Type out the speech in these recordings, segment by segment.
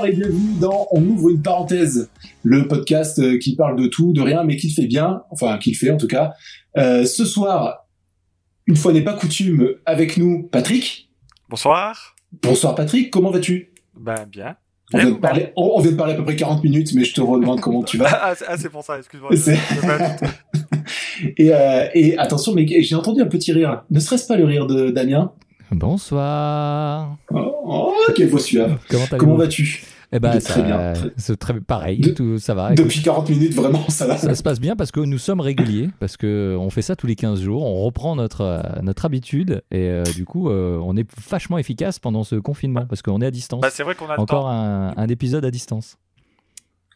Bonsoir et bienvenue dans On ouvre une parenthèse, le podcast euh, qui parle de tout, de rien, mais qui le fait bien, enfin qui le fait en tout cas. Euh, ce soir, une fois n'est pas coutume, avec nous Patrick. Bonsoir. Bonsoir Patrick, comment vas-tu? Ben bien. On vient, de parler, on, on vient de parler à peu près 40 minutes, mais je te redemande comment tu vas. Ah, c'est- ah, c'est pour ça, excuse-moi. Et, euh, et attention, mais j'ai entendu un petit rire. Ne serait-ce pas le rire de Damien? Bonsoir. Oh, oh, quelle voix suave. Comment Comment vas-tu? Eh ben, ça- très bien, C'est très pareil. De- tout ça va. écoute, Depuis 40 minutes, vraiment, ça va. ça se passe bien parce que nous sommes réguliers, parce que on fait ça tous les 15 jours, on reprend notre euh, notre habitude et euh, du coup euh, on est vachement efficace pendant ce confinement parce qu'on est à distance. Bah, c'est vrai qu'on a Encore un, un épisode à distance.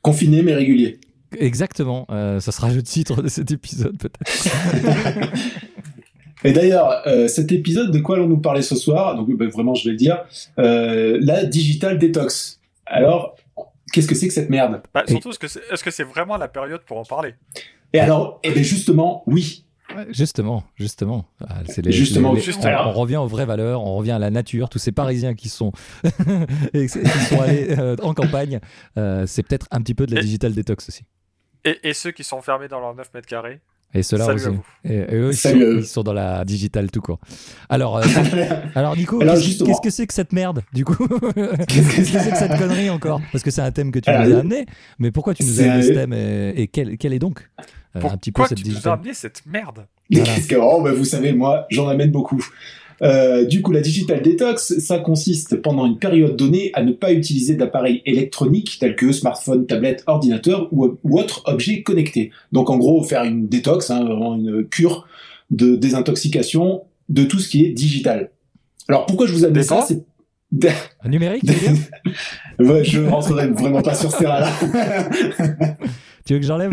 Confiné mais régulier. Exactement. euh, ça sera le titre de cet épisode peut-être. Et d'ailleurs, euh, cet épisode, de quoi allons-nous parler ce soir? Donc ben, vraiment, je vais le dire. Euh, la digital detox. Alors, qu'est-ce que c'est que cette merde? Bah, surtout, est-ce que c'est est-ce que c'est vraiment la période pour en parler? Et alors, eh bien justement, oui. Justement, justement. Ah, c'est les- Justement, les- les- justement. On, on revient aux vraies valeurs, on revient à la nature. Tous ces Parisiens qui sont, qui sont allés euh, en campagne, euh, c'est peut-être un petit peu de la digital détox aussi. et, et ceux qui sont enfermés dans leurs 9 mètres carrés? Et ceux-là aussi. Et, et eux, Salut eux. ils sont dans la digital tout court. Alors, euh, alors Nico, qu'est-ce que c'est que cette merde, du coup? Qu'est-ce que c'est que cette connerie encore? Parce que c'est un thème que tu Alors, nous as amené. Mais pourquoi tu nous as amené ce thème et, et quel, quel est donc euh, un petit peu Pourquoi cette tu nous as amené cette merde? Voilà. que- oh, ben, vous savez, moi, j'en amène beaucoup. Euh, du coup, la digital detox, ça consiste pendant une période donnée à ne pas utiliser d'appareils électroniques tels que smartphone, tablette, ordinateur ou, ou autre objet connecté. Donc, en gros, faire une détox, hein, vraiment une cure de désintoxication de tout ce qui est digital. Alors, pourquoi je vous amène ça C'est Un numérique Ouais, je rentrerai vraiment pas sur ce terrain-là. Tu veux que j'enlève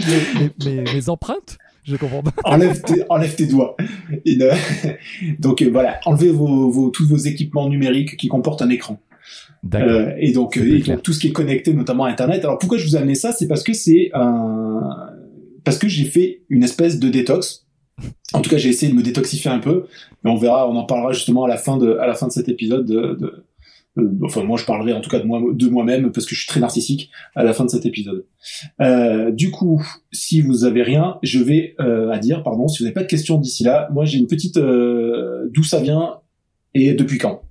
mes empreintes Je comprends pas. enlève, tes, enlève tes doigts. Donc euh, voilà, enlevez vos, vos, tous vos équipements numériques qui comportent un écran. D'accord. Euh, et donc, euh, et donc, tout ce qui est connecté, notamment à Internet. Alors pourquoi je vous ai amené ça? C'est parce que c'est un... parce que j'ai fait une espèce de détox. En tout cas, j'ai essayé de me détoxifier un peu, mais on verra, on en parlera justement à la fin de, à la fin de cet épisode. De, de- enfin, moi, je parlerai en tout cas de moi, de moi-même parce que je suis très narcissique à la fin de cet épisode. Euh, du coup, si vous avez rien, je vais euh, à dire, pardon, si vous n'avez pas de questions d'ici là, moi j'ai une petite euh, d'où ça vient et depuis quand.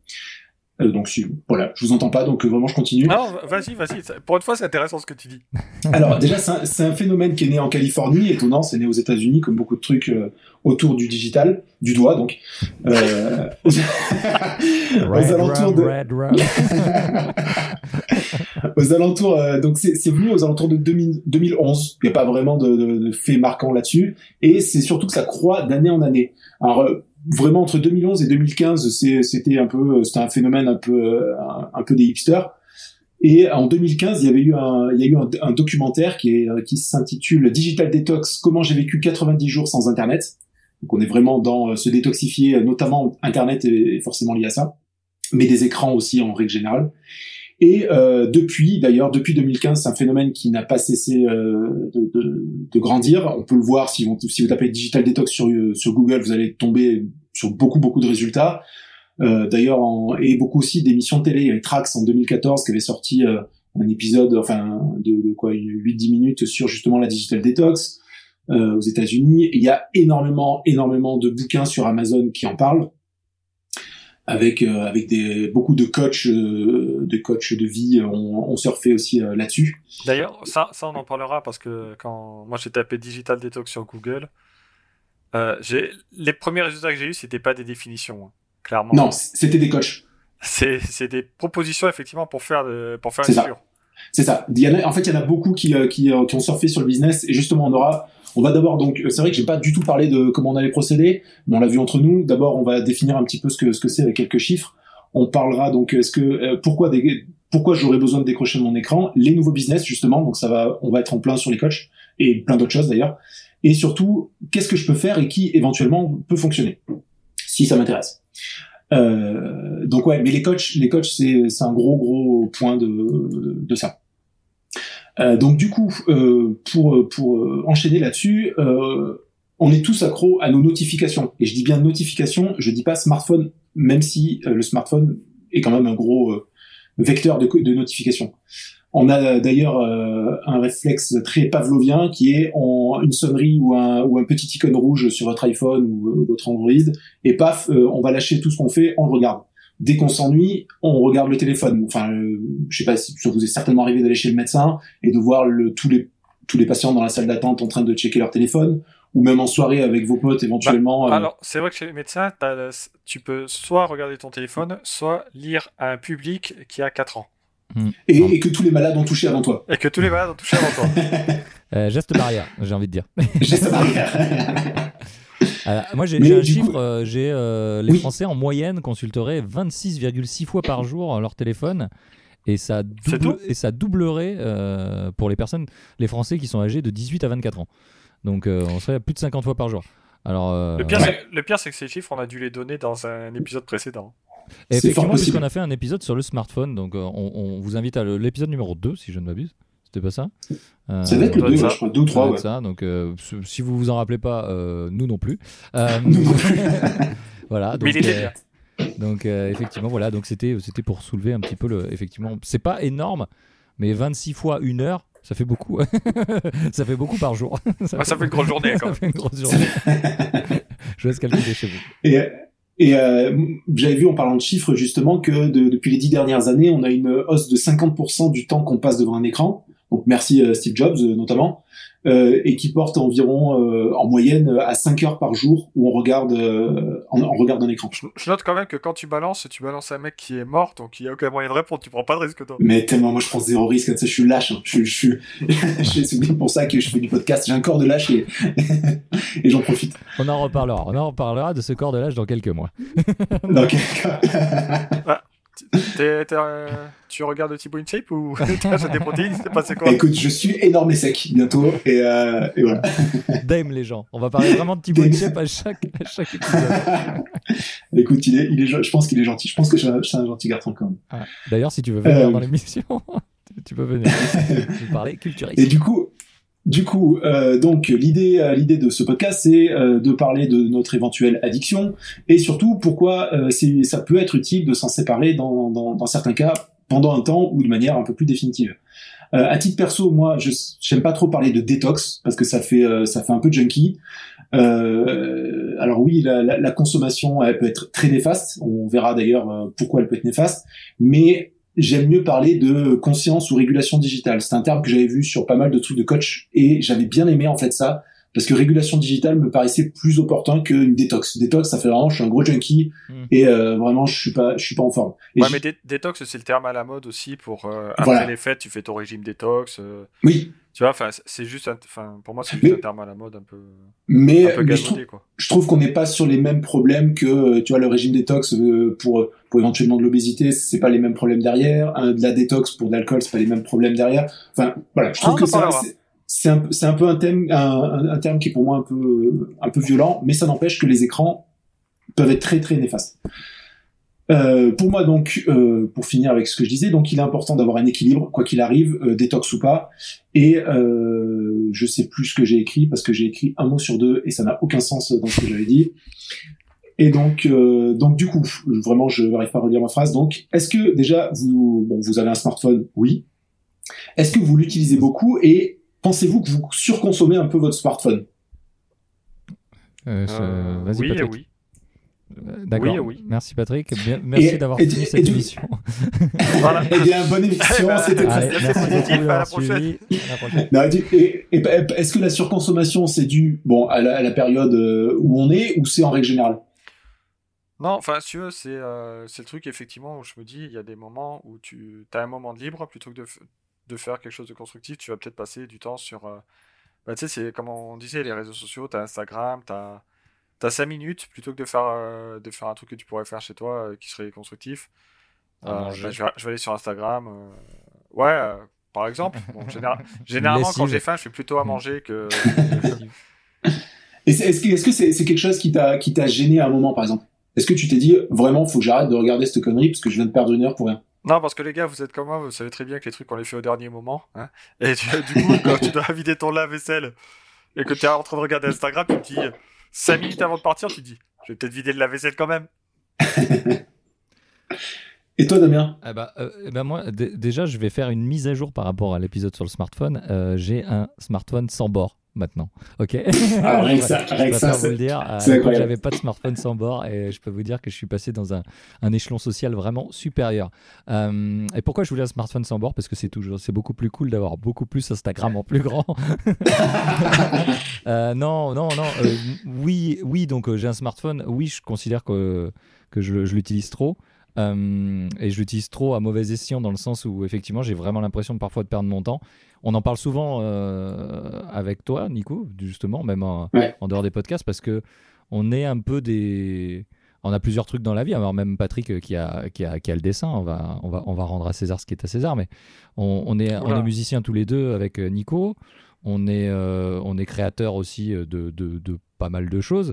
Euh, donc si, voilà, je vous entends pas, donc euh, vraiment je continue. Non, vas-y, vas-y. Pour une fois, c'est intéressant ce que tu dis. Alors déjà, c'est un, c'est un phénomène qui est né en Californie, étonnant, c'est né aux États-Unis, comme beaucoup de trucs euh, autour du digital, du doigt donc. Euh, aux, alentours de, aux alentours, euh, donc c'est c'est venu aux alentours de 2000 2011. Il n'y a pas vraiment de, de, de fait marquant là-dessus, et c'est surtout que ça croît d'année en année. Alors euh, vraiment entre 2011 et 2015, c'est- c'était un peu, c'était un phénomène un peu, euh, un, peu des hipsters. Et en 2015, il y avait eu un, il y a eu un, documentaire qui est, qui s'intitule Digital Detox, comment j'ai vécu 90 jours sans Internet. Donc on est vraiment dans euh, se détoxifier, euh, notamment Internet est forcément lié à ça, mais des écrans aussi en règle générale. Et euh, depuis, d'ailleurs, depuis 2015, c'est un phénomène qui n'a pas cessé euh, de, de, de grandir. On peut le voir si vous, si vous tapez Digital Detox sur, euh, sur Google, vous allez tomber sur beaucoup, beaucoup de résultats. Euh, d'ailleurs, et beaucoup aussi d'émissions de télé. Il y avait Trax en 2014 qui avait sorti euh, un épisode, enfin, de, de quoi, 8-10 minutes sur justement la Digital Detox euh, aux États-Unis. Il y a énormément, énormément de bouquins sur Amazon qui en parlent avec euh, avec des beaucoup de coachs euh, de coachs de vie ont, ont surfé aussi euh, là-dessus. D'ailleurs, ça, ça, on en parlera parce que quand moi j'ai tapé Digital Detox sur Google, j'ai les premiers résultats que j'ai eu, c'était pas des définitions, hein, clairement. Non, c'était des coachs. C'est c'est des propositions effectivement pour faire de, pour faire C'est une ça. cure. C'est ça. Il y en a, en fait, il y en a beaucoup qui, qui, qui ont surfé sur le business. Et justement, on aura, on va d'abord donc, c'est vrai que j'ai pas du tout parlé de comment on allait procéder, mais on l'a vu entre nous. D'abord, on va définir un petit peu ce que ce que c'est avec quelques chiffres. On parlera donc, est-ce que euh, pourquoi pourquoi j'aurais besoin de décrocher mon écran, les nouveaux business justement. Donc ça va, on va être en plein sur les coachs et plein d'autres choses d'ailleurs. Et surtout, qu'est-ce que je peux faire et qui éventuellement peut fonctionner si ça m'intéresse. Euh, donc ouais, mais les coachs, les coachs, c'est c'est un gros gros point de ça. Euh, donc du coup, euh, pour pour euh, enchaîner là-dessus, euh, on est tous accros à nos notifications. Et je dis bien notifications, je dis pas smartphone, même si euh, le smartphone est quand même un gros euh, vecteur de, de notification. On a d'ailleurs un réflexe très pavlovien qui est on, une sonnerie ou un, ou un petit icône rouge sur votre iPhone ou, votre Android et paf, on va lâcher tout ce qu'on fait, on le regarde dès qu'on s'ennuie, on regarde le téléphone. Enfin, euh, je sais pas si ça vous est certainement arrivé d'aller chez le médecin et de voir le, tous les tous les patients dans la salle d'attente en train de checker leur téléphone ou même en soirée avec vos potes éventuellement. Bah, euh. Alors, c'est vrai que chez le médecin, tu peux soit regarder ton téléphone, soit lire un public qui a 4 ans. Et, que tous les malades ont touché avant toi. Et que tous les malades ont touché avant toi. euh, geste barrière, j'ai envie de dire. geste barrière. Euh, moi, j'ai un chiffre. Euh, j'ai euh, les Français en moyenne consulteraient 26,6 fois par jour leur téléphone. Et ça, et ça doublerait pour les personnes, les Français qui sont âgés de 18 à 24 ans. Donc on serait à plus de 50 fois par jour. Alors, le pire, c'est que ces chiffres, on a dû les donner dans un épisode précédent. effectivement, puisqu'on a fait un épisode sur le smartphone, donc on, on vous invite à l'épisode numéro 2, si je ne m'abuse. C'était pas ça euh, Ça va être le 2, je crois, 2 ou 3. Ouais. Ça, donc, euh, si vous vous en rappelez pas, euh, nous non plus. voilà. Donc, Mais il était donc effectivement, voilà. Donc c'était c'était pour soulever un petit peu le. Effectivement, c'est pas énorme, mais 26 fois une heure, ça fait beaucoup. ça fait beaucoup par jour. ça, ah, fait... ça fait une grosse journée. Quand ça fait une grosse journée. je laisse calculer chez vous. Et et euh, j'avais vu en parlant de chiffres justement que depuis les dix dernières années, on a une hausse de 50% du temps qu'on passe devant un écran donc merci euh, Steve Jobs euh, notamment, euh, et qui porte environ en moyenne à 5 heures par jour où on regarde on, regarde un écran. Je note quand même que quand tu balances, tu balances un mec qui est mort, donc il y a aucun moyen de répondre, tu prends pas de risque toi. Mais tellement, moi je prends zéro risque, je suis lâche, hein. je, je, je, c'est bien pour ça que je fais du podcast, j'ai un corps de lâche et, et j'en profite. On en reparlera, on en reparlera de ce corps de lâche dans quelques mois. dans quelques. Euh, tu regardes Thibaut InShape ou t'as des protéines C'est passé quoi? Écoute, je suis énorme et sec bientôt et, euh, et voilà. Dame les gens. On va parler vraiment de Thibaut InShape à chaque, à chaque épisode. Écoute, il est, il est, je pense qu'il est gentil. Je pense que je suis un, gentil garçon quand même. Ah, d'ailleurs, si tu veux venir euh... dans l'émission, tu peux venir. tu parler culturiste. Et du coup, du coup, euh, donc l'idée, euh, l'idée de ce podcast, c'est euh, de parler de notre éventuelle addiction et surtout pourquoi c'est, ça peut être utile de s'en séparer dans, dans, dans, certains cas pendant un temps ou de manière un peu plus définitive. à titre perso, moi, je j'aime pas trop parler de détox parce que ça fait ça fait un peu junkie. alors oui, la, la, la, consommation, elle peut être très néfaste. On verra d'ailleurs pourquoi elle peut être néfaste, mais j'aime mieux parler de conscience ou régulation digitale. C'est un terme que j'avais vu sur pas mal de trucs de coach et j'avais bien aimé en fait ça parce que régulation digitale me paraissait plus opportun qu'une détox. Détox, ça fait vraiment, je suis un gros junkie hmm. et euh, vraiment, je suis pas, je suis pas en forme. ouais, mais détox, c'est le terme à la mode aussi pour euh, après les fêtes, tu fais ton régime détox. Euh, oui. Tu vois, enfin, c'est juste, enfin, pour moi, c'est juste un terme à la mode un peu. Mais, je, trouve, je, trouve, qu'on n'est pas sur les mêmes problèmes que, tu vois, le régime détox pour pour éventuellement de l'obésité, c'est pas les mêmes problèmes derrière. de la détox pour de l'alcool, c'est pas les mêmes problèmes derrière. Enfin, voilà, je trouve ah, que ça c'est un, c'est un peu un thème, un, un, terme qui est pour moi un peu, un peu violent, mais ça n'empêche que les écrans peuvent être très très néfastes. Euh, pour moi donc, euh, pour finir avec ce que je disais, donc il est important d'avoir un équilibre, quoi qu'il arrive, euh, détox ou pas. Et euh, je sais plus ce que j'ai écrit parce que j'ai écrit un mot sur deux et ça n'a aucun sens dans ce que j'avais dit. Et donc, euh, donc du coup, vraiment, je n'arrive pas à relire ma phrase. Donc, est-ce que déjà vous, bon, vous avez un smartphone? Oui. Est-ce que vous l'utilisez beaucoup? Et pensez-vous que vous surconsommez un peu votre smartphone? Euh, euh, Vas-y, oui, Patrick. oui. Euh, d'accord. Oui, oui. Merci Patrick. merci d'avoir fini cette émission. voilà. Eh bien, bonne émission. C'était très positif. À la prochaine. Est-ce que la surconsommation, c'est dû bon, à, la, à la période où on est ou c'est en règle générale? Non, enfin, si tu veux, c'est euh, le truc, effectivement, où je me dis, il y a des moments où tu as un moment de libre, plutôt que de, de faire quelque chose de constructif, tu vas peut-être passer du temps sur. Euh, bah, tu sais, c'est comme on disait, les réseaux sociaux, tu as Instagram, tu as, as 5 minutes plutôt que de faire, euh, de faire un truc que tu pourrais faire chez toi euh, qui serait constructif. Bah, je, vais, aller sur Instagram. ouais, par exemple. généralement, quand j'ai faim, je fais plutôt à manger que. Est-ce que c'est -ce quelque chose qui t'a gêné à un moment, par exemple? Est-ce que tu t'es dit, vraiment, faut que j'arrête de regarder cette connerie parce que je viens de perdre une heure pour rien? Non, parce que les gars, vous êtes comme moi, vous savez très bien que les trucs, on les fait au dernier moment. Hein et du coup, quand tu dois vider ton lave-vaisselle et que tu es en train de regarder Instagram, tu te dis, 5 minutes avant de partir, tu te dis, je vais peut-être vider le lave-vaisselle quand même. Et toi, Damien? Eh ben, euh, eh ben moi, déjà, je vais faire une mise à jour par rapport à l'épisode sur le smartphone. Euh, j'ai un smartphone sans bord maintenant. Ok. Ah, rien que ça, rien que ça, vous le dire. J'avais pas de smartphone sans bord et je peux vous dire que je suis passé dans un, un échelon social vraiment supérieur. Euh, et pourquoi je voulais un smartphone sans bord? Parce que c'est toujours, c'est beaucoup plus cool d'avoir beaucoup plus Instagram en plus grand. non, non, non. oui, oui. Donc j'ai un smartphone. Oui, je considère que que je, je l'utilise trop. Euh, et je l'utilise trop à mauvais escient dans le sens où effectivement j'ai vraiment l'impression parfois de perdre mon temps. On en parle souvent euh, avec toi, Nico, justement, même en, dehors des podcasts, parce que on est un peu des. On a plusieurs trucs dans la vie. Alors même Patrick euh, qui a, qui a, qui a le dessin, on va, on, va, on va rendre à César ce qui est à César, mais on, on est, on est musiciens tous les deux avec Nico. On est, on est créateur aussi de, de, de, pas mal de choses.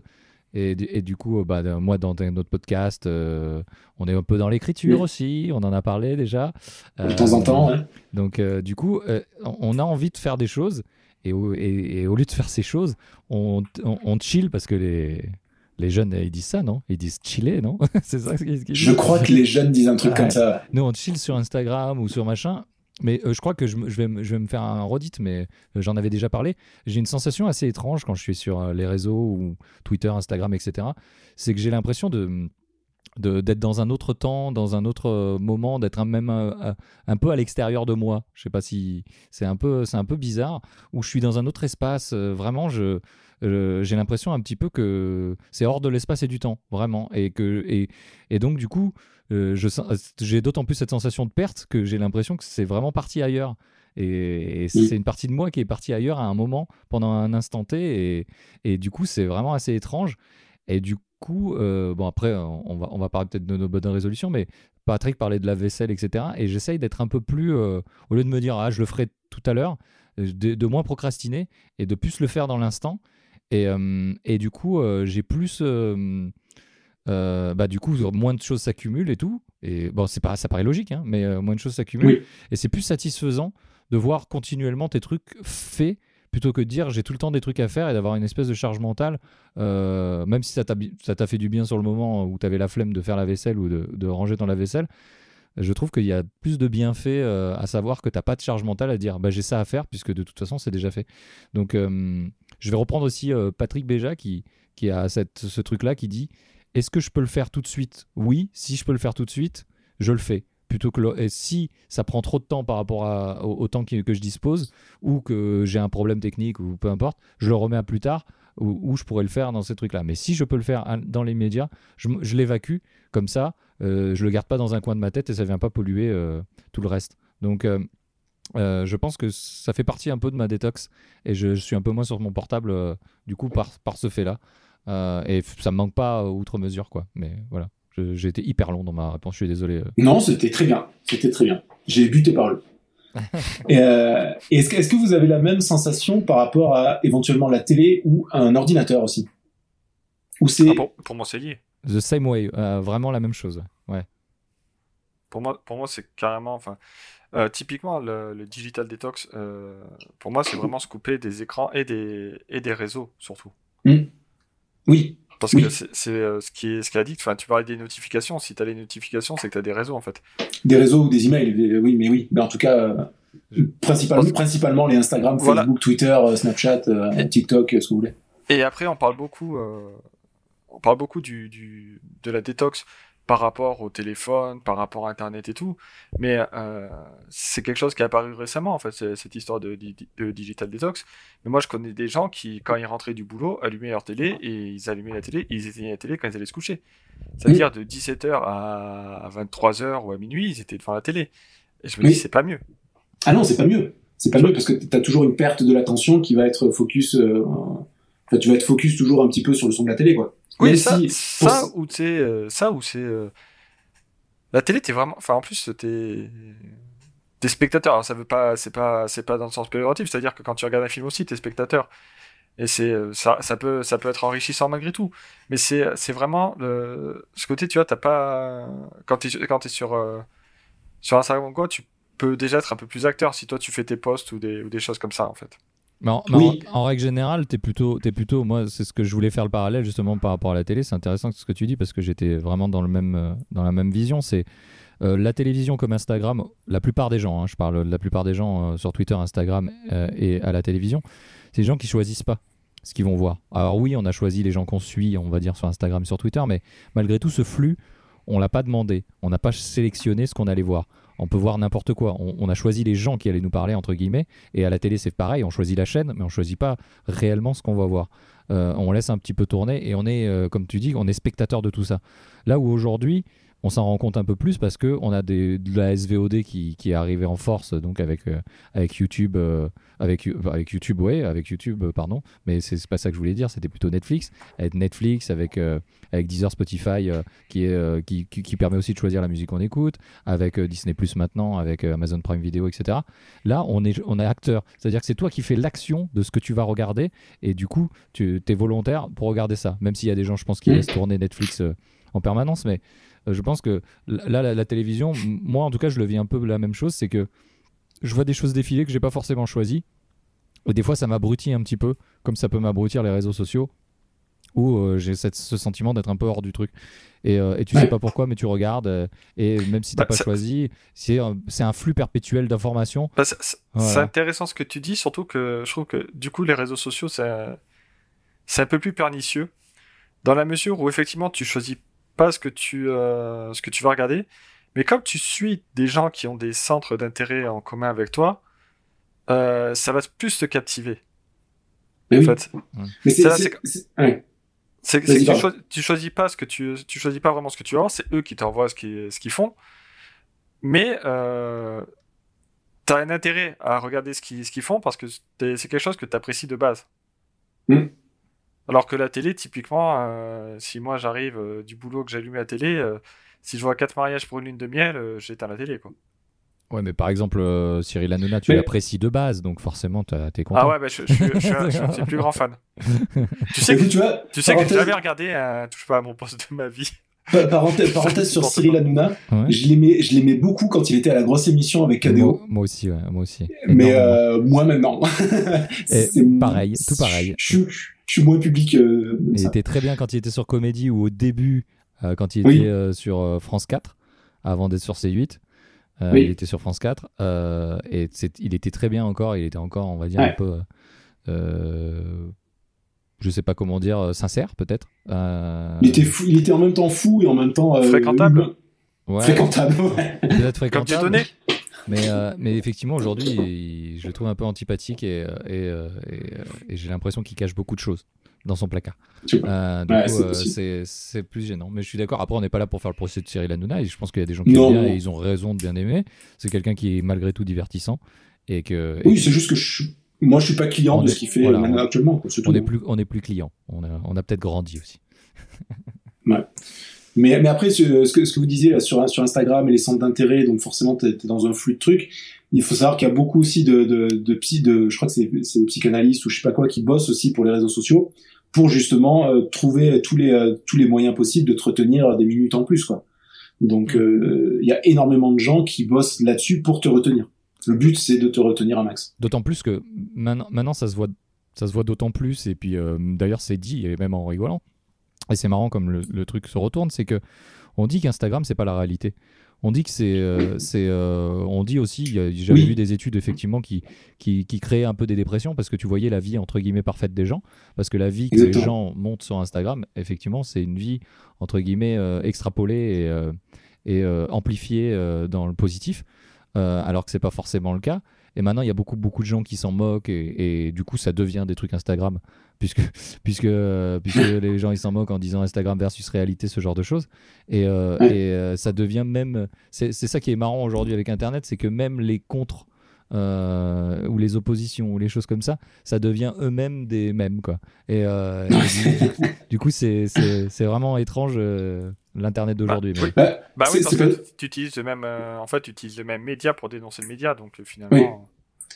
Et, du coup, bah, moi, dans notre podcast, euh, on est un peu dans l'écriture aussi, on en a parlé déjà. de temps en temps, ouais. Donc, euh, du coup, euh, on a envie de faire des choses, et au, et, au lieu de faire ces choses, on, on, chill parce que les, les jeunes, ils disent ça, non? Ils disent chiller, non? C'est ça ce qu'ils disent. Je crois que les jeunes disent un truc comme ça. Nous, on chill sur Instagram ou sur machin, mais euh, je crois que je, vais, me faire un redit, mais euh, j'en avais déjà parlé. J'ai une sensation assez étrange quand je suis sur euh, les réseaux ou Twitter, Instagram, etc. C'est que j'ai l'impression d'être dans un autre temps, dans un autre moment, d'être même un, peu à l'extérieur de moi. Je sais pas si c'est un peu c'est un peu bizarre où je suis dans un autre espace. vraiment, j'ai l'impression un petit peu que c'est hors de l'espace et du temps, vraiment, et que et donc du coup euh, j'ai d'autant plus cette sensation de perte que j'ai l'impression que c'est vraiment parti ailleurs. Et, c'est une partie de moi qui est partie ailleurs à un moment, pendant un instant T. Et, et du coup, c'est vraiment assez étrange. Et du coup, euh, bon, après, on va, on va parler peut-être de nos bonnes résolutions, mais Patrick parlait de la vaisselle, etc. Et j'essaye d'être un peu plus, euh, au lieu de me dire, ah, je le ferai tout à l'heure, de, de, moins procrastiner et de plus le faire dans l'instant. Et, et, du coup, j'ai plus euh, bah, du coup, moins de choses s'accumulent et tout. Et bon, c'est pas, ça paraît logique, hein, mais euh, moins de choses s'accumulent. Et c'est plus satisfaisant de voir continuellement tes trucs faits plutôt que de dire j'ai tout le temps des trucs à faire et d'avoir une espèce de charge mentale, euh, même si ça t'a fait du bien sur le moment où tu avais la flemme de faire la vaisselle ou de, de ranger dans la vaisselle. Je trouve qu'il y a plus de bienfaits à savoir que tu n'as pas de charge mentale à dire bah, j'ai ça à faire puisque de toute façon c'est déjà fait. Donc je vais reprendre aussi Patrick Béja qui, qui a cette, ce truc-là qui dit est-ce que je peux le faire tout de suite? Oui. Si je peux le faire tout de suite, je le fais. Plutôt que et si ça prend trop de temps par rapport au, temps que, je dispose, ou que j'ai un problème technique, ou peu importe, je le remets à plus tard, ou, je pourrais le faire dans ces trucs-là. Mais si je peux le faire dans les médias, je, l'évacue comme ça, euh, je le garde pas dans un coin de ma tête et ça vient pas polluer euh, tout le reste. Donc euh, euh, je pense que ça fait partie un peu de ma détox et je, suis un peu moins sur mon portable du coup par ce fait-là. Euh, et ça me manque pas outre mesure, quoi. Mais voilà, j'ai été hyper long dans ma réponse, je suis désolé. Euh. Non, c'était très bien, c'était très bien. J'ai buté par le. euh, est-ce, que, est-ce que vous avez la même sensation par rapport à éventuellement la télé ou un ordinateur aussi? Ou c'est... Ah, pour, moi, c'est lié. The same way, euh, vraiment la même chose. Ouais. Pour moi, pour moi c'est carrément. Enfin, typiquement, le, digital detox, pour moi, c'est vraiment se couper des écrans et des, et des réseaux, surtout. Hmm. Oui. Parce que c'est euh, ce qui est ce qu'elle a dit. Enfin, tu parlais des notifications. Si tu as les notifications, c'est que tu as des réseaux en fait. Des réseaux ou des emails. Oui, mais oui. Mais en tout cas, euh, principalement, principalement les Instagram, Facebook, Twitter, euh, Snapchat, TikTok, ce que vous voulez. Et après, on parle beaucoup, on parle beaucoup du, du, de la détox par rapport au téléphone, par rapport à Internet et tout. Mais euh, c'est quelque chose qui est apparu récemment, en fait, cette histoire de, digital detox. Mais moi, je connais des gens qui, quand ils rentraient du boulot, allumaient leur télé et ils allumaient la télé et ils éteignaient la télé quand ils allaient se coucher. C'est-à-dire de 17h à 23h ou à minuit, ils étaient devant la télé. Et je me dis, c'est pas mieux. Ah non, c'est pas mieux. C'est pas mieux parce que tu as toujours une perte de l'attention qui va être focus. Euh, enfin, tu vas être focus toujours un petit peu sur le son de la télé, quoi. Oui, ça, ça, ou c'est euh, ça ou c'est euh, la télé, t'es vraiment, enfin en plus t'es t'es spectateur. Alors, ça veut pas, c'est pas, c'est pas dans le sens péjoratif. C'est-à-dire que quand tu regardes un film aussi, t'es spectateur. Et c'est euh, ça, ça peut, ça peut être enrichissant malgré tout. Mais c'est, c'est vraiment le, ce côté, tu vois, t'as pas quand t'es quand es sur sur Instagram ou quoi, tu peux déjà être un peu plus acteur si toi tu fais tes posts ou des ou des choses comme ça en fait. Mais en, règle générale, t'es plutôt, es plutôt, moi, c'est ce que je voulais faire le parallèle justement par rapport à la télé. C'est intéressant ce que tu dis parce que j'étais vraiment dans le même, euh, dans la même vision. C'est la télévision comme Instagram, la plupart des gens, hein, je parle de la plupart des gens sur Twitter, Instagram et à la télévision, c'est des gens qui choisissent pas ce qu'ils vont voir. Alors oui, on a choisi les gens qu'on suit, on va dire sur Instagram, sur Twitter, mais malgré tout, ce flux, on l'a pas demandé, on n'a pas sélectionné ce qu'on allait voir. On peut voir n'importe quoi. On, a choisi les gens qui allaient nous parler entre guillemets, et à la télé c'est pareil, on choisit la chaîne, mais on choisit pas réellement ce qu'on va voir. Euh, on laisse un petit peu tourner et on est, euh, comme tu dis, on est spectateur de tout ça. Là où aujourd'hui, on s'en rend compte un peu plus parce que on a de la SVOD qui, qui est arrivée en force donc avec euh, YouTube avec avec YouTube ouais avec YouTube euh, pardon. Mais c'est pas ça que je voulais dire c'était plutôt Netflix. Avec Netflix avec avec Deezer Spotify qui est qui, qui, permet aussi de choisir la musique qu'on écoute. Avec Disney Plus maintenant avec Amazon Prime Video etc là on est on est acteur. C'est à dire que c'est toi qui fais l'action de ce que tu vas regarder. Et du coup tu es volontaire pour regarder ça. Même s'il y a des gens je pense qui laissent tourner Netflix en permanence. Mais euh, je pense que là, la, télévision, moi en tout cas, je le vis un peu la même chose, c'est que je vois des choses défiler que j'ai pas forcément choisi. Et des fois, ça m'abrutit un petit peu, comme ça peut m'abrutir les réseaux sociaux, où euh, j'ai ce sentiment d'être un peu hors du truc. Et, euh, tu sais pas pourquoi, mais tu regardes, et même si tu n'as bah, pas choisi, c'est un flux perpétuel d'informations. Bah, c'est intéressant ce que tu dis, surtout que je trouve que du coup, les réseaux sociaux, c'est un peu plus pernicieux, dans la mesure où effectivement, tu choisis pas ce que tu, euh, ce que tu vas regarder. Mais comme tu suis des gens qui ont des centres d'intérêt en commun avec toi, euh, ça va plus te captiver. Mais en fait. Mais c'est, que tu, choisis, choisis pas ce que tu, tu choisis pas vraiment ce que tu vas c'est eux qui t'envoient ce qu'ils, ce qu'ils font. Mais euh, tu as un intérêt à regarder ce qu'ils, ce qu'ils font parce que c'est quelque chose que tu apprécies de base. Hmm. Alors que la télé, typiquement, euh, si moi j'arrive euh, du boulot que j'allume la télé, si je vois quatre mariages pour une lune de miel, j'éteins la télé, quoi. Ouais, mais par exemple, Cyril Hanouna, tu l'apprécies de base, donc forcément, t'es content. Ah ouais, bah, je, je, je, suis un, je, plus grand fan. tu sais que, tu, vois, tu sais que j'ai jamais regardé Touche pas à mon poste de ma vie. Parenthèse, parenthèse sur Cyril Hanouna, je l'aimais, je l'aimais beaucoup quand il était à la grosse émission avec KDO. Moi, aussi, ouais, moi aussi. Mais euh, moi maintenant. c'est pareil, tout pareil. Je, je suis moins public. Euh, il était très bien quand il était sur Comédie ou au début, euh, quand il était euh, sur France 4, avant d'être sur C8. Il était sur France 4 et il était très bien encore. Il était encore, on va dire, un peu. je sais pas comment dire, sincère peut-être. Il, était fou, il était en même temps fou et en même temps. fréquentable. Ouais. Fréquentable, ouais. Peut-être fréquentable. Comme mais, euh, mais effectivement, aujourd'hui, je le trouve un peu antipathique et, euh, euh, et, et, j'ai l'impression qu'il cache beaucoup de choses dans son placard. du coup, c'est plus gênant. Mais je suis d'accord. Après, on n'est pas là pour faire le procès de Cyril Hanouna. Et je pense qu'il y a des gens qui aiment bien et ils ont raison de bien aimer. C'est quelqu'un qui est malgré tout divertissant. Et que, oui, c'est juste que je, moi, je suis pas client de ce qu'il fait actuellement. on n'est plus, on est plus client. On a, on a peut-être grandi aussi. ouais. Mais, mais après, ce, que, ce que vous disiez là, sur, sur Instagram et les centres d'intérêt, donc forcément, tu es, dans un flux de trucs. Il faut savoir qu'il y a beaucoup aussi de, de, de psy, de, je crois que c'est des psychanalystes ou je sais pas quoi qui bossent aussi pour les réseaux sociaux pour justement euh, trouver tous les euh, tous les moyens possibles de te retenir des minutes en plus quoi. Donc mm. euh, il y a énormément de gens qui bossent là-dessus pour te retenir. Le but c'est de te retenir un max. D'autant plus que maintenant, maintenant ça se voit ça se voit d'autant plus et puis d'ailleurs c'est dit et même en rigolant et c'est marrant comme le, truc se retourne, c'est que on dit qu'Instagram c'est pas la réalité. On dit que c'est, euh, c'est, euh, on dit aussi, j'avais vu des études effectivement qui, qui, qui, créaient un peu des dépressions parce que tu voyais la vie entre guillemets parfaite des gens, parce que la vie que les gens montent sur Instagram, effectivement, c'est une vie entre guillemets euh, extrapolée et, et amplifiée dans le positif, alors que c'est pas forcément le cas. Et maintenant, il y a beaucoup, beaucoup de gens qui s'en moquent et, du coup, ça devient des trucs Instagram puisque, puisque, puisque les gens ils s'en moquent en disant Instagram versus réalité, ce genre de choses. Et, euh, et euh, ça devient même. C'est ça qui est marrant aujourd'hui avec Internet, c'est que même les contre. Euh, ou les oppositions ou les choses comme ça, ça devient eux-mêmes des mêmes quoi. Et, du, coup, c'est vraiment étrange l'internet d'aujourd'hui. Bah, bah oui, parce que tu utilises le même, en fait, tu utilises le même média pour dénoncer le média, donc finalement.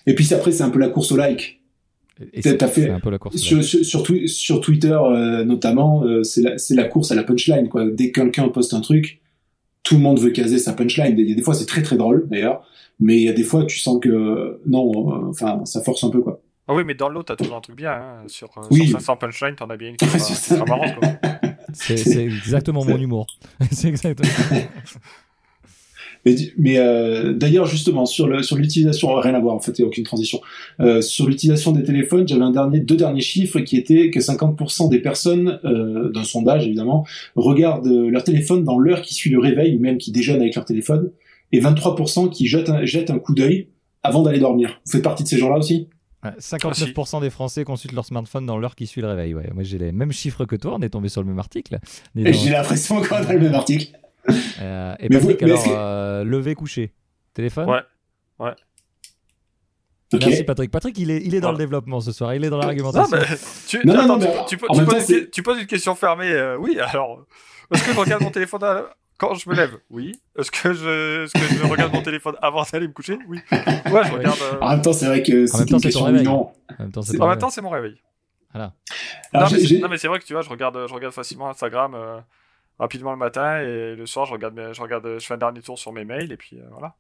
Et puis après, c'est un peu la course au like. Fait un peu la course sur, sur, sur, Twitter euh, notamment, euh, c'est la, la, course à la punchline quoi. Dès que quelqu'un poste un truc, tout le monde veut caser sa punchline. Des, des fois c'est très très drôle d'ailleurs, mais il y a des fois tu sens que non, euh, enfin ça force un peu quoi. Ah oui, mais dans l'autre t'as toujours un truc bien. Hein. Sur, oui. sur 500 punchlines, t'en as bien une qui sera, marrante C'est exactement mon humour. c'est exactement. Mais, euh, d'ailleurs, justement, sur le sur l'utilisation, rien à voir en fait, il n'y a aucune transition. Euh, sur l'utilisation des téléphones, j'avais un dernier, deux derniers chiffres qui étaient que 50% des personnes, euh, d'un sondage évidemment, regardent leur téléphone dans l'heure qui suit le réveil ou même qui déjeunent avec leur téléphone, et 23% qui jettent un, jettent un coup d'œil avant d'aller dormir. Vous faites partie de ces gens-là aussi? 59% des Français consultent leur smartphone dans l'heure qui suit le réveil. Ouais. Moi, j'ai les mêmes chiffres que toi. On est tombé sur le même article. J'ai l'impression qu'on a le même article. Euh, et Patrick, alors, euh, lever, coucher. Téléphone Ouais. Ouais. Merci Patrick. Patrick, il est, il est dans le développement ce soir. Il est dans l'argumentation. tu, tu, poses, une question fermée. Euh, oui, alors. Est-ce que je regarde mon téléphone quand je me lève, oui. Est-ce que je, est-ce que je regarde mon téléphone avant d'aller me coucher? Oui. Ouais, je regarde. En même temps, c'est vrai que c'est une question En même temps, c'est, en même temps, c'est mon réveil. Voilà. non, mais c'est vrai que tu vois, je regarde, je regarde facilement Instagram euh, rapidement le matin et le soir, je regarde, je regarde, je fais un dernier tour sur mes mails et puis euh, voilà.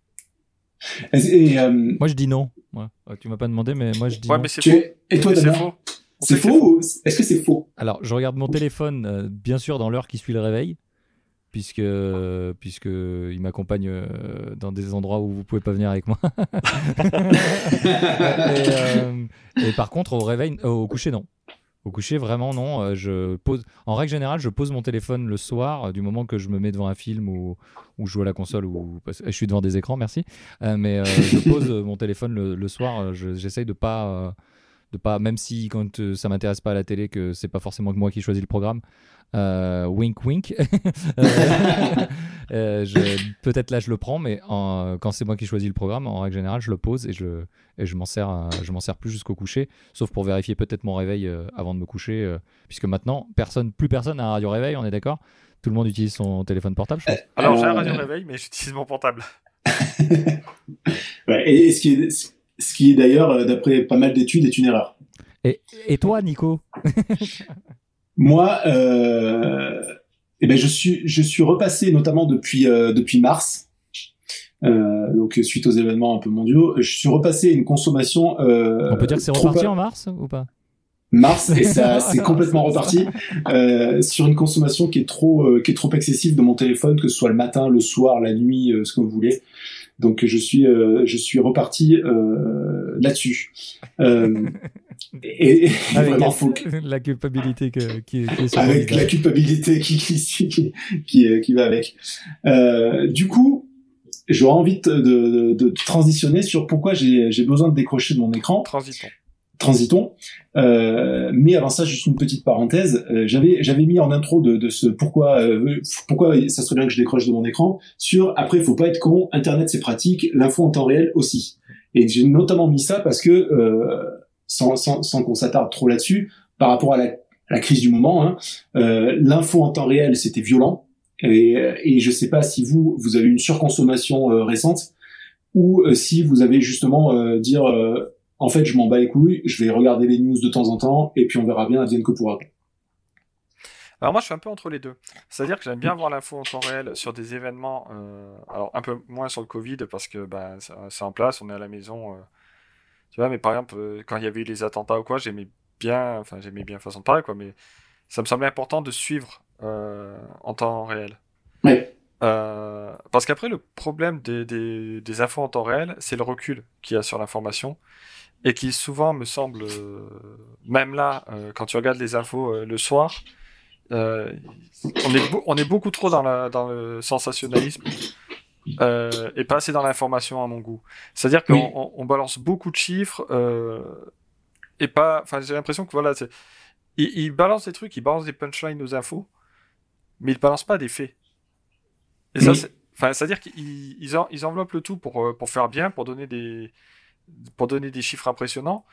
Et, euh, Moi, je dis non. Ouais. Tu m'as pas demandé, mais moi, je dis ouais, non. Mais c'est faux. Et toi, c'est faux. C'est faux. Est-ce que c'est faux? Alors, je regarde mon téléphone, bien sûr, dans l'heure qui suit le réveil puisque puisque il m'accompagne euh, dans des endroits où vous pouvez pas venir avec moi. Euh, et, par contre au réveil, euh, au coucher non. Au coucher vraiment non. je pose. En règle générale, je pose mon téléphone le soir du moment que je me mets devant un film ou, je joue à la console ou je suis devant des écrans, merci. mais je pose mon téléphone le, soir. J'essaye de pas de pas même si quand ça m'intéresse pas à la télé que c'est pas forcément que moi qui choisis le programme euh, wink wink. Euh, euh, peut-être là je le prends, mais quand c'est moi qui choisis le programme, en règle générale, je le pose et je, et je m'en sers, je m'en sers plus jusqu'au coucher, sauf pour vérifier peut-être mon réveil avant de me coucher, puisque maintenant personne, plus personne n'a un radio réveil, on est d'accord? Tout le monde utilise son téléphone portable, je pense. Alors j'ai un radio réveil, mais j'utilise mon portable. et, ce qui est, ce qui est d'ailleurs, d'après pas mal d'études, est une erreur. Et, et toi, Nico? Moi, euh, eh ben je suis je suis repassé notamment depuis euh, depuis mars. Euh, donc suite aux événements un peu mondiaux, je suis repassé à une consommation. Euh, On peut dire que c'est reparti en mars ou pas? Mars et ça c'est complètement reparti euh, sur une consommation qui est trop euh, qui est trop excessive de mon téléphone, que ce soit le matin, le soir, la nuit, ce que vous voulez. Donc je suis je suis reparti là-dessus. Et, avec vraiment, faut la culpabilité que, qui, qui est avec la culpabilité qui qui, qui, qui va avec. Euh, du coup, j'aurais envie de, de, de, transitionner sur pourquoi j'ai besoin de décrocher de mon écran. Transitons. Transitons. Euh, mais avant ça, juste une petite parenthèse. Euh, j'avais j'avais mis en intro de, de ce pourquoi euh, pourquoi ça serait bien que je décroche de mon écran. Sur après, faut pas être con. Internet c'est pratique. L'info en temps réel aussi. Et j'ai notamment mis ça parce que euh, sans, sans, sans qu'on s'attarde trop là-dessus, par rapport à la, la crise du moment, hein, euh, l'info en temps réel, c'était violent. Et, et je sais pas si vous, vous avez une surconsommation euh, récente, ou si vous avez justement dire, en fait, je m'en bats les couilles, je vais regarder les news de temps en temps, et puis on verra bien, advienne que pourra. Alors moi je suis un peu entre les deux. C'est-à-dire que j'aime bien voir l'info en temps réel sur des événements, euh, alors un peu moins sur le Covid parce que bah, c'est en place, on est à la maison, euh, tu vois, mais par exemple, euh, quand il y avait eu les attentats ou quoi, j'aimais bien, enfin j'aimais bien façon de parler, quoi, mais ça me semblait important de suivre euh, en temps réel. Euh, parce qu'après, le problème des, des, des, infos en temps réel, c'est le recul qu'il y a sur l'information, et qui souvent me semble, même là, quand tu regardes les infos le soir, on, est on est beaucoup trop dans, la, dans le sensationnalisme euh, et pas assez dans l'information à mon goût. C'est-à-dire qu'on on, balance beaucoup de chiffres euh, et pas. Enfin, j'ai l'impression que voilà, ils, balancent des trucs, ils balancent des punchlines aux infos, mais ils balancent pas des faits. Et ça, c'est. Enfin, c'est-à-dire qu'ils ils, ils, enveloppent le tout pour, euh, pour faire bien, pour donner des, pour donner des chiffres impressionnants,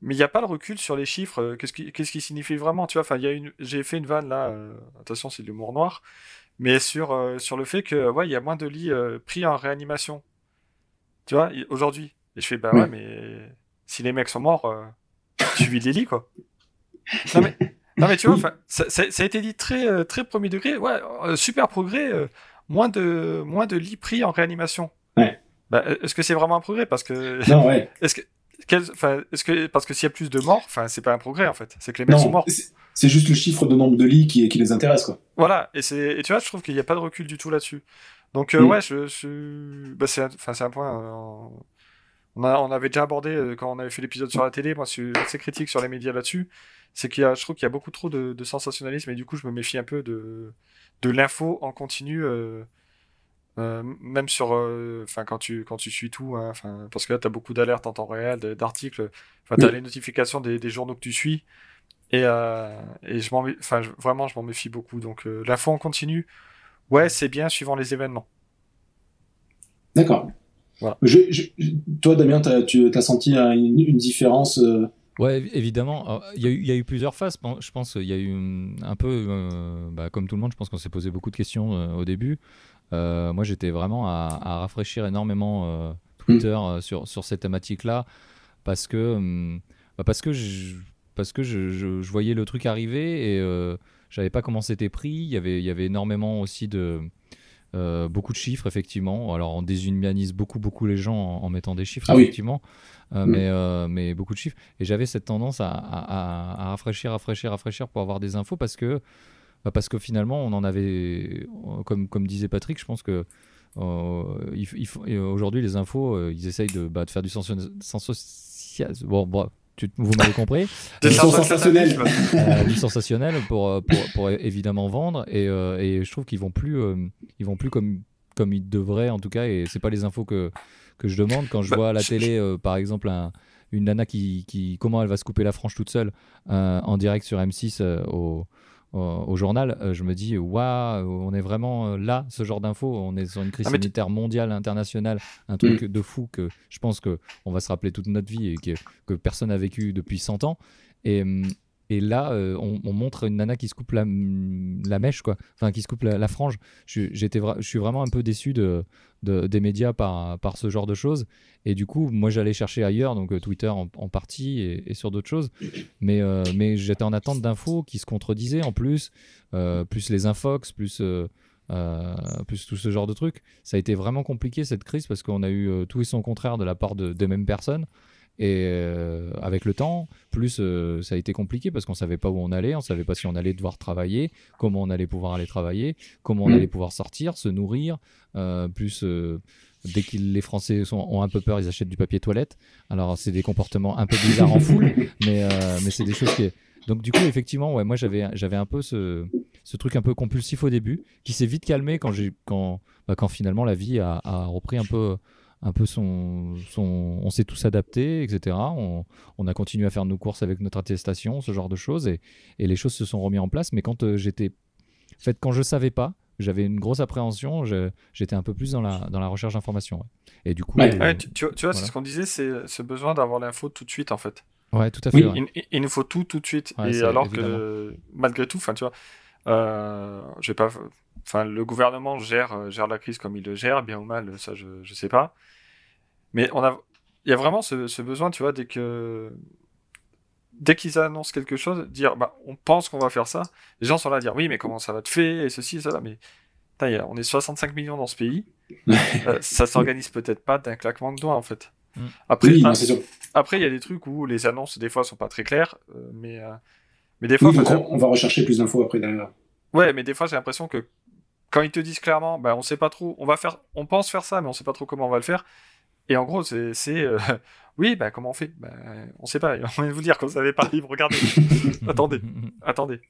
mais il n'y a pas le recul sur les chiffres. Euh, qu'est-ce qui, qu'est-ce qui signifie vraiment Tu vois, enfin, il y a une, j'ai fait une vanne là. Euh, attention, c'est de l'humour noir mais sur, euh, sur le fait que ouais, il y a moins de lits euh, pris en réanimation. Tu vois, aujourd'hui. Et je fais bah ouais, mais si les mecs sont morts, tu vis les lits quoi. Non mais, non mais tu vois, ça, ça, a été dit très très premier degré. Ouais, super progrès, moins de moins de lits pris en réanimation. Ouais. Bah, est-ce que c'est vraiment un progrès? Parce que non ouais. Est-ce que est-ce que parce que s'il y a plus de morts, enfin c'est pas un progrès en fait, c'est que les mecs sont morts. C'est juste le chiffre de nombre de lits qui, qui les intéresse quoi. Voilà, et c'est et tu vois, je trouve qu'il n'y a pas de recul du tout là-dessus. Donc mm. ouais, je, je... Bah, c'est un point. On, a, on avait déjà abordé quand on avait fait l'épisode sur la télé. Moi, je suis assez critique sur les médias là-dessus. C'est qu'il y a, je trouve qu'il y a beaucoup trop de, de, sensationnalisme et du coup, je me méfie un peu de de l'info en continu. Euh, même sur, euh, enfin quand tu quand tu suis tout, hein, parce que là tu as beaucoup d'alertes en temps réel, d'articles, enfin tu as les notifications des, des, journaux que tu suis, et, euh, et je m'en, enfin vraiment je m'en méfie beaucoup. Donc l'info en continu, ouais c'est bien suivant les événements. D'accord. toi Damien, tu as senti une, différence Ouais, évidemment. Il y, y, a eu plusieurs phases. Je pense qu'il y a eu un peu, bah, comme tout le monde, je pense qu'on s'est posé beaucoup de questions au début. Euh, moi, j'étais vraiment à, rafraîchir énormément euh, Twitter mm. euh, sur, sur ces thématiques-là parce que, hum, bah, parce que, je, parce que je, je, voyais le truc arriver et euh, j'avais pas comment c'était pris. Il y avait, il y avait énormément aussi de. beaucoup de chiffres, effectivement. Alors, on déshumanise beaucoup, beaucoup les gens en, mettant des chiffres, ah effectivement. Mm. mais, mais beaucoup de chiffres. Et j'avais cette tendance à, à, à, rafraîchir, rafraîchir, rafraîchir pour avoir des infos parce que bah, parce que finalement, on en avait, comme, comme disait Patrick, je pense que euh, aujourd'hui, les infos, euh, ils essayent de, bah, de faire du sensationnel. Bon, bon, vous m'avez compris. du sensationnel. Euh, du sensationnel pour, pour, pour, évidemment vendre. Et, et je trouve qu'ils vont plus, ils vont plus comme, comme ils devraient, en tout cas. Et c'est pas les infos que, que je demande. Quand je bah, vois à la télé, par exemple, un, une nana qui, qui, comment elle va se couper la frange toute seule en direct sur M6 au au, journal, euh, je me dis, waouh, on est vraiment euh, là, ce genre d'infos. On est sur une crise ah, sanitaire mondiale, internationale, un truc mm. de fou que je pense qu'on va se rappeler toute notre vie et que, que personne n'a vécu depuis 100 ans. Et, hum, et là, euh, on, montre une nana qui se coupe la, mèche, quoi. Enfin, qui se coupe la, frange. Je, j'étais je suis vraiment un peu déçu de, des médias par, ce genre de choses. Et du coup, moi, j'allais chercher ailleurs, donc euh, Twitter en, partie et, sur d'autres choses. Mais, euh, mais j'étais en attente d'infos qui se contredisaient en plus, plus les infox, plus. tout ce genre de trucs. Ça a été vraiment compliqué cette crise parce qu'on a eu tout et son contraire de la part de, des mêmes personnes. Et euh, avec le temps, plus euh, ça a été compliqué parce qu'on savait pas où on allait, on savait pas si on allait devoir travailler, comment on allait pouvoir aller travailler, comment on mm. allait pouvoir sortir, se nourrir. Euh, plus dès que les Français sont, ont un peu peur, ils achètent du papier toilette. Alors c'est des comportements un peu bizarres en foule, mais mais c'est des choses qui donc du coup effectivement ouais moi j'avais j'avais un peu ce, ce truc un peu compulsif au début qui s'est vite calmé quand bah, quand finalement la vie a, a repris un peu un peu son, son on s'est tous adaptés, etc. On, on, a continué à faire nos courses avec notre attestation, ce genre de choses, et, et les choses se sont remises en place. Mais quand euh, j'étais, en fait, quand je savais pas, j'avais une grosse appréhension, j'étais un peu plus dans la, dans la recherche d'informations. Et du coup, euh, tu, vois, c'est ce qu'on disait, c'est ce besoin d'avoir l'info tout de suite, en fait. Ouais, tout à fait. il, nous faut tout tout de suite. et alors que malgré tout, enfin, tu vois, euh, je vais pas enfin, le gouvernement gère, euh, gère la crise comme il le gère, bien ou mal, ça je, je sais pas. Mais on a, il y a vraiment ce, besoin, tu vois, dès que, dès qu'ils annoncent quelque chose, dire, bah, on pense qu'on va faire ça. Les gens sont là à dire, oui, mais comment ça va te faire, et ceci, et ça, mais, on est 65 millions dans ce pays. euh, ça s'organise peut-être pas d'un claquement de doigts, en fait. Mm. Après, après, il y a des trucs où les annonces, des fois, sont pas très claires, euh, mais, euh, mais des fois. on, va rechercher plus d'infos après derrière. Ouais, mais des fois, j'ai l'impression que quand ils te disent clairement, bah, on sait pas trop, on va faire, on pense faire ça, mais on sait pas trop comment on va le faire. Et en gros, c'est, euh, oui, bah, comment on fait? Bah, On sait pas. On va vous dire qu'on savait pas. Regardez. attendez, attendez.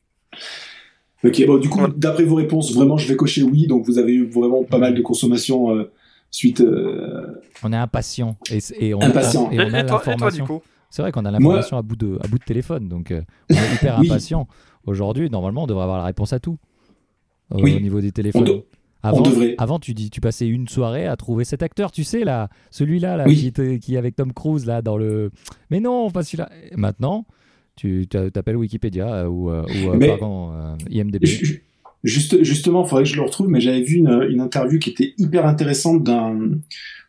Ok, bon, du coup, d'après vos réponses, vraiment, je vais cocher oui. Donc, vous avez eu vraiment pas mal de consommation euh, suite. Euh, on est impatient. Et, et on, impatient. et on a l'information. C'est vrai qu'on a l'information à bout de à bout de téléphone, donc on est hyper impatient. Aujourd'hui, normalement, on devrait avoir la réponse à tout au niveau des téléphones. Avant, avant, tu dis, tu passais une soirée à trouver cet acteur, tu sais là, celui-là là, qui, qui, est avec Tom Cruise là dans le. Mais non, pas celui-là. Maintenant, tu t'appelles Wikipédia euh, ou, euh, ou euh, pardon, IMDb. Juste, justement, il faudrait que je le retrouve, mais j'avais vu une, une, interview qui était hyper intéressante d'un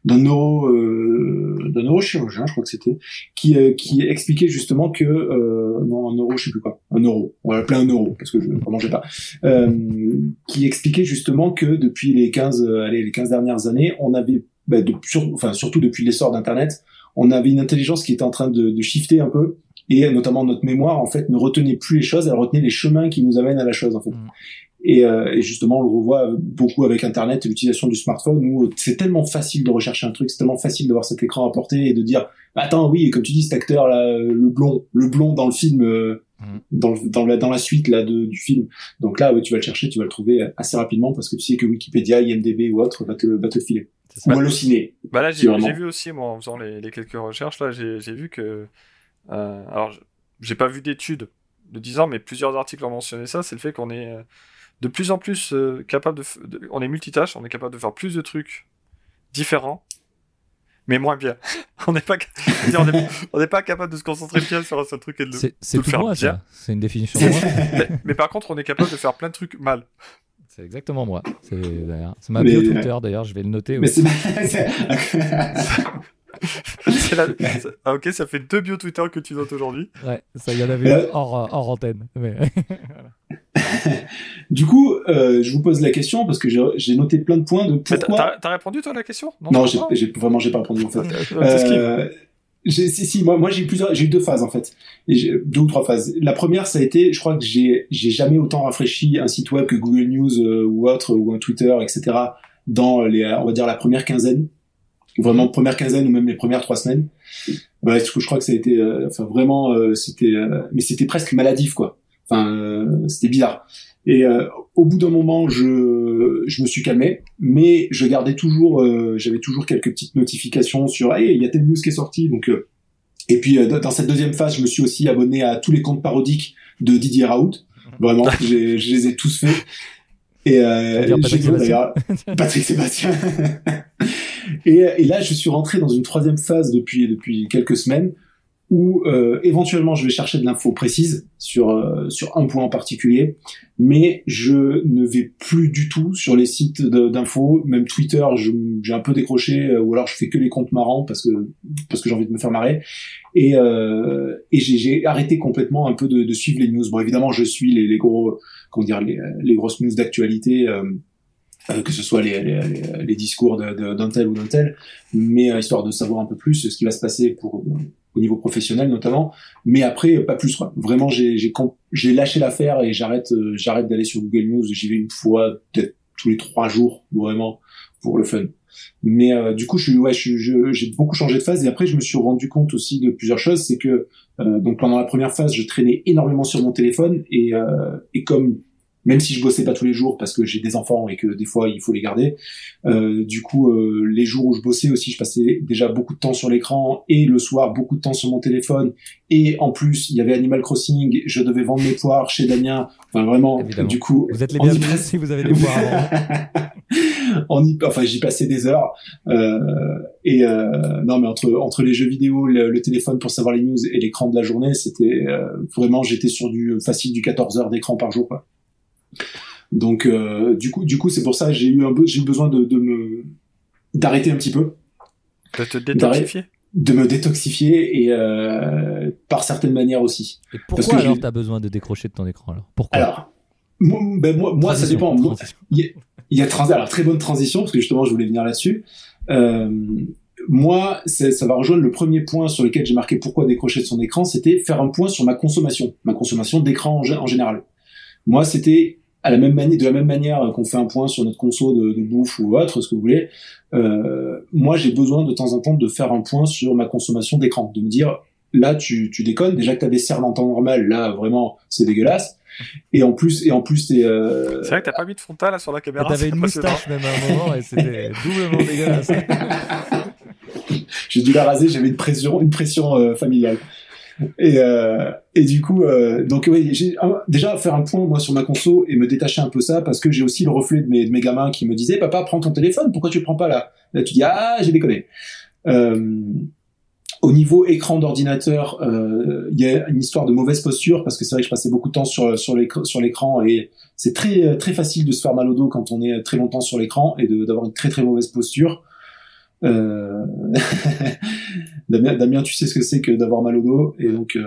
d'un neuro euh, d'un neurochirurgien, je crois que c'était, qui euh, qui expliquait justement que euh, non un neuro, je sais plus quoi, un neuro, on va l'appeler un neuro parce que je ne mangeais pas, euh, qui expliquait justement que depuis les 15 euh, allez les 15 dernières années, on avait bah, de, enfin surtout depuis l'essor d'internet, on avait une intelligence qui était en train de, de shifter un peu et notamment notre mémoire en fait ne retenait plus les choses, elle retenait les chemins qui nous amènent à la chose en fait. Et, euh, et, justement, on le revoit beaucoup avec Internet et l'utilisation du smartphone où c'est tellement facile de rechercher un truc, c'est tellement facile de voir cet écran à portée et de dire attends oui, comme tu dis, cet acteur là, le blond, le blond dans le film, euh, mm. dans, dans, la dans la suite là de, du film. Donc là, tu vas le chercher, tu vas le trouver assez rapidement parce que tu sais que Wikipédia, IMDb ou autre va te, va te le filer. Ou Allociné. Bah là, j'ai vu aussi moi en faisant les, les quelques recherches là, j'ai vu que euh, alors j'ai pas vu d'études de 10 ans, mais plusieurs articles ont mentionné ça, c'est le fait qu'on est de plus en plus euh, capable de, On est multitâche, on est capable de faire plus de trucs différents, mais moins bien. on n'est pas, on n'est pas capable de se concentrer bien sur un seul truc et de, le faire moi, bien. C'est une définition. mais, par contre, on est capable de faire plein de trucs mal. C'est exactement moi. C'est ma bio Twitter d'ailleurs, je vais le noter. Mais Ah, ok, ça fait deux bio Twitter que tu notes aujourd'hui. Ouais, ça y en avait euh... hors, hors, antenne. Mais... du coup, euh, je vous pose la question parce que j'ai noté plein de points de pourquoi. T'as répondu toi à la question? Non, non j'ai vraiment j'ai pas répondu en fait. euh, si, si, moi, moi j'ai eu plusieurs, j'ai eu deux phases en fait, deux ou trois phases. La première, ça a été, je crois que j'ai, j'ai jamais autant rafraîchi un site web que Google News euh, ou autre ou un Twitter, etc. Dans les, on va dire la première quinzaine vraiment première quinzaine ou même les premières trois semaines. Ouais, je crois que ça a été, euh, enfin vraiment, euh, c'était, euh, mais c'était presque maladif quoi. Enfin, c'était bizarre. Et au bout d'un moment, je, je me suis calmé, mais je gardais toujours, j'avais toujours quelques petites notifications sur, hey, il y a telle news qui est sortie, donc. et puis dans cette deuxième phase, je me suis aussi abonné à tous les comptes parodiques de Didier Raoult. Vraiment, je les ai tous faits. Et euh, Patrick Sébastien. Patrick Sébastien. Et, et, là, je suis rentré dans une troisième phase depuis depuis quelques semaines où euh, éventuellement je vais chercher de l'info précise sur euh, sur un point en particulier, mais je ne vais plus du tout sur les sites d'infos, même Twitter, j'ai un peu décroché, euh, ou alors je fais que les comptes marrants parce que parce que j'ai envie de me faire marrer, et euh, et j'ai arrêté complètement un peu de, de, suivre les news. Bon, évidemment, je suis les, les gros comment dire les, les grosses news d'actualité. Euh, que ce soit les, les, les discours d'un tel ou d'un tel, mais histoire de savoir un peu plus ce qui va se passer pour au niveau professionnel notamment, mais après pas plus quoi. Vraiment j'ai j'ai j'ai lâché l'affaire et j'arrête euh, j'arrête d'aller sur Google News, j'y vais une fois peut-être tous les trois jours vraiment pour le fun. Mais euh, du coup je suis ouais je j'ai beaucoup changé de phase. Et après je me suis rendu compte aussi de plusieurs choses, c'est que euh, donc pendant la première phase je traînais énormément sur mon téléphone. Et et comme même si je bossais pas tous les jours parce que j'ai des enfants et que des fois il faut les garder. Euh, du coup, euh, les jours où je bossais aussi, je passais déjà beaucoup de temps sur l'écran et le soir beaucoup de temps sur mon téléphone. Et en plus, il y avait Animal Crossing, je devais vendre mes poires chez Damien. Enfin vraiment, du coup, vous êtes les bienvenus si vous avez des poires. on y, enfin, j'y passais des heures. Euh, et euh, non, mais entre entre les jeux vidéo, le, le, téléphone pour savoir les news et l'écran de la journée, c'était euh, vraiment, j'étais sur du facile du 14 heures d'écran par jour. Quoi. Donc euh, du coup, du coup, c'est pour ça j'ai eu un peu, j'ai eu besoin de, de me d'arrêter un petit peu. De te détoxifier? De me détoxifier et euh, par certaines manières aussi. Et pourquoi alors t'as besoin de décrocher de ton écran alors? Pourquoi? Alors, moi, ben, moi, moi ça dépend. Il y a, il y a trans alors très bonne transition parce que justement je voulais venir là-dessus. Euh, moi, ça va rejoindre le premier point sur lequel j'ai marqué pourquoi décrocher de son écran, c'était faire un point sur ma consommation, ma consommation d'écran en, en, général. Moi, c'était à la même manière, de la même manière qu'on fait un point sur notre conso de, de, bouffe ou autre, ce que vous voulez. Euh, moi, j'ai besoin de temps en temps de faire un point sur ma consommation d'écran, de me dire là, tu, tu déconnes. Déjà que t'as des cernes en temps normal, là, vraiment, c'est dégueulasse. Et en plus, et en plus, t'es. Euh... C'est vrai que t'as pas mis de frontal là, sur la caméra. T'avais une moustache même à un moment et c'était doublement dégueulasse. j'ai dû la raser. J'avais une pression, une pression euh, familiale. Et, euh, et du coup, euh, donc oui, j'ai déjà faire un point moi sur ma conso et me détacher un peu ça parce que j'ai aussi le reflet de mes, de mes gamins qui me disaient papa prends ton téléphone, pourquoi tu le prends pas là? Là tu dis ah j'ai déconné. Euh, au niveau écran d'ordinateur, euh, il y a une histoire de mauvaise posture parce que c'est vrai que je passais beaucoup de temps sur sur l'écran sur l'écran et c'est très très facile de se faire mal au dos quand on est très longtemps sur l'écran et d'avoir une très très mauvaise posture. Euh... Damien, Damien, tu sais ce que c'est que d'avoir mal au dos et donc euh,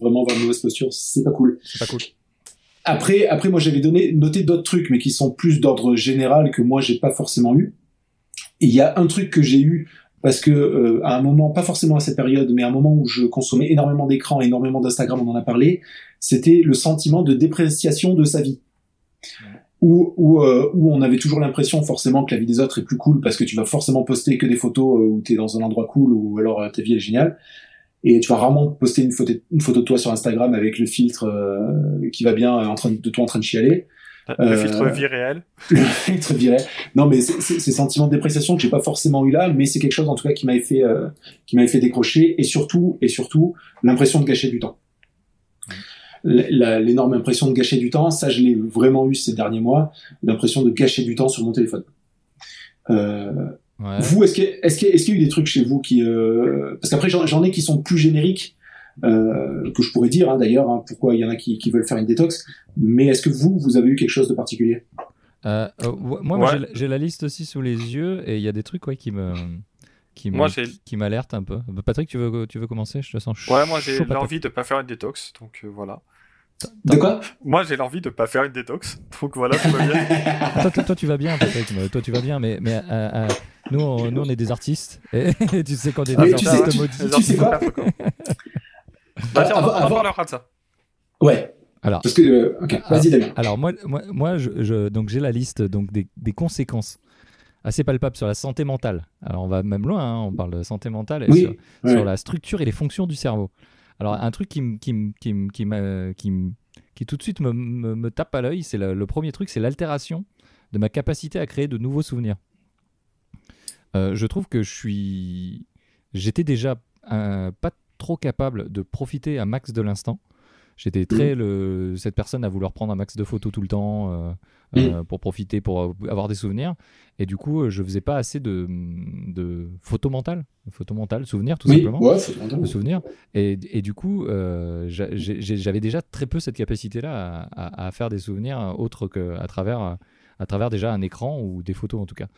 vraiment avoir une mauvaise posture, c'est pas cool. C'est pas cool. Après, après moi j'avais donné noté d'autres trucs, mais qui sont plus d'ordre général que moi j'ai pas forcément eu. Il y a un truc que j'ai eu parce que euh, à un moment, pas forcément à cette période, mais à un moment où je consommais énormément d'écran, énormément d'Instagram, on en a parlé, c'était le sentiment de dépréciation de sa vie. Où où, euh, où on avait toujours l'impression forcément que la vie des autres est plus cool parce que tu vas forcément poster que des photos où tu es dans un endroit cool ou alors ta vie est géniale et tu vas rarement poster une photo une photo de toi sur Instagram avec le filtre qui va bien en train de toi en train de chialer le filtre vie réel. Le filtre vie réel. Non, mais ces sentiments de dépréciation que j'ai pas forcément eu là, mais c'est quelque chose en tout cas qui m'avait fait, euh, qui m'avait fait décrocher, et surtout, et surtout, l'impression de gâcher du temps. L'énorme impression de gâcher du temps, ça je l'ai vraiment eu ces derniers mois, l'impression de gâcher du temps sur mon téléphone. Euh, ouais. Vous, est-ce qu'il y, est qu'il y, a eu des trucs chez vous qui, euh... parce qu'après j'en ai qui sont plus génériques, euh, que je pourrais dire hein, d'ailleurs, hein, pourquoi il y en a qui, qui, veulent faire une détox. Mais est-ce que vous, vous avez eu quelque chose de particulier? Euh, euh Moi, j'ai la liste aussi sous les yeux et il y a des trucs ouais, qui me qui qui m'alerte un peu. Patrick, tu veux tu veux commencer? Je te sens Ouais, moi j'ai l'envie de pas faire une détox, donc euh, voilà. De quoi? Moi j'ai l'envie de pas faire une détox, donc voilà, tout va bien. toi, toi, tu vas bien, Patrick. Toi tu vas bien, mais mais euh, nous, on, nous on est des artistes et tu sais qu'on est des artistes maudits. Tu sais quoi? Bah, tiens, on, avant... parlera de ça. Ouais. Alors, Parce que, euh, ok, vas-y Damien. Alors moi, moi, moi je, je, donc j'ai la liste donc des, des, conséquences assez palpables sur la santé mentale. Alors on va même loin, hein, on parle de santé mentale et sur, sur, la structure et les fonctions du cerveau. Alors un truc qui, qui, qui, qui, qui, qui tout de suite me, me, me tape à l'œil, c'est le, le, premier truc, c'est l'altération de ma capacité à créer de nouveaux souvenirs. Euh, je trouve que je suis, j'étais déjà euh, pas trop capable de profiter un max de l'instant. J'étais très mmh. le, cette personne à vouloir prendre un max de photos tout le temps euh, euh, mmh. pour profiter, pour avoir des souvenirs. Et du coup, je faisais pas assez de, de photos mentales, photos mentales, souvenirs tout simplement. Ouais, souvenirs. Et, et, du coup, euh, j'avais déjà très peu cette capacité-là à, à, faire des souvenirs autres qu'à travers, à travers déjà un écran ou des photos en tout cas.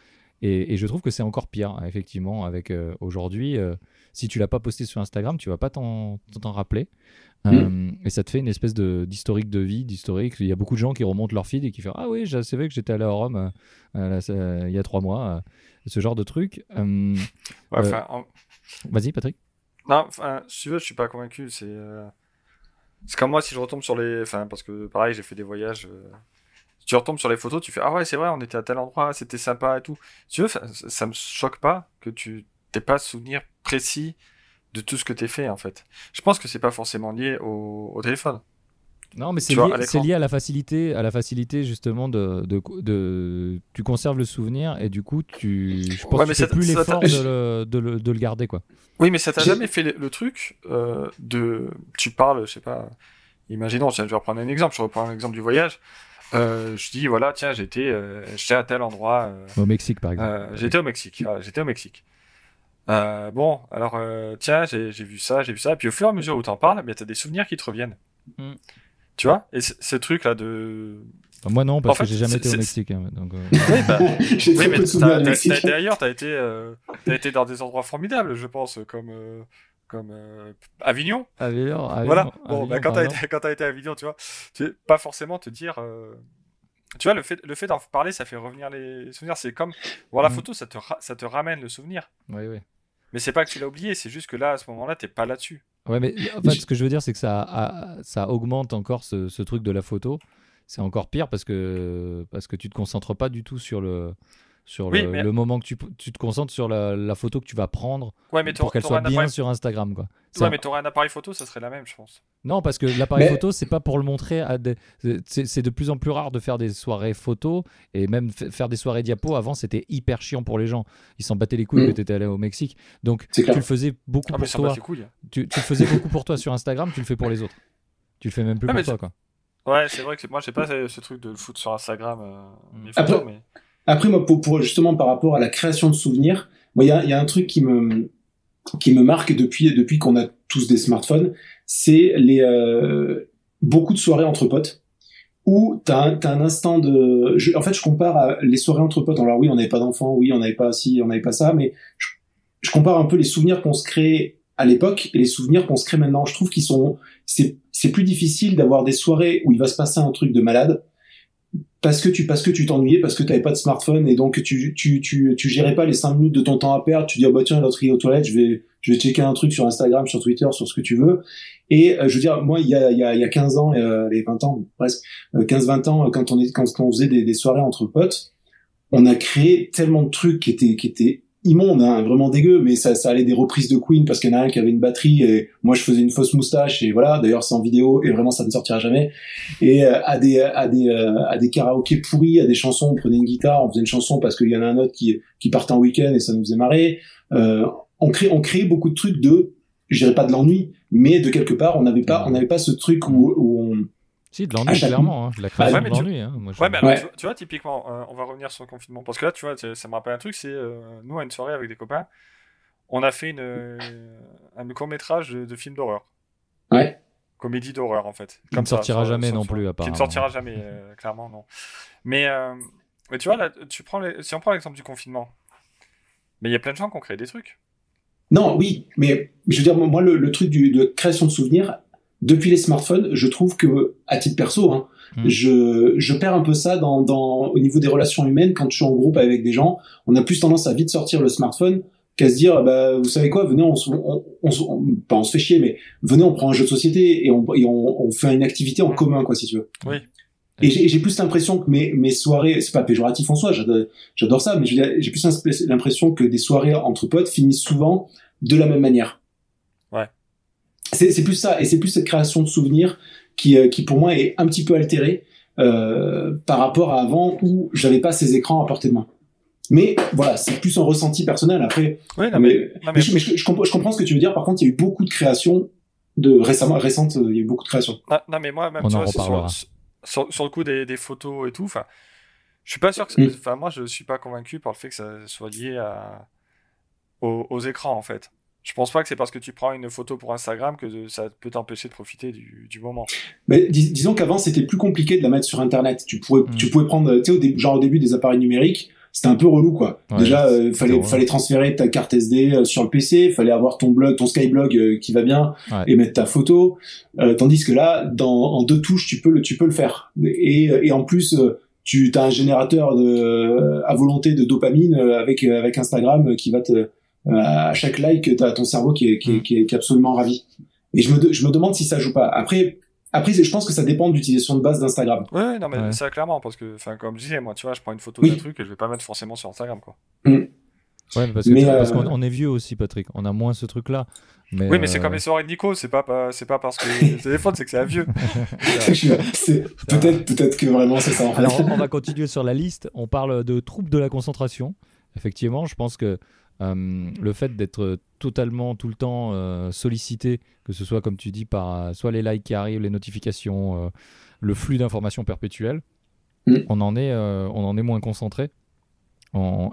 Et, et je trouve que c'est encore pire, effectivement, avec aujourd'hui si tu l'as pas posté sur Instagram, tu vas pas t'en rappeler. Hmm. Euh, et ça te fait une espèce d'historique de, vie, d'historique. Il y a beaucoup de gens qui remontent leur feed et qui font Ah oui, c'est vrai que j'étais allé à Rome euh, euh, il y a trois mois. ce genre de truc. Vas-y, Patrick. Non, si tu veux, je suis pas convaincu. C'est c'est comme moi si je retombe sur les. Enfin, parce que pareil, j'ai fait des voyages. Si tu retombes sur les photos, tu fais Ah ouais, c'est vrai, on était à tel endroit, c'était sympa et tout. Si tu veux, ça, ça me choque pas que tu t'es pas souvenir précis de tout ce que t'es fait en fait. Je pense que c'est pas forcément lié au, téléphone. Non, mais c'est lié, lié, à la facilité, à la facilité justement de, de, de, tu conserves le souvenir et du coup tu, je pense que tu fais plus l'effort de, de, le garder quoi. Oui, mais ça t'a jamais fait le, truc euh, de, tu parles, je sais pas, imaginons, je vais reprendre un exemple, je reprends un exemple du voyage. Euh, je dis voilà, tiens, j'étais, euh, j'étais à tel endroit. au Mexique par exemple. j'étais au Mexique. j'étais au Mexique. Euh, bon, alors euh, tiens, j'ai vu ça, j'ai vu ça. Et puis au fur et à mesure où t'en parles, tu as des souvenirs qui te reviennent. Mm. Tu vois? Et ce truc là de. Bah, moi non, parce que j'ai jamais été au Mexique. Hein, donc, euh. Oui, bah, oui, mais t'as été ailleurs, t'as été, as été dans des endroits formidables, je pense, comme comme Avignon. Avignon, Avignon. Voilà. Bon, bah, quand t'as été, quand as été à Avignon, tu vois, tu pas forcément te dire tu vois, le fait, le fait d'en parler, ça fait revenir les souvenirs. C'est comme voir la mm. photo, ça te, ça te ramène le souvenir. Oui, oui. Mais c'est pas que tu l'as oublié, c'est juste que là, à ce moment-là, t'es pas là-dessus. Ouais, mais en fait, ce que je veux dire, c'est que ça, ça augmente encore ce, ce, truc de la photo. C'est encore pire parce que, parce que tu te concentres pas du tout sur le, sur le, moment que tu, tu, te concentres sur la, la, photo que tu vas prendre pour qu'elle soit bien sur Instagram. Quoi. Ouais, mais tu aurais un appareil photo, ça serait la même, je pense. Non, parce que l'appareil photo, c'est pas pour le montrer à des... C'est de plus en plus rare de faire des soirées photos et même faire des soirées diapo. Avant, c'était hyper chiant pour les gens. Ils s'en battaient les couilles mm. que tu étais allé au Mexique. Donc, tu le faisais beaucoup ah, pour toi. Tu, tu, le faisais beaucoup pour toi sur Instagram, tu le fais pour les autres. Tu le fais même plus ah, pour toi, quoi. Ouais, c'est vrai que moi, j'ai pas ce truc de le foutre sur Instagram. Euh, photos, mais... Après, moi, pour, justement par rapport à la création de souvenirs, moi, il y a, y a, un truc qui me qui me marque depuis depuis qu'on a tous des smartphones, c'est les euh, beaucoup de soirées entre potes où t'as un, un instant de. Je, en fait, je compare à les soirées entre potes. Alors oui, on n'avait pas d'enfants, oui, on n'avait pas si, on n'avait pas ça, mais je, je, compare un peu les souvenirs qu'on se crée à l'époque et les souvenirs qu'on se crée maintenant. Je trouve qu'ils sont, c'est plus difficile d'avoir des soirées où il va se passer un truc de malade parce que tu parce que tu t'ennuyais parce que tu avais pas de smartphone et donc tu tu tu tu gérais pas les 5 minutes de ton temps à perdre. Tu dis oh bah tiens l'autre il est aux toilettes je vais je vais checker un truc sur Instagram sur Twitter sur ce que tu veux. Et euh, je veux dire moi il y a il y a, il y a 15 ans euh, les 20 ans presque 15 20 ans quand on est quand, on faisait des, des soirées entre potes on a créé tellement de trucs qui étaient qui étaient immonde, hein, vraiment dégueu, mais ça, ça allait des reprises de Queen parce qu'il y en a un qui avait une batterie et moi je faisais une fausse moustache et voilà. D'ailleurs c'est en vidéo et vraiment ça ne sortira jamais. Et euh, à des à des euh, à des karaokés pourris, à des chansons, on prenait une guitare, on faisait une chanson parce qu'il y en a un autre qui qui partait en week-end et ça nous faisait marrer. Euh, on crée on crée beaucoup de trucs de, je dirais pas de l'ennui, mais de quelque part on n'avait pas on n'avait pas ce truc où, où on si, de l'ennui, clairement. Hein. La création ouais, de l'ennui. Hein. ouais, mais alors, tu, vois, typiquement, euh, on va revenir sur le confinement. Parce que là, tu vois, ça me rappelle un truc, c'est euh, nous, à une soirée avec des copains, on a fait une, euh, un court-métrage de, film d'horreur. Ouais. Comédie d'horreur, en fait. Qui ne sortira jamais non plus, apparemment. Qui ne sortira jamais, clairement, non. Mais, mais tu vois, là, tu prends si on prend l'exemple du confinement, mais il y a plein de gens qui ont créé des trucs. Non, oui, mais je veux dire, moi, le, le truc du, de création de souvenirs, depuis les smartphones, je trouve que, à titre perso, hein, hmm. je, je perds un peu ça dans, dans, au niveau des relations humaines. Quand je suis en groupe avec des gens, on a plus tendance à vite sortir le smartphone qu'à se dire, bah, vous savez quoi, venez, on, on, on, pas on se fait chier, mais venez, on prend un jeu de société et on, et on, on fait une activité en commun, quoi, si tu veux. Oui. Et j'ai plus l'impression que mes, mes soirées, c'est pas péjoratif en soi, j'adore ça, mais j'ai plus l'impression que des soirées entre potes finissent souvent de la même manière c'est plus ça, et c'est plus cette création de souvenirs qui, euh, qui pour moi est un petit peu altérée euh, par rapport à avant où j'avais pas ces écrans à portée de main. Mais voilà, c'est plus un ressenti personnel. Après, mais, mais, je, comprends, je, comprends, ce que tu veux dire. Par contre, il y a eu beaucoup de créations de récemment, récentes. Il y a eu beaucoup de créations. Ah, non, mais moi, même tu vois, sur, sur, le coup des, des photos et tout. Enfin, je suis pas sûr que. Mm. Enfin, moi, je suis pas convaincu par le fait que ça soit lié à, aux, aux écrans en fait. Je pense pas que c'est parce que tu prends une photo pour Instagram que ça peut t'empêcher de profiter du, du moment. Mais disons qu'avant c'était plus compliqué de la mettre sur Internet. Tu pouvais, mm. tu pouvais prendre, tu sais, au genre au début des appareils numériques, c'était un peu relou quoi. Déjà, euh, fallait, fallait transférer ta carte SD euh, sur le PC, fallait avoir ton blog, ton Skyblog euh, qui va bien et mettre ta photo. Euh, tandis que là, dans, en deux touches, tu peux le, tu peux le faire. Et, et en plus, tu as un générateur de, à volonté de dopamine avec, avec Instagram qui va te euh, à chaque like, tu as ton cerveau qui est, qui, est, mm. qui, est, absolument ravi. Et je me, je me demande si ça joue pas. Après, après, je pense que ça dépend de l'utilisation de base d'Instagram. Ouais, non, mais ça clairement, parce que, enfin, comme je disais, moi, tu vois, je prends une photo d'un truc et je vais pas mettre forcément sur Instagram, quoi. Mm. Ouais, parce qu'on euh, est vieux aussi, Patrick. On a moins ce truc-là. Mais oui, mais c'est euh, comme les soirées de Nico. C'est pas, pas c'est pas parce que le téléphone, c'est que c'est un vieux. peut-être, peut-être que vraiment c'est ça. Alors, on va continuer sur la liste. On parle de troubles de la concentration. Effectivement, je pense que euh, le fait d'être totalement tout le temps euh, sollicité, que ce soit comme tu dis par euh, soit les likes qui arrivent, les notifications, le flux d'informations perpétuel, mm. on en est on en est moins concentré.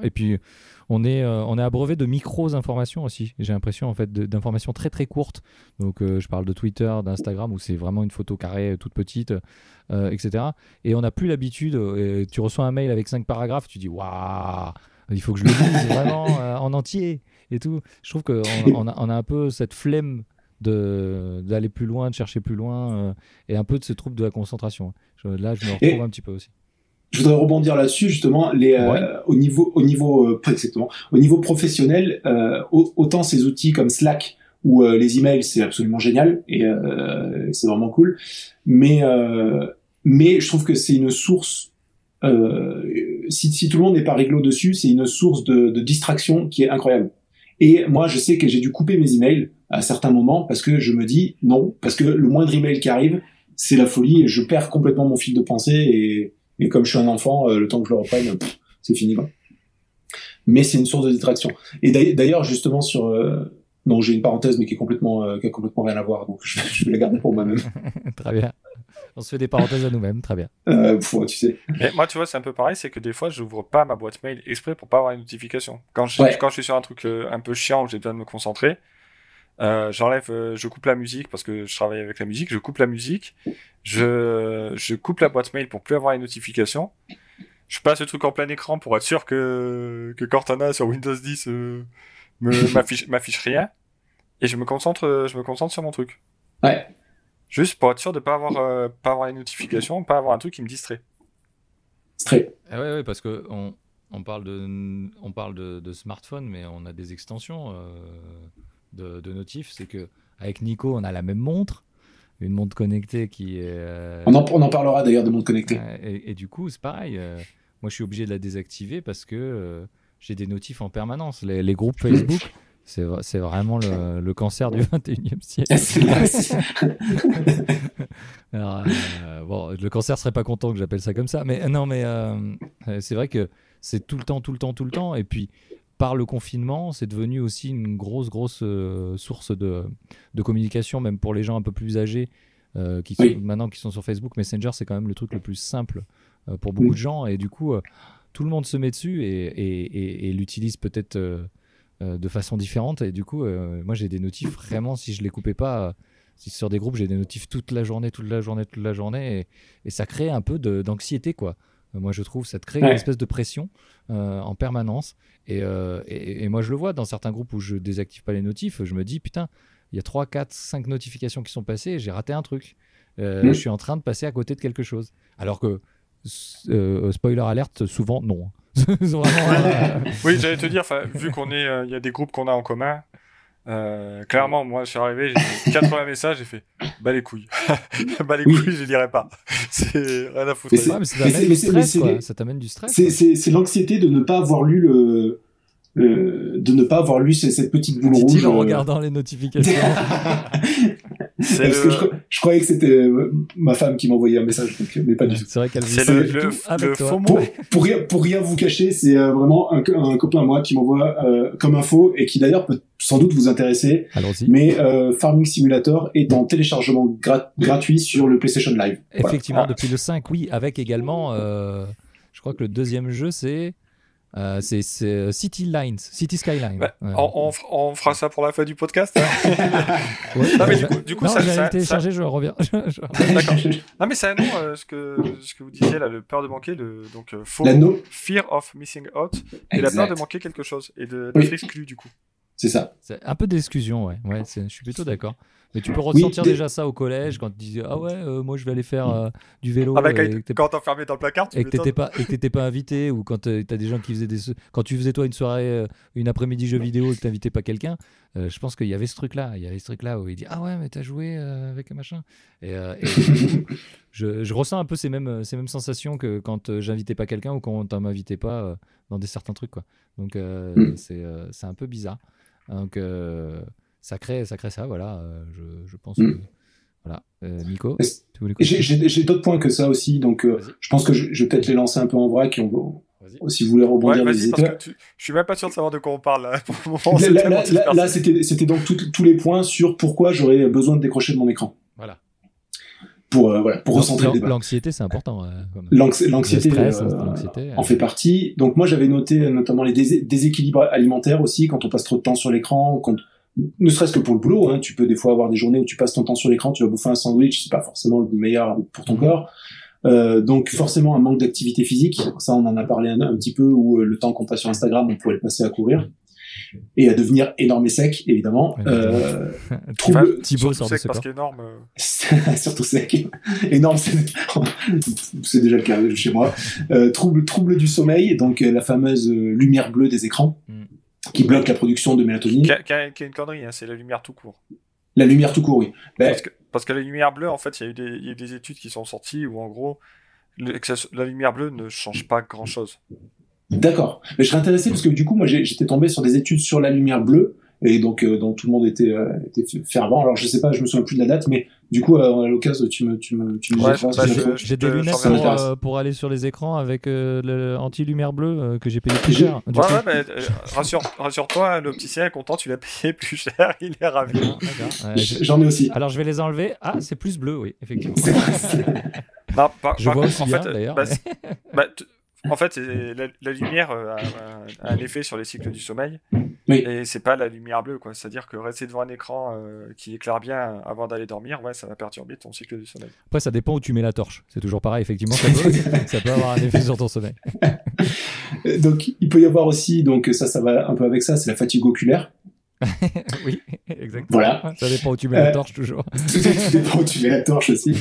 Et puis on est on est abreuvé de micros informations aussi. J'ai l'impression en fait d'informations très très courtes. Donc je parle de Twitter, d'Instagram où c'est vraiment une photo carrée toute petite, etc. Et on n'a plus l'habitude. tu reçois un mail avec cinq paragraphes, tu dis waouh il faut que je le dise vraiment euh, en entier et tout. Je trouve qu'on on a, on a un peu cette flemme d'aller plus loin, de chercher plus loin euh, et un peu de ce trouble de la concentration. là, je me retrouve un petit peu aussi. Je voudrais rebondir là-dessus justement les euh, au niveau au niveau exactement au niveau professionnel autant ces outils comme Slack ou les emails c'est absolument génial et c'est vraiment cool mais mais je trouve que c'est une source euh, si, tout le monde n'est pas réglo dessus, c'est une source de, distraction qui est incroyable. Et moi, je sais que j'ai dû couper mes emails à certains moments parce que je me dis non, parce que le moindre email qui arrive, c'est la folie et je perds complètement mon fil de pensée et, et comme je suis un enfant, euh, le temps que je le reprenne, c'est fini. Mais c'est une source de distraction. Et d'ailleurs, justement sur euh, non, j'ai une parenthèse mais qui est complètement euh, qui a complètement rien à voir, donc je, je vais la garder pour moi-même. Très bien. On se fait des parenthèses à nous-mêmes, très bien. Euh, tu sais. Mais moi, tu vois, c'est un peu pareil, c'est que des fois, je n'ouvre pas ma boîte mail exprès pour pas avoir une notification. Quand je, quand je suis sur un truc euh, un peu chiant où j'ai besoin de me concentrer, euh, j'enlève, euh, je coupe la musique parce que je travaille avec la musique, je coupe la musique, je, je coupe la boîte mail pour plus avoir une notification. Je passe le truc en plein écran pour être sûr que, que Cortana sur Windows 10 euh, m'affiche, m'affiche rien. Et je me concentre, je me concentre sur mon truc. Ouais. Juste pour être sûr de pas avoir, euh, pas avoir les notifications, pas avoir un truc qui me distrait. très. Ah ouais, ouais, parce que on, on parle de on parle de, de, smartphone, mais on a des extensions de, de notifs. C'est que avec Nico, on a la même montre, une montre connectée qui est. On, en, on, en, parlera d'ailleurs de montre connectée. Et, et, du coup, c'est pareil. moi, je suis obligé de la désactiver parce que j'ai des notifs en permanence. Les, les groupes Facebook. C'est vraiment le, le, cancer du 21e siècle. Alors, euh, bon, le cancer serait pas content que j'appelle ça comme ça, mais non, mais euh, c'est vrai que c'est tout le temps, tout le temps, tout le temps. Et puis, par le confinement, c'est devenu aussi une grosse, grosse euh, source de, de, communication, même pour les gens un peu plus âgés qui sont, maintenant qui sont sur Facebook. Messenger, c'est quand même le truc le plus simple pour beaucoup de gens. Et du coup, tout le monde se met dessus et, et, et l'utilise peut-être euh, de façon différente. Et du coup, euh, moi, j'ai des notifs vraiment, si je les coupais pas, si sur des groupes, j'ai des notifs toute la journée, toute la journée, toute la journée. Et, ça crée un peu d'anxiété, quoi. Euh, moi, je trouve, ça te crée une espèce de pression en permanence. Et, et, moi, je le vois dans certains groupes où je désactive pas les notifs, je me dis, putain, il y a 3, 4, 5 notifications qui sont passées j'ai raté un truc. Mmh. Je suis en train de passer à côté de quelque chose. Alors que, spoiler alerte, souvent, non. Euh, oui, j'allais te dire, vu qu'on est, euh, il y a des groupes qu'on a en commun. Euh, clairement, moi, je suis arrivé, j'ai 80 messages, j'ai fait bah les couilles, bah les couilles, je lirai pas. C'est rien à foutre. ça t'amène du stress. C'est l'anxiété de ne pas avoir lu le, de ne pas avoir lu cette petite boule rouge en regardant les notifications. Parce que je, croyais que c'était euh, ma femme qui m'envoyait un message, mais pas du tout. C'est vrai qu'elle C'est le, le, faux pour, pour, rien, pour rien vous cacher, c'est euh, vraiment un, un, copain à moi qui m'envoie euh, comme info et qui d'ailleurs peut sans doute vous intéresser. Mais Farming Simulator est en téléchargement gratuit sur le PlayStation Live. Effectivement, ah. depuis le 5, oui, avec également, je crois que le deuxième jeu c'est euh, c'est euh, City Lines, City Skyline. Bah, on, on, fera ça pour la fin du podcast. Hein. non, mais du coup, ça, ça, téléchargé, je reviens. D'accord. Non, mais c'est un nom, euh, ce, que, ce que vous disiez là, le peur de manquer, le, donc faux, fear of missing out, et la peur de manquer quelque chose, et d'être exclu du coup. C'est ça. C'est un peu d'exclusion, ouais. ouais je suis plutôt d'accord. Mais tu peux ressentir déjà ça au collège quand tu disais ah ouais euh, moi je vais aller faire euh, du vélo ah bah, quand t'es enfermé dans le placard tu et que t'étais pas et pas invité ou quand euh, t'as des gens qui faisaient des quand tu faisais toi une soirée une après-midi jeu vidéo et que t'invitais pas quelqu'un je pense qu'il y avait ce truc là il y avait ce truc là où il dit ah ouais mais t'as joué avec un machin. Et, je, je, ressens un peu ces mêmes ces mêmes sensations que quand j'invitais pas quelqu'un ou quand on m'invitait pas dans des certains trucs quoi. Donc mm. c'est c'est un peu bizarre. Donc ça crée, ça crée ça, voilà. Euh, je, je, pense mm. que. Voilà. Euh, Nico J'ai d'autres points que ça aussi, donc euh, je pense que je, je vais peut-être les lancer un peu en vrac et on va, si vous voulez rebondir ouais, les parce que Je suis même pas sûr de savoir de quoi on parle là. Pour là, là, c'était donc tous les points sur pourquoi j'aurais besoin de décrocher de mon écran. Voilà. Pour, voilà, pour recentrer le débat. L'anxiété, c'est important. L'anxiété en fait partie. Donc moi, j'avais noté notamment les déséquilibres alimentaires aussi, quand on passe trop de temps sur l'écran, quand ne serait-ce que pour le boulot, hein, tu peux des fois avoir des journées où tu passes ton temps sur l'écran, tu vas bouffer un sandwich, c'est pas forcément le meilleur pour ton corps. Euh, donc forcément un manque d'activité physique, ça on en a parlé un, petit peu, où euh, le temps qu'on passe sur Instagram, on pourrait le passer à courir et à devenir énorme et sec, évidemment. Euh, trouble... Thibaut surtout sec parce qu'énorme. Euh. surtout sec. énorme, c'est déjà le cas chez moi. Euh, trouble, trouble du sommeil, donc la fameuse lumière bleue des écrans. Mm qui bloque la production de mélatonine. Qui, est une connerie, hein, c'est la lumière tout court. La lumière tout court, oui. Ben, parce, que, la lumière bleue, en fait, il y, a eu des études qui sont sorties où, en gros, la lumière bleue ne change pas grand-chose. D'accord. Mais je serais intéressé parce que du coup, moi, j'étais tombé sur des études sur la lumière bleue et donc euh, dont tout le monde était, euh, était fervent. Alors je sais pas, je me souviens plus de la date, mais du coup euh, à l'occasion tu me tu me tu me ouais, bah, j'ai des lunettes pour, pour, aller sur les écrans avec le anti lumière bleue que j'ai payé plus cher. Ouais, ouais mais rassure rassure-toi, l'opticien est content, tu l'as payé plus cher, il est ravi. J'en ai aussi. Alors je vais les enlever. Ah, c'est plus bleu, oui, effectivement. non, par, je vois aussi en fait, d'ailleurs. Bah, bah, en fait, la, lumière euh, a, un effet sur les cycles du sommeil. Oui. Et c'est pas la lumière bleue, quoi. C'est-à-dire que rester devant un écran euh, qui éclaire bien avant d'aller dormir, ouais, ça va perturber ton cycle du sommeil. Après, ça dépend où tu mets la torche. C'est toujours pareil, effectivement. Ça peut, avoir un effet sur ton sommeil. donc, il peut y avoir aussi, donc ça, ça va un peu avec ça, c'est la fatigue oculaire. oui, exactement. Voilà. Ça dépend où tu mets la torche toujours. Tout dépend où tu mets la torche aussi.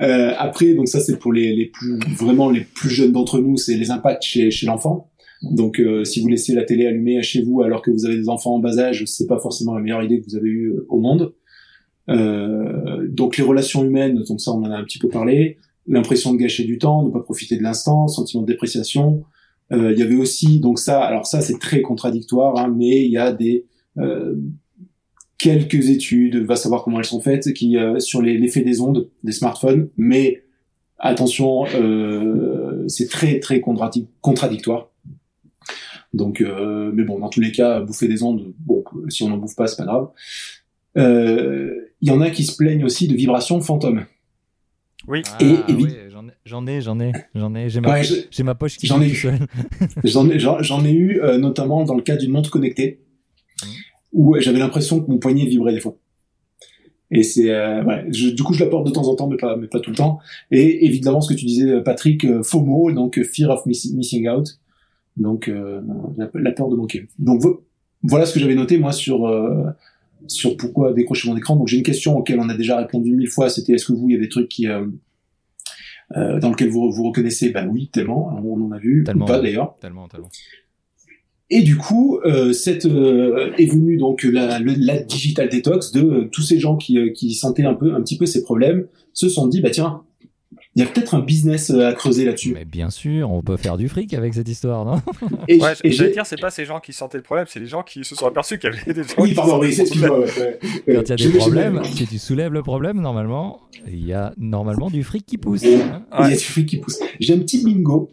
après, donc ça c'est pour les, les plus vraiment les plus jeunes d'entre nous, c'est les impacts chez, chez l'enfant. Donc, si vous laissez la télé allumée chez vous alors que vous avez des enfants en bas âge, c'est pas forcément la meilleure idée que vous avez eue au monde. Euh, donc, les relations humaines, donc ça, on en a un petit peu parlé. L'impression de gâcher du temps, ne pas profiter de l'instant, sentiment de dépréciation. Euh, il y avait aussi, donc ça, alors ça, c'est très contradictoire, hein, mais il y a des euh, quelques études, va savoir comment elles sont faites, qui sur l'effet des ondes des smartphones, mais attention, c'est très très contradictoire. Donc, euh, mais bon, dans tous les cas, bouffer des ondes, bon, si on n'en bouffe pas, c'est pas grave. Euh, il y en a qui se plaignent aussi de vibrations fantômes. Oui. et, ah, j'en ai, j'en ai, j'en ai. J'ai ma, ma, poche qui j'en ai, eu. j'en ai, j'en ai eu euh, notamment dans le cas d'une montre connectée. Où j'avais l'impression que mon poignet vibrait des fois. Et c'est, ouais, du coup, je la porte de temps en temps, mais pas, mais pas tout le temps. Et évidemment, ce que tu disais, Patrick, FOMO, donc Fear of Missing Out, donc euh, la, peur de manquer. Donc voilà ce que j'avais noté moi sur euh, sur pourquoi décrocher mon écran. Donc j'ai une question auquel on a déjà répondu mille fois. C'était est-ce que vous il y a des trucs qui euh, dans lesquels vous vous reconnaissez? Ben oui, tellement. On en a vu. Tellement, pas d'ailleurs. Tellement, tellement. Et du coup, euh, cette est venue donc la, la, digital detox de tous ces gens qui, qui sentaient un peu un petit peu ces problèmes se sont dit bah tiens il y a peut-être un business euh, à creuser là-dessus. Mais bien sûr, on peut faire du fric avec cette histoire, non Et, ouais, et j'allais dire, c'est pas ces gens qui sentaient le problème, c'est les gens qui se sont aperçus qu'il y avait des gens. Oui, pardon, oui, excuse-moi. Quand il y a des problèmes, si tu soulèves le problème, normalement, il y a normalement du fric qui pousse. Hein. Il y a du fric qui pousse. J'ai un petit bingo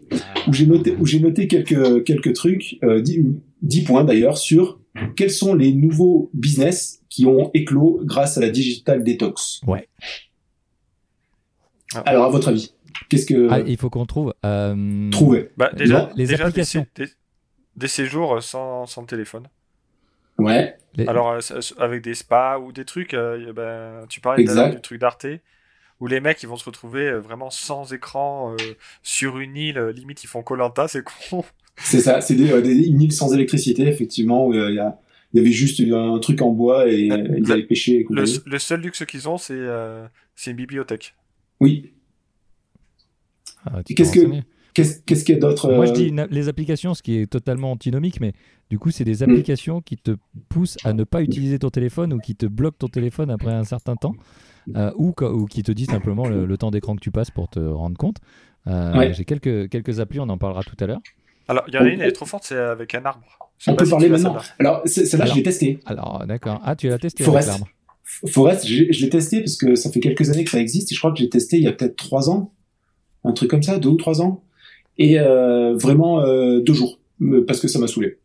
où j'ai noté, où j'ai noté quelques quelques trucs, euh, 10, points d'ailleurs sur quels sont les nouveaux business qui ont éclos grâce à la digital detox. Ouais. Ah. Alors, à votre avis, qu'est-ce que. Ah, il faut qu'on trouve. Euh... Trouver. Bah, déjà, les applications. Des, séjours euh, sans, sans téléphone. Ouais. Alors, euh, avec des spas ou des trucs, euh, ben, tu parlais du truc d'Arte, où les mecs ils vont se retrouver vraiment sans écran sur une île, limite ils font Colanta, c'est con. C'est ça, c'est des, une île sans électricité, effectivement, où il y a il y avait juste un truc en bois et ils allaient pêcher. Le, le, seul luxe qu'ils ont, c'est c'est une bibliothèque. Oui. Ah, qu'est-ce que qu'est-ce qu'il y a d'autre Moi, je dis euh, les applications, ce qui est totalement antinomique, mais du coup, c'est des hmm. applications qui te poussent à ne pas utiliser ton téléphone ou qui te bloquent ton téléphone après un certain temps, euh, ou, ou, qui te disent simplement le, temps d'écran que tu passes pour te rendre compte. Euh, j'ai quelques, quelques applis, on en parlera tout à l'heure. Alors, il y en a une, elle est trop forte, c'est avec un arbre. On peut parler maintenant. Alors, celle-là, je l'ai testée. Alors, d'accord. Ah, tu l'as testé avec l'arbre. Forest, je, je l'ai testé parce que ça fait quelques années que ça existe et je crois que j'ai testé il y a peut-être trois ans, un truc comme ça, deux ou trois ans, et euh, vraiment euh, deux jours parce que ça m'a saoulé.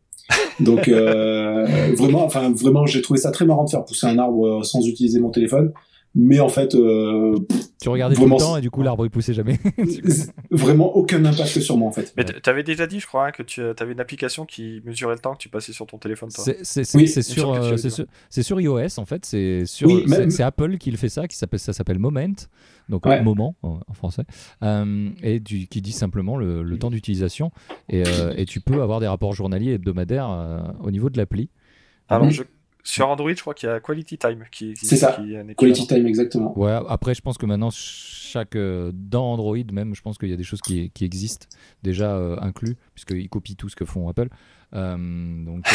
Donc euh, vraiment, enfin vraiment, j'ai trouvé ça très marrant de faire pousser un arbre sans utiliser mon téléphone mais en fait euh, tu regardais tout le temps et du coup l'arbre il poussait jamais. Vraiment aucun impact sur moi en fait. Mais tu avais déjà dit je crois hein, que tu avais une application qui mesurait le temps que tu passais sur ton téléphone c'est oui, sur, euh, c'est sur, iOS en fait. C'est sur c'est Apple qui le fait ça qui s'appelle ça s'appelle Moment. Donc moment en, français. Euh, et qui dit simplement le, temps d'utilisation. Et, et, tu peux avoir des rapports journaliers hebdomadaires au niveau de l'appli. Alors je sur Android, je crois qu'il y a Quality Time qui C'est ça. Quality Time, exactement. Ouais, après, je pense que maintenant, chaque, euh, dans Android, même, je pense qu'il y a des choses qui, qui existent déjà euh, inclus, puisqu'ils copient tout ce que font Apple. Euh, donc,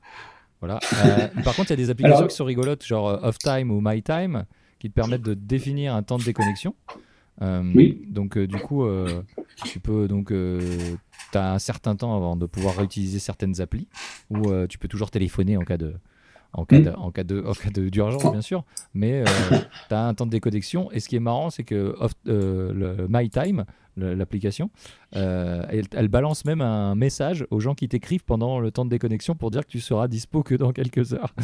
voilà. par contre, il y a des applications qui sont rigolotes, genre Off Time ou My Time, qui te permettent de définir un temps de déconnexion. oui. Donc, du coup, tu peux donc. tu as un certain temps avant de pouvoir réutiliser certaines applis, ou tu peux toujours téléphoner en cas de, en cas, de, en cas de, en cas d'urgence, bien sûr, mais euh, tu as un temps de déconnexion. Et ce qui est marrant, c'est que euh, le MyTime, l'application, euh, elle, balance même un message aux gens qui t'écrivent pendant le temps de déconnexion pour dire que tu seras dispo que dans quelques heures.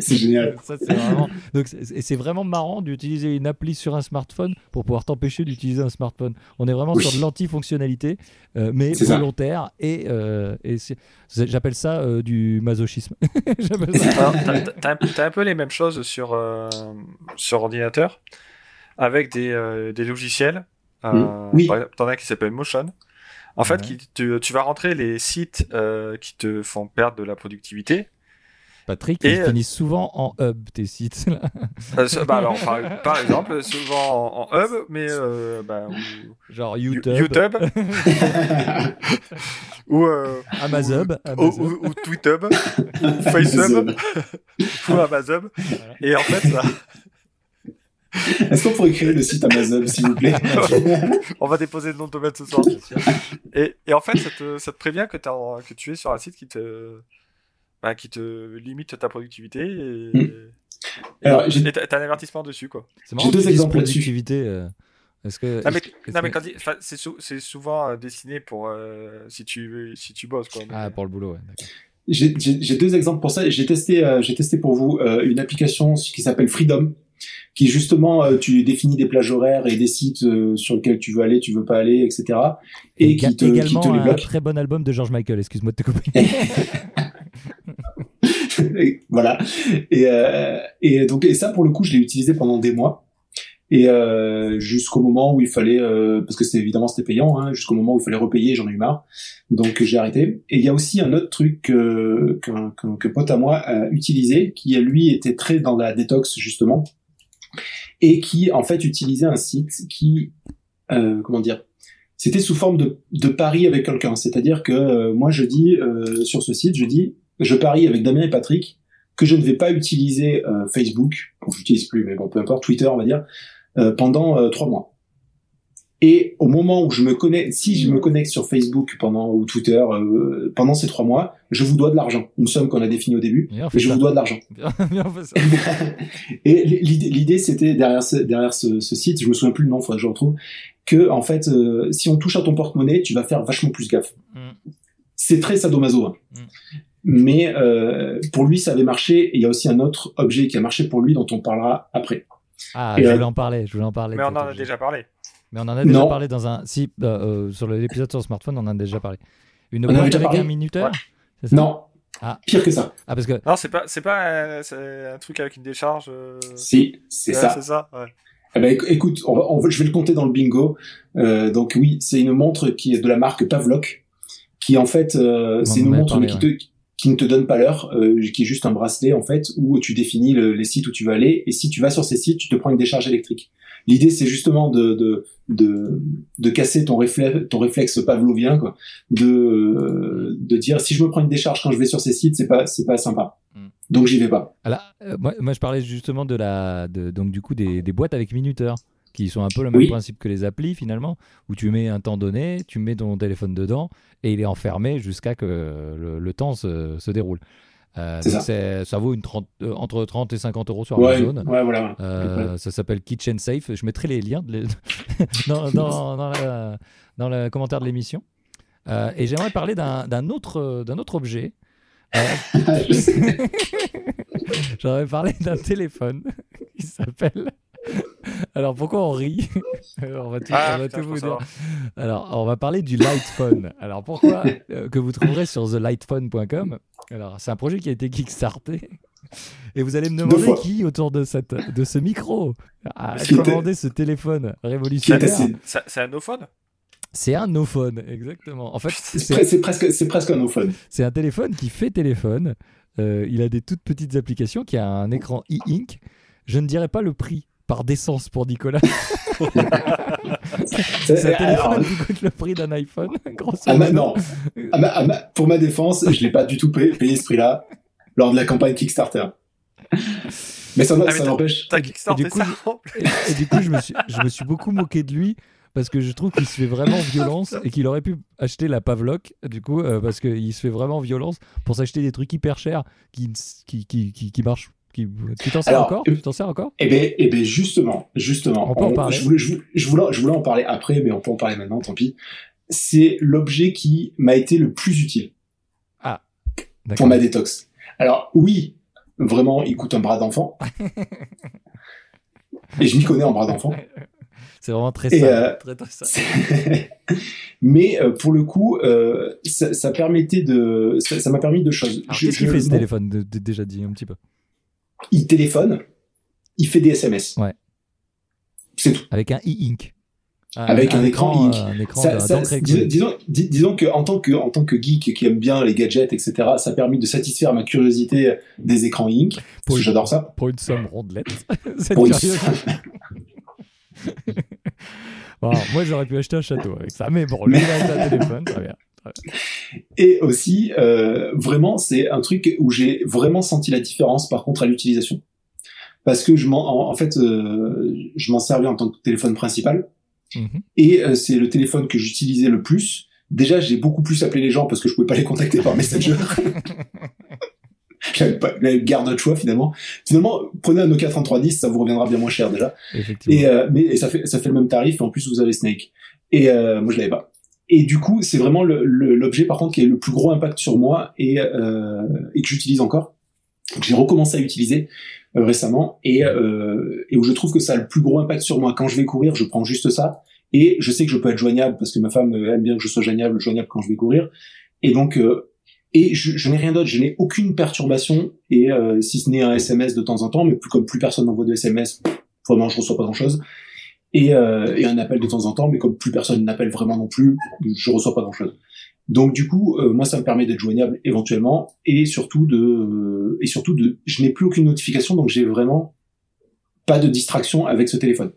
c'est génial. Ça, c'est vraiment... Donc, c'est vraiment marrant d'utiliser une appli sur un smartphone pour pouvoir t'empêcher d'utiliser un smartphone. On est vraiment sur de l'anti-fonctionnalité, euh, mais volontaire. Et, euh, et j'appelle ça du masochisme. T'as un, peu les mêmes choses sur, sur ordinateur avec des, des logiciels euh, oui. T'en as qui s'appelle Motion. En fait, qui tu vas rentrer les sites euh, qui te font perdre de la productivité. Patrick, ils finissent souvent en hub tes sites. Là. bah alors, par, exemple, souvent en, hub, mais bah, genre YouTube, YouTube. ou Amazon, ou, ou, Tweetub, ou FaceHub, ou Amazon. Et en fait, ça. Est-ce qu'on pourrait créer le site Amazon, s'il vous plaît On va déposer le nom de domaine ce soir. Et, et, en fait, ça te, ça te prévient que, que, tu es sur un site qui te, bah, qui te limite ta productivité et, hmm. Alors, t'as un avertissement dessus. quoi. J'ai deux exemples là-dessus. Euh, est-ce que, non, mais, non, mais quand c'est, souvent euh, dessiné pour euh, si, tu, si tu bosses. Quoi, Ah, pour le boulot, ouais. J'ai deux exemples pour ça. J'ai testé, j'ai testé pour vous une application qui s'appelle Freedom qui justement euh, tu définis des plages horaires et des sites euh, sur lesquels tu veux aller, tu veux pas aller, etc. Et, qui te, également qui te les bloque. un très bon album de George Michael. Excuse-moi de te couper. voilà. Et, euh, et donc et ça pour le coup je l'ai utilisé pendant des mois et euh, jusqu'au moment où il fallait euh, parce que c'est évidemment c'était payant hein, jusqu'au moment où il fallait repayer j'en ai eu marre donc j'ai arrêté et il y a aussi un autre truc que que, que, pote à moi a utilisé qui lui était très dans la détox justement et qui en fait utilisait un site qui euh, comment dire c'était sous forme de, de pari avec quelqu'un c'est-à-dire que euh, moi je dis euh, sur ce site je dis je parie avec Damien et Patrick que je ne vais pas utiliser Facebook, bon, j'utilise plus, mais bon, peu importe, Twitter, on va dire, euh, pendant euh, trois mois. Et au moment où je me connecte, si je me connecte sur Facebook pendant ou Twitter euh, pendant ces trois mois, je vous dois de l'argent. Une somme qu'on a définie au début, et je vous dois de l'argent. et l'idée, c'était derrière ce, derrière ce, ce, site, je me souviens plus le nom, faudrait que je retrouve, que en fait, si on touche à ton porte-monnaie, tu vas faire vachement plus gaffe. Mm. C'est très sadomaso. Hein. Mm. Mais pour lui, ça avait marché. Et il y a aussi un autre objet qui a marché pour lui, dont on parlera après. Ah, je voulais en parler, je voulais en parler. Mais on en a déjà parlé. Mais on en a déjà parlé dans un. Si, euh, euh, sur l'épisode sur le smartphone, on en a déjà parlé. Une boîte avec un minuteur Non. Ah. Pire que ça. Ah, parce que. Non, c'est pas, c'est pas un truc avec une décharge. Euh, si, c'est ça. C'est ça, ouais. Eh ben, écoute, on je vais le compter dans le bingo. donc oui, c'est une montre qui est de la marque Pavlok, qui en fait, c'est une montre qui, te, qui ne te donne pas l'heure, euh, qui est juste un bracelet en fait, où tu définis les sites où tu vas aller, et si tu vas sur ces sites, tu te prends une décharge électrique. L'idée, c'est justement de, de, de, de, casser ton réflexe, ton réflexe pavlovien, quoi, de, de dire si je me prends une décharge quand je vais sur ces sites, c'est pas, c'est pas sympa. Mm. Donc j'y vais pas. Alors, euh, moi, moi, je parlais justement de la, de, donc du coup des, des boîtes avec minuteur qui sont un peu le même principe que les applis finalement, où tu mets un temps donné, tu mets ton téléphone dedans et il est enfermé jusqu'à que le, temps se, se déroule. Euh, ça. ça. vaut une 30, euh, entre 30 et 50 euros sur Amazon. Ouais, voilà. Euh, ça s'appelle Kitchen Safe. Je mettrai les liens dans, dans, dans, dans, le commentaire de l'émission. et j'aimerais parler d'un autre, autre objet. J'aimerais parler d'un téléphone qui s'appelle alors pourquoi on rit On va tout, ah, vous dire. Alors on va parler du Lightphone. Alors pourquoi euh, que vous trouverez sur thelightphone.com. Alors c'est un projet qui a été kickstarté. Et vous allez me demander qui autour de cette de ce micro a commandé ce téléphone révolutionnaire. C'est un no-phone? C'est un no-phone, exactement. En fait, c'est presque, c'est presque un no-phone. C'est un téléphone qui fait téléphone. Euh, il a des toutes petites applications, qui a un écran e-ink. Je ne dirais pas le prix par décence pour Nicolas. c'est un téléphone qui coûte le prix d'un iPhone, ah, non, pour ma défense, je l'ai pas du tout payé, ce prix-là lors de la campagne Kickstarter. Mais ça, ah, n'empêche. Et, du coup, et, du coup je, me suis, je me suis beaucoup moqué de lui parce que je trouve qu'il se fait vraiment violence et qu'il aurait pu acheter la Pavlok, du coup, euh, parce qu'il se fait vraiment violence pour s'acheter des trucs hyper chers qui, qui, qui, qui, qui marchent tu t'en sers encore Tu t'en sers encore Eh ben, eh ben justement, justement. On peut en parler. Je voulais, je, voulais, en parler après, mais on peut en parler maintenant, tant pis. C'est l'objet qui m'a été le plus utile. Ah. Pour ma détox. Alors oui, vraiment, il coûte un bras d'enfant. Et je m'y connais en bras d'enfant. C'est vraiment très ça. Euh, mais euh, pour le coup, euh, ça, permettait de, ça m'a permis de choses. Qu'est-ce qu'il fait ce téléphone Déjà dit un petit peu il téléphone, il fait des SMS. Ouais. C'est tout. Avec un e-ink. avec un, écran, un écran disons, disons, que en tant que en tant que geek qui aime bien les gadgets etc ça a permis de satisfaire ma curiosité des écrans Ink parce que j'adore ça pour une somme rondelette moi j'aurais pu acheter un château avec ça mais bon lui un téléphone très bien et aussi, euh, vraiment, c'est un truc où j'ai vraiment senti la différence, par contre, à l'utilisation. Parce que je m'en, en, fait, euh, je m'en servais en tant que téléphone principal. Mhm. Et euh, c'est le téléphone que j'utilisais le plus. Déjà, j'ai beaucoup plus appelé les gens parce que je pouvais pas les contacter par Messenger. j'avais pas garde de choix finalement. Finalement, prenez un Nokia 3310, ça vous reviendra bien moins cher déjà. Et euh, mais et ça fait ça fait le même tarif et en plus vous avez Snake. Et euh, moi je l'avais pas. Et du coup, c'est vraiment l'objet par contre qui a le plus gros impact sur moi et, euh, et que j'utilise encore. J'ai recommencé à utiliser euh, récemment et, euh, et où je trouve que ça a le plus gros impact sur moi. Quand je vais courir, je prends juste ça et je sais que je peux être joignable parce que ma femme aime bien que je sois joignable, joignable quand je vais courir. Et donc euh, et je, je n'ai rien d'autre, je n'ai aucune perturbation et euh, si ce n'est un SMS de temps en temps, mais plus comme plus personne n'envoie de SMS, vraiment je reçois pas grand chose et, euh, et, un appel de temps en temps, mais comme plus personne n'appelle vraiment non plus, je reçois pas grand-chose. Donc du coup, euh, moi ça me permet d'être joignable éventuellement et surtout de euh, et surtout de je n'ai plus aucune notification donc j'ai vraiment pas de distraction avec ce téléphone.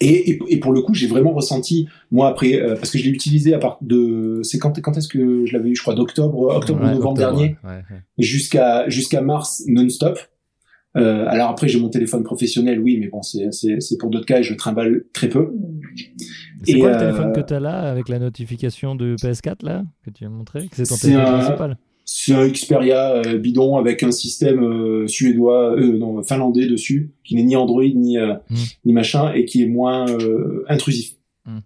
Et, et, pour le coup, j'ai vraiment ressenti moi après euh, parce que je l'ai utilisé à part de c'est quand quand est-ce que je l'avais eu? Je crois d'octobre octobre ou novembre dernier jusqu'à jusqu'à mars non-stop euh, alors après, j'ai mon téléphone professionnel, oui, mais bon, c'est pour d'autres cas, et je trimballe très peu. C'est quoi le téléphone que tu as là avec la notification de PS4 là que tu as montré C'est ton téléphone principal? C'est un Xperia euh, bidon avec un système euh, suédois, non finlandais dessus, qui n'est ni Android ni hmm. ni machin et qui est moins intrusif. Hmm.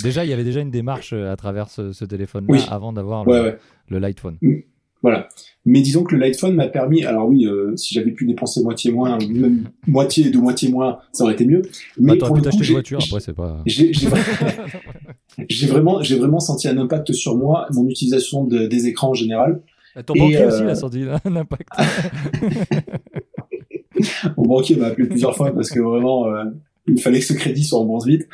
déjà, il y avait déjà une démarche à travers ce, téléphone-là avant d'avoir le, le Lightphone. Hmm. Voilà. Mais disons que le Lightphone m'a permis, alors oui, euh, si j'avais pu dépenser moitié moins, même moitié de moitié moins, ça aurait été mieux. Mais bah, pour pu t'acheter une voiture, après c'est pas. J'ai vraiment, j'ai vraiment senti un impact sur moi, mon utilisation de, des écrans en général. Ton banquier aussi euh, a senti un impact. mon banquier m'a appelé plusieurs fois parce que vraiment, euh, il fallait que ce crédit soit remboursé vite.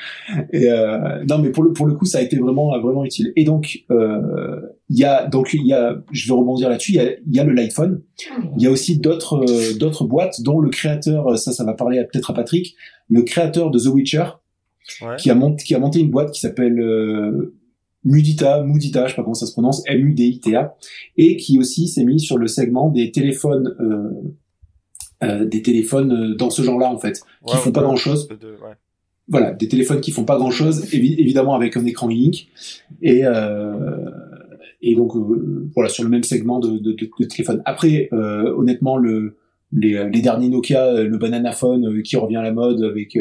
Et euh, non, mais pour le pour le coup, ça a été vraiment vraiment utile. Et donc euh, il y a donc il y a, je vais rebondir là-dessus. Il y a, il y a le Lightphone. Il y a aussi d'autres euh, d'autres boîtes dont le créateur, ça ça va parler peut-être à Patrick, le créateur de The Witcher, qui a monté qui a monté une boîte qui s'appelle euh, Mudita, Mudita, je sais pas comment ça se prononce, M-U-D-I-T-A, et qui aussi s'est mis sur le segment des téléphones euh, euh, des téléphones euh, dans ce genre-là en fait, qui font pas grand-chose. Voilà, des téléphones qui font pas grand-chose, évidemment avec un écran Link et euh, et donc voilà sur le même segment de, de, de, téléphone. Après, honnêtement, le les, les, derniers Nokia, le Banana Phone qui revient à la mode avec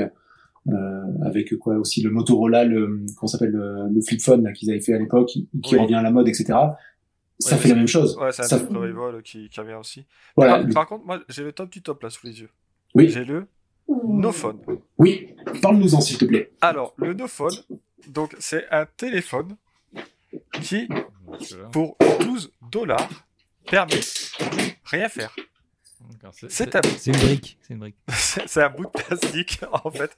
avec quoi aussi le Motorola, le qu'on s'appelle le, flip phone qu'ils avaient fait à l'époque, qui, revient à la mode, etc ça fait la même chose. Ouais, c'est un ça... revival qui, qui revient aussi. Voilà. Par, contre, moi, j'ai le top du top là sous les yeux. Oui. J'ai le Nophone. Oui. Parle-nous-en, s'il te plaît. Alors, le Nophone, donc, c'est un téléphone qui, pour 12 dollars, permet rien faire. C'est un... une brique. C'est une brique. c'est un bout de plastique, en fait,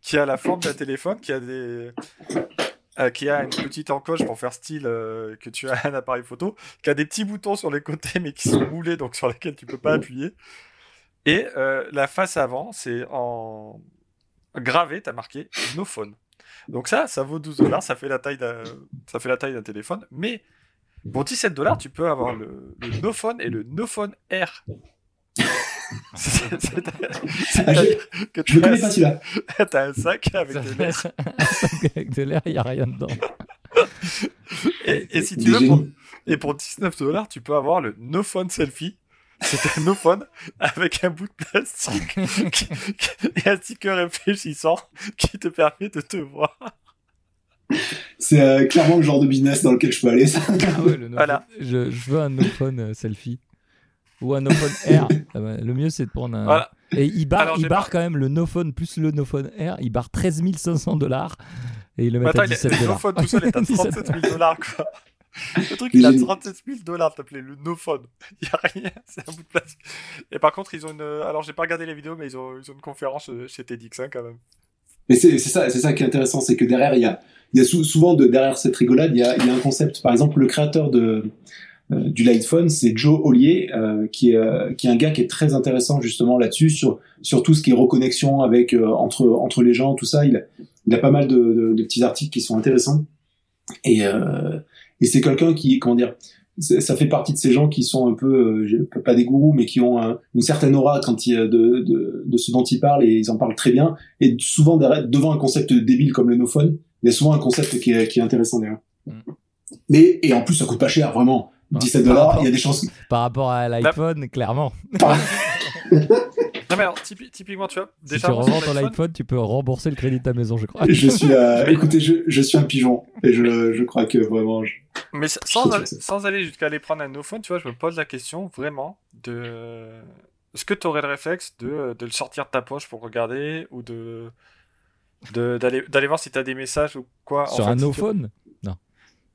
qui a la forme d'un téléphone, qui a des, euh, qui a une petite encoche pour faire style euh, que tu as un appareil photo, qui a des petits boutons sur les côtés mais qui sont moulés donc sur lesquels tu peux pas appuyer. Et euh, la face avant, c'est en gravé, tu as marqué No Phone. Donc ça, ça vaut 12 dollars, ça fait la taille d'un, ça fait la taille d'un téléphone. Mais pour 17 dollars, tu peux avoir le, le et le No Phone R. que je connais pas celui-là. T'as un sac avec de l'air. avec de l'air, il n'y a rien dedans. Et, si tu veux, pour, et pour 19 dollars, tu peux avoir le No Phone Selfie. C'est un no phone avec un bout de plastique et un sticker réfléchissant qui te permet de te voir. C'est euh, clairement le genre de business dans lequel je peux aller. Ça. Ah ouais, le voilà. Je, je, veux un no phone euh, selfie ou un nophone R. Ah bah, le mieux, c'est de prendre un. Et il barre, il barre quand même le nophone plus le nophone R. Il barre 13 500 dollars. Et il le met à 17 dollars. Le nophone tout seul est à 37 000 dollars, quoi. Le truc, il a 37 000 dollars, t'appelais le nophone. Il y a rien, c'est un bout de plastique. Et par contre, ils ont une. Alors, j'ai pas regardé les vidéos, mais ils ont, ils ont une conférence chez TEDx, hein, quand même. Mais c'est ça, ça qui est intéressant, c'est que derrière il y a, il y a souvent de, derrière cette rigolade, il y a, il y a un concept. Par exemple, le créateur de euh, du Lightphone, c'est Joe Ollier, euh, qui est euh, qui est un gars qui est très intéressant justement là-dessus sur sur tout ce qui est reconnexion avec entre entre les gens, tout ça. Il a, il a pas mal de, de, de petits articles qui sont intéressants et et c'est quelqu'un qui comment dire ça fait partie de ces gens qui sont un peu pas des gourous mais qui ont une certaine aura quand il, de, de, de ce dont ils parlent et ils en parlent très bien et souvent devant un concept débile comme le no-phone il y a souvent un concept qui est, qui est intéressant d'ailleurs mm. mais et en plus ça coûte pas cher vraiment 17 dollars, il y a des chances. Par rapport à l'iPhone, clairement. non mais alors, typiquement, tu vois, si tu revends ton iPhone, tu peux rembourser le crédit de ta maison, je crois. Je suis, euh, écoutez, je, je, suis un pigeon et je, je crois que vraiment. Mais sans, aller, sans aller jusqu'à aller prendre un iPhone, tu vois, je me pose la question vraiment de. Est-ce que tu aurais le réflexe de, de le sortir de ta poche pour regarder ou de d'aller voir si tu as des messages ou quoi Sur un iPhone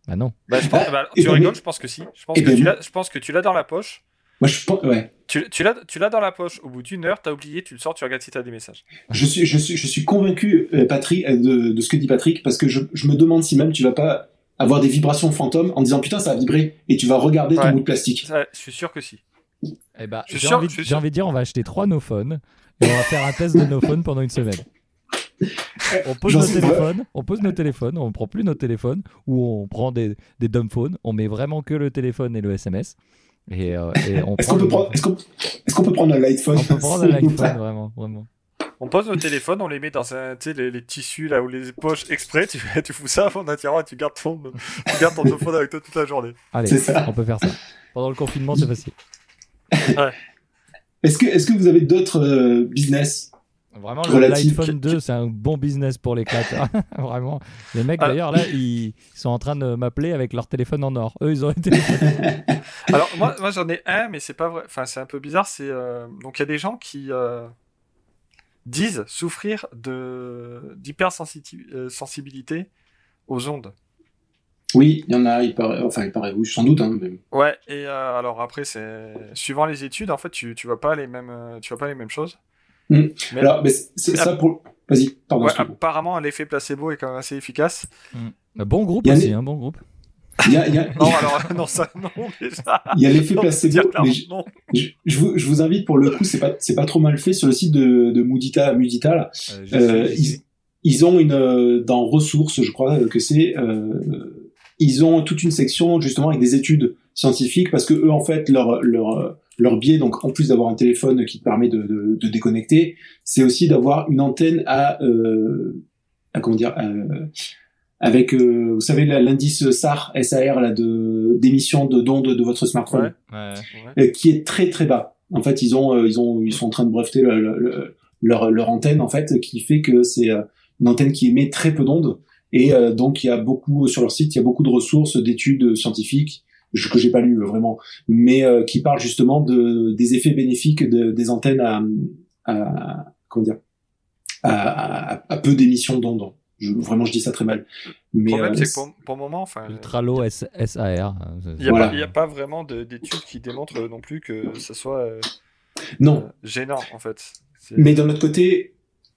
bah non. Bah, je pense, bah, tu ben, rigoles, je pense que si. Je pense, que, ben, tu je pense que tu l'as dans la poche. Moi, je pense, ouais. Tu, tu l'as dans la poche. Au bout d'une heure, t'as oublié, tu le sors, tu regardes si t'as des messages. Je suis, je suis, je suis convaincu, euh, Patrick, euh, de, de, ce que dit Patrick, parce que je, je me demande si même tu vas pas avoir des vibrations fantômes en disant putain, ça a vibré, et tu vas regarder ton bout de plastique. je suis sûr que si. Eh bah, j'ai envie, envie, de dire, on va acheter trois no phones et on va faire un test de no phone pendant une semaine on pose nos téléphones, on pose nos téléphones, on prend plus nos téléphones ou on prend des, des dumb phones, on met vraiment que le téléphone et le SMS. Et, euh, on est-ce, qu'on peut prendre, est-ce, qu'on, peut prendre un lightphone On peut prendre un lightphone, vraiment, vraiment. On pose nos téléphones, on les met dans un, les, tissus là ou les poches exprès. Tu, tu fous ça en attirant et tu gardes ton, tu gardes ton téléphone avec toi toute la journée. Allez, on peut faire ça. Pendant le confinement, c'est facile. Ouais. Est-ce que, est-ce que vous avez d'autres euh, business? Vraiment, l'iPhone 2, c'est un bon business pour les créateurs. Vraiment. Les mecs, d'ailleurs, là, ils sont en train de m'appeler avec leur téléphone en or. Eux, ils ont été. Alors, moi, moi j'en ai un, mais c'est pas vrai. Enfin, c'est un peu bizarre. C'est euh, Donc, il y a des gens qui euh, disent souffrir de... d'hypersensibilité euh, aux ondes. Oui, il y en a, il paraît, enfin, il paraît, oui, sans doute. Hein, Ouais, et alors après, c'est suivant les études, en fait, tu, tu vois pas les mêmes, tu vois pas les mêmes choses. Hmm. Alors, mais c'est ça pour. Vas-y, pardon. apparemment, l'effet placebo est quand même assez efficace. Hmm. Bon groupe aussi, un hein, bon groupe. Il y a, il y a... non, alors, non, ça, non, déjà. Il y a l'effet placebo, mais je, je, je, vous, je, vous, invite, pour le coup, c'est pas, c'est pas trop mal fait, sur le site de, de Moudita, Mudita, là, euh, euh, ils, ils, ont une, euh, dans ressources, je crois que c'est, euh, ils ont toute une section, justement, avec des études scientifiques, parce que eux, en fait, leur, leur, leur biais, donc en plus d'avoir un téléphone qui te permet de, de, de déconnecter, c'est aussi d'avoir une antenne à, euh, à comment dire, euh, avec, euh, vous savez, l'indice SAR, SAR là, de d'émission de d'ondes de votre smartphone, ouais, ouais. qui est très très bas. En fait, ils ont, ils ont, ils sont en train de breveter leur, leur antenne en fait, qui fait que c'est une antenne qui émet très peu d'ondes. Et donc il y a beaucoup sur leur site, il y a beaucoup de ressources, d'études scientifiques que j'ai pas lu euh, vraiment, mais euh, qui parle justement de des effets bénéfiques de, des antennes à, à comment dire à, à, peu d'émissions d'ondes. Je, vraiment, je dis ça très mal. Mais, le problème, euh, c'est que pour, pour, le moment, enfin, Ultralo SAR. Il n'y a, a, pas vraiment d'études qui démontrent non plus que ce soit euh, non. gênant, en fait. Mais d'un autre côté,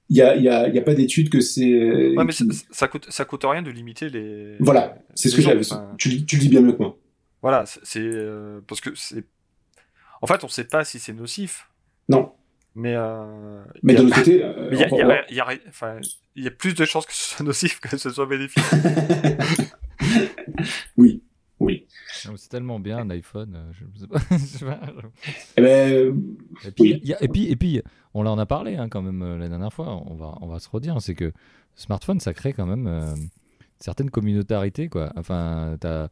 il y a, y, a, y a pas d'études que c'est. Ouais, mais ça coûte, ça coûte rien de limiter les. Voilà, c'est ce que j'avais. Tu, tu le dis bien mieux que moi. Voilà, c'est euh, parce que c'est. En fait, on sait pas si c'est nocif. Non. Mais. Euh, mais de l'autre côté. il y, a, y, a, enfin, y a plus de chances que ce soit nocif que ce soit bénéfique. oui. Oui. C'est tellement bien un iPhone. Euh, je sais pas. Ben, et, puis, y a, et, puis, et puis, on en a parlé hein, quand même la dernière fois. On va, on va se redire. C'est que smartphone, ça crée quand même euh, certaines communautarités. Quoi. Enfin, t'as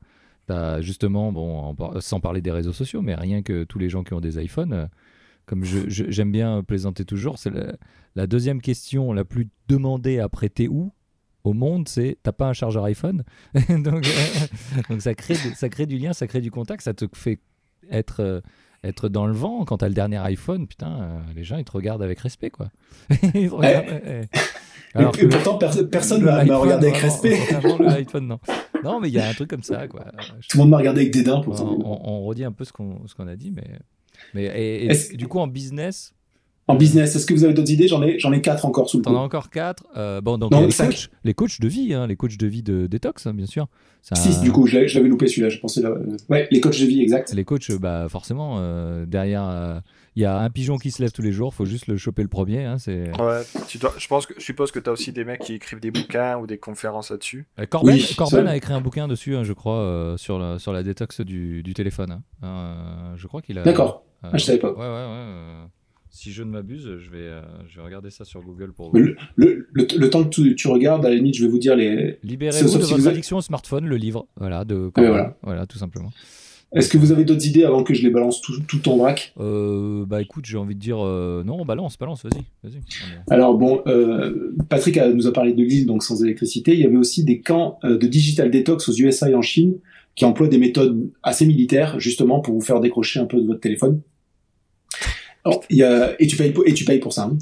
justement, bon, sans parler des réseaux sociaux, mais rien que tous les gens qui ont des iPhones, euh, comme j'aime bien plaisanter toujours, c'est la, deuxième question la plus demandée après t'es où au monde, c'est t'as pas un chargeur iPhone? Donc, euh, donc, ça, crée, ça crée du lien, ça crée du contact, ça te fait être, euh, être dans le vent quand t'as le dernier iPhone. Putain, les gens ils te regardent avec respect quoi. ils te regardent, eh. Alors et, pourtant, personne m'a regardé avec respect. non. non, mais il y a un truc comme ça. Quoi. Tout le monde m'a regardé avec dédain. Pour on, on, redit un peu ce qu'on a dit, mais. mais et, du coup, en business, En business, est-ce que vous avez d'autres idées? J'en ai, j'en ai quatre encore sous le T'en as encore quatre. Euh, bon, donc les, coachs, les coachs de vie, hein, les coachs de vie de détox, hein, bien sûr. Ça... Six, du coup, je l'avais loupé celui-là. Je pensais là. Ouais, les coachs de vie, exact. Les coachs, bah forcément, euh, derrière, euh, il y a un pigeon qui se lève tous les jours. Faut juste le choper le premier. Hein, c'est. Ouais. Tu dois, je pense que, je suppose que tu as aussi des mecs qui écrivent des bouquins ou des conférences là-dessus. Corben, oui, Corben a écrit un bouquin dessus, hein, je crois, sur la sur la détox du, du téléphone. Hein. je crois qu'il a. D'accord. Ah, je savais pas. Ouais, ouais, ouais. Si je ne m'abuse, je vais, euh, je vais regarder ça sur Google pour Le, le, le, temps que tu, tu, regardes, à la limite, je vais vous dire les. Libérez-vous de votre addiction au smartphone, le livre. Voilà, de. voilà. voilà, tout simplement. Est-ce que vous avez d'autres idées avant que je les balance tout, tout en vrac? Euh, Bah écoute, j'ai envie de dire euh, non, balance, balance, vas-y, vas-y. Alors bon, euh, Patrick nous a parlé de l'île donc sans électricité. Il y avait aussi des camps euh, de digital detox aux USA et en Chine qui emploient des méthodes assez militaires justement pour vous faire décrocher un peu de votre téléphone. Alors, y a, et tu payes pour, et tu payes pour ça. Hein.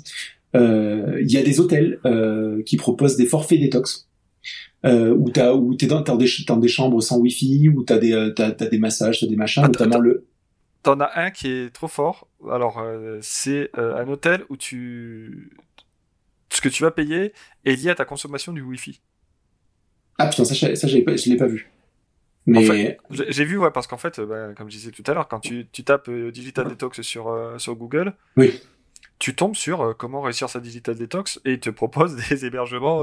Euh, il y a des hôtels euh, qui proposent des forfaits détox. Euh, où t'as où t'es dans, des, dans des chambres sans wifi où t'as des euh, t'as, t'as des massages t'as des machins notamment le t'en as un qui est trop fort. Alors euh, c'est euh, un hôtel où tu ce que tu vas payer est lié à ta consommation du wifi. Ah putain ça, ça pas, je l'ai pas vu. Mais j'ai vu, ouais, parce qu'en fait, bah, comme je disais tout à l'heure, quand tu, tu tapes Digital Detox sur, sur Google, oui. Tu tombes sur euh, comment réussir sa Digital Detox et il te propose des hébergements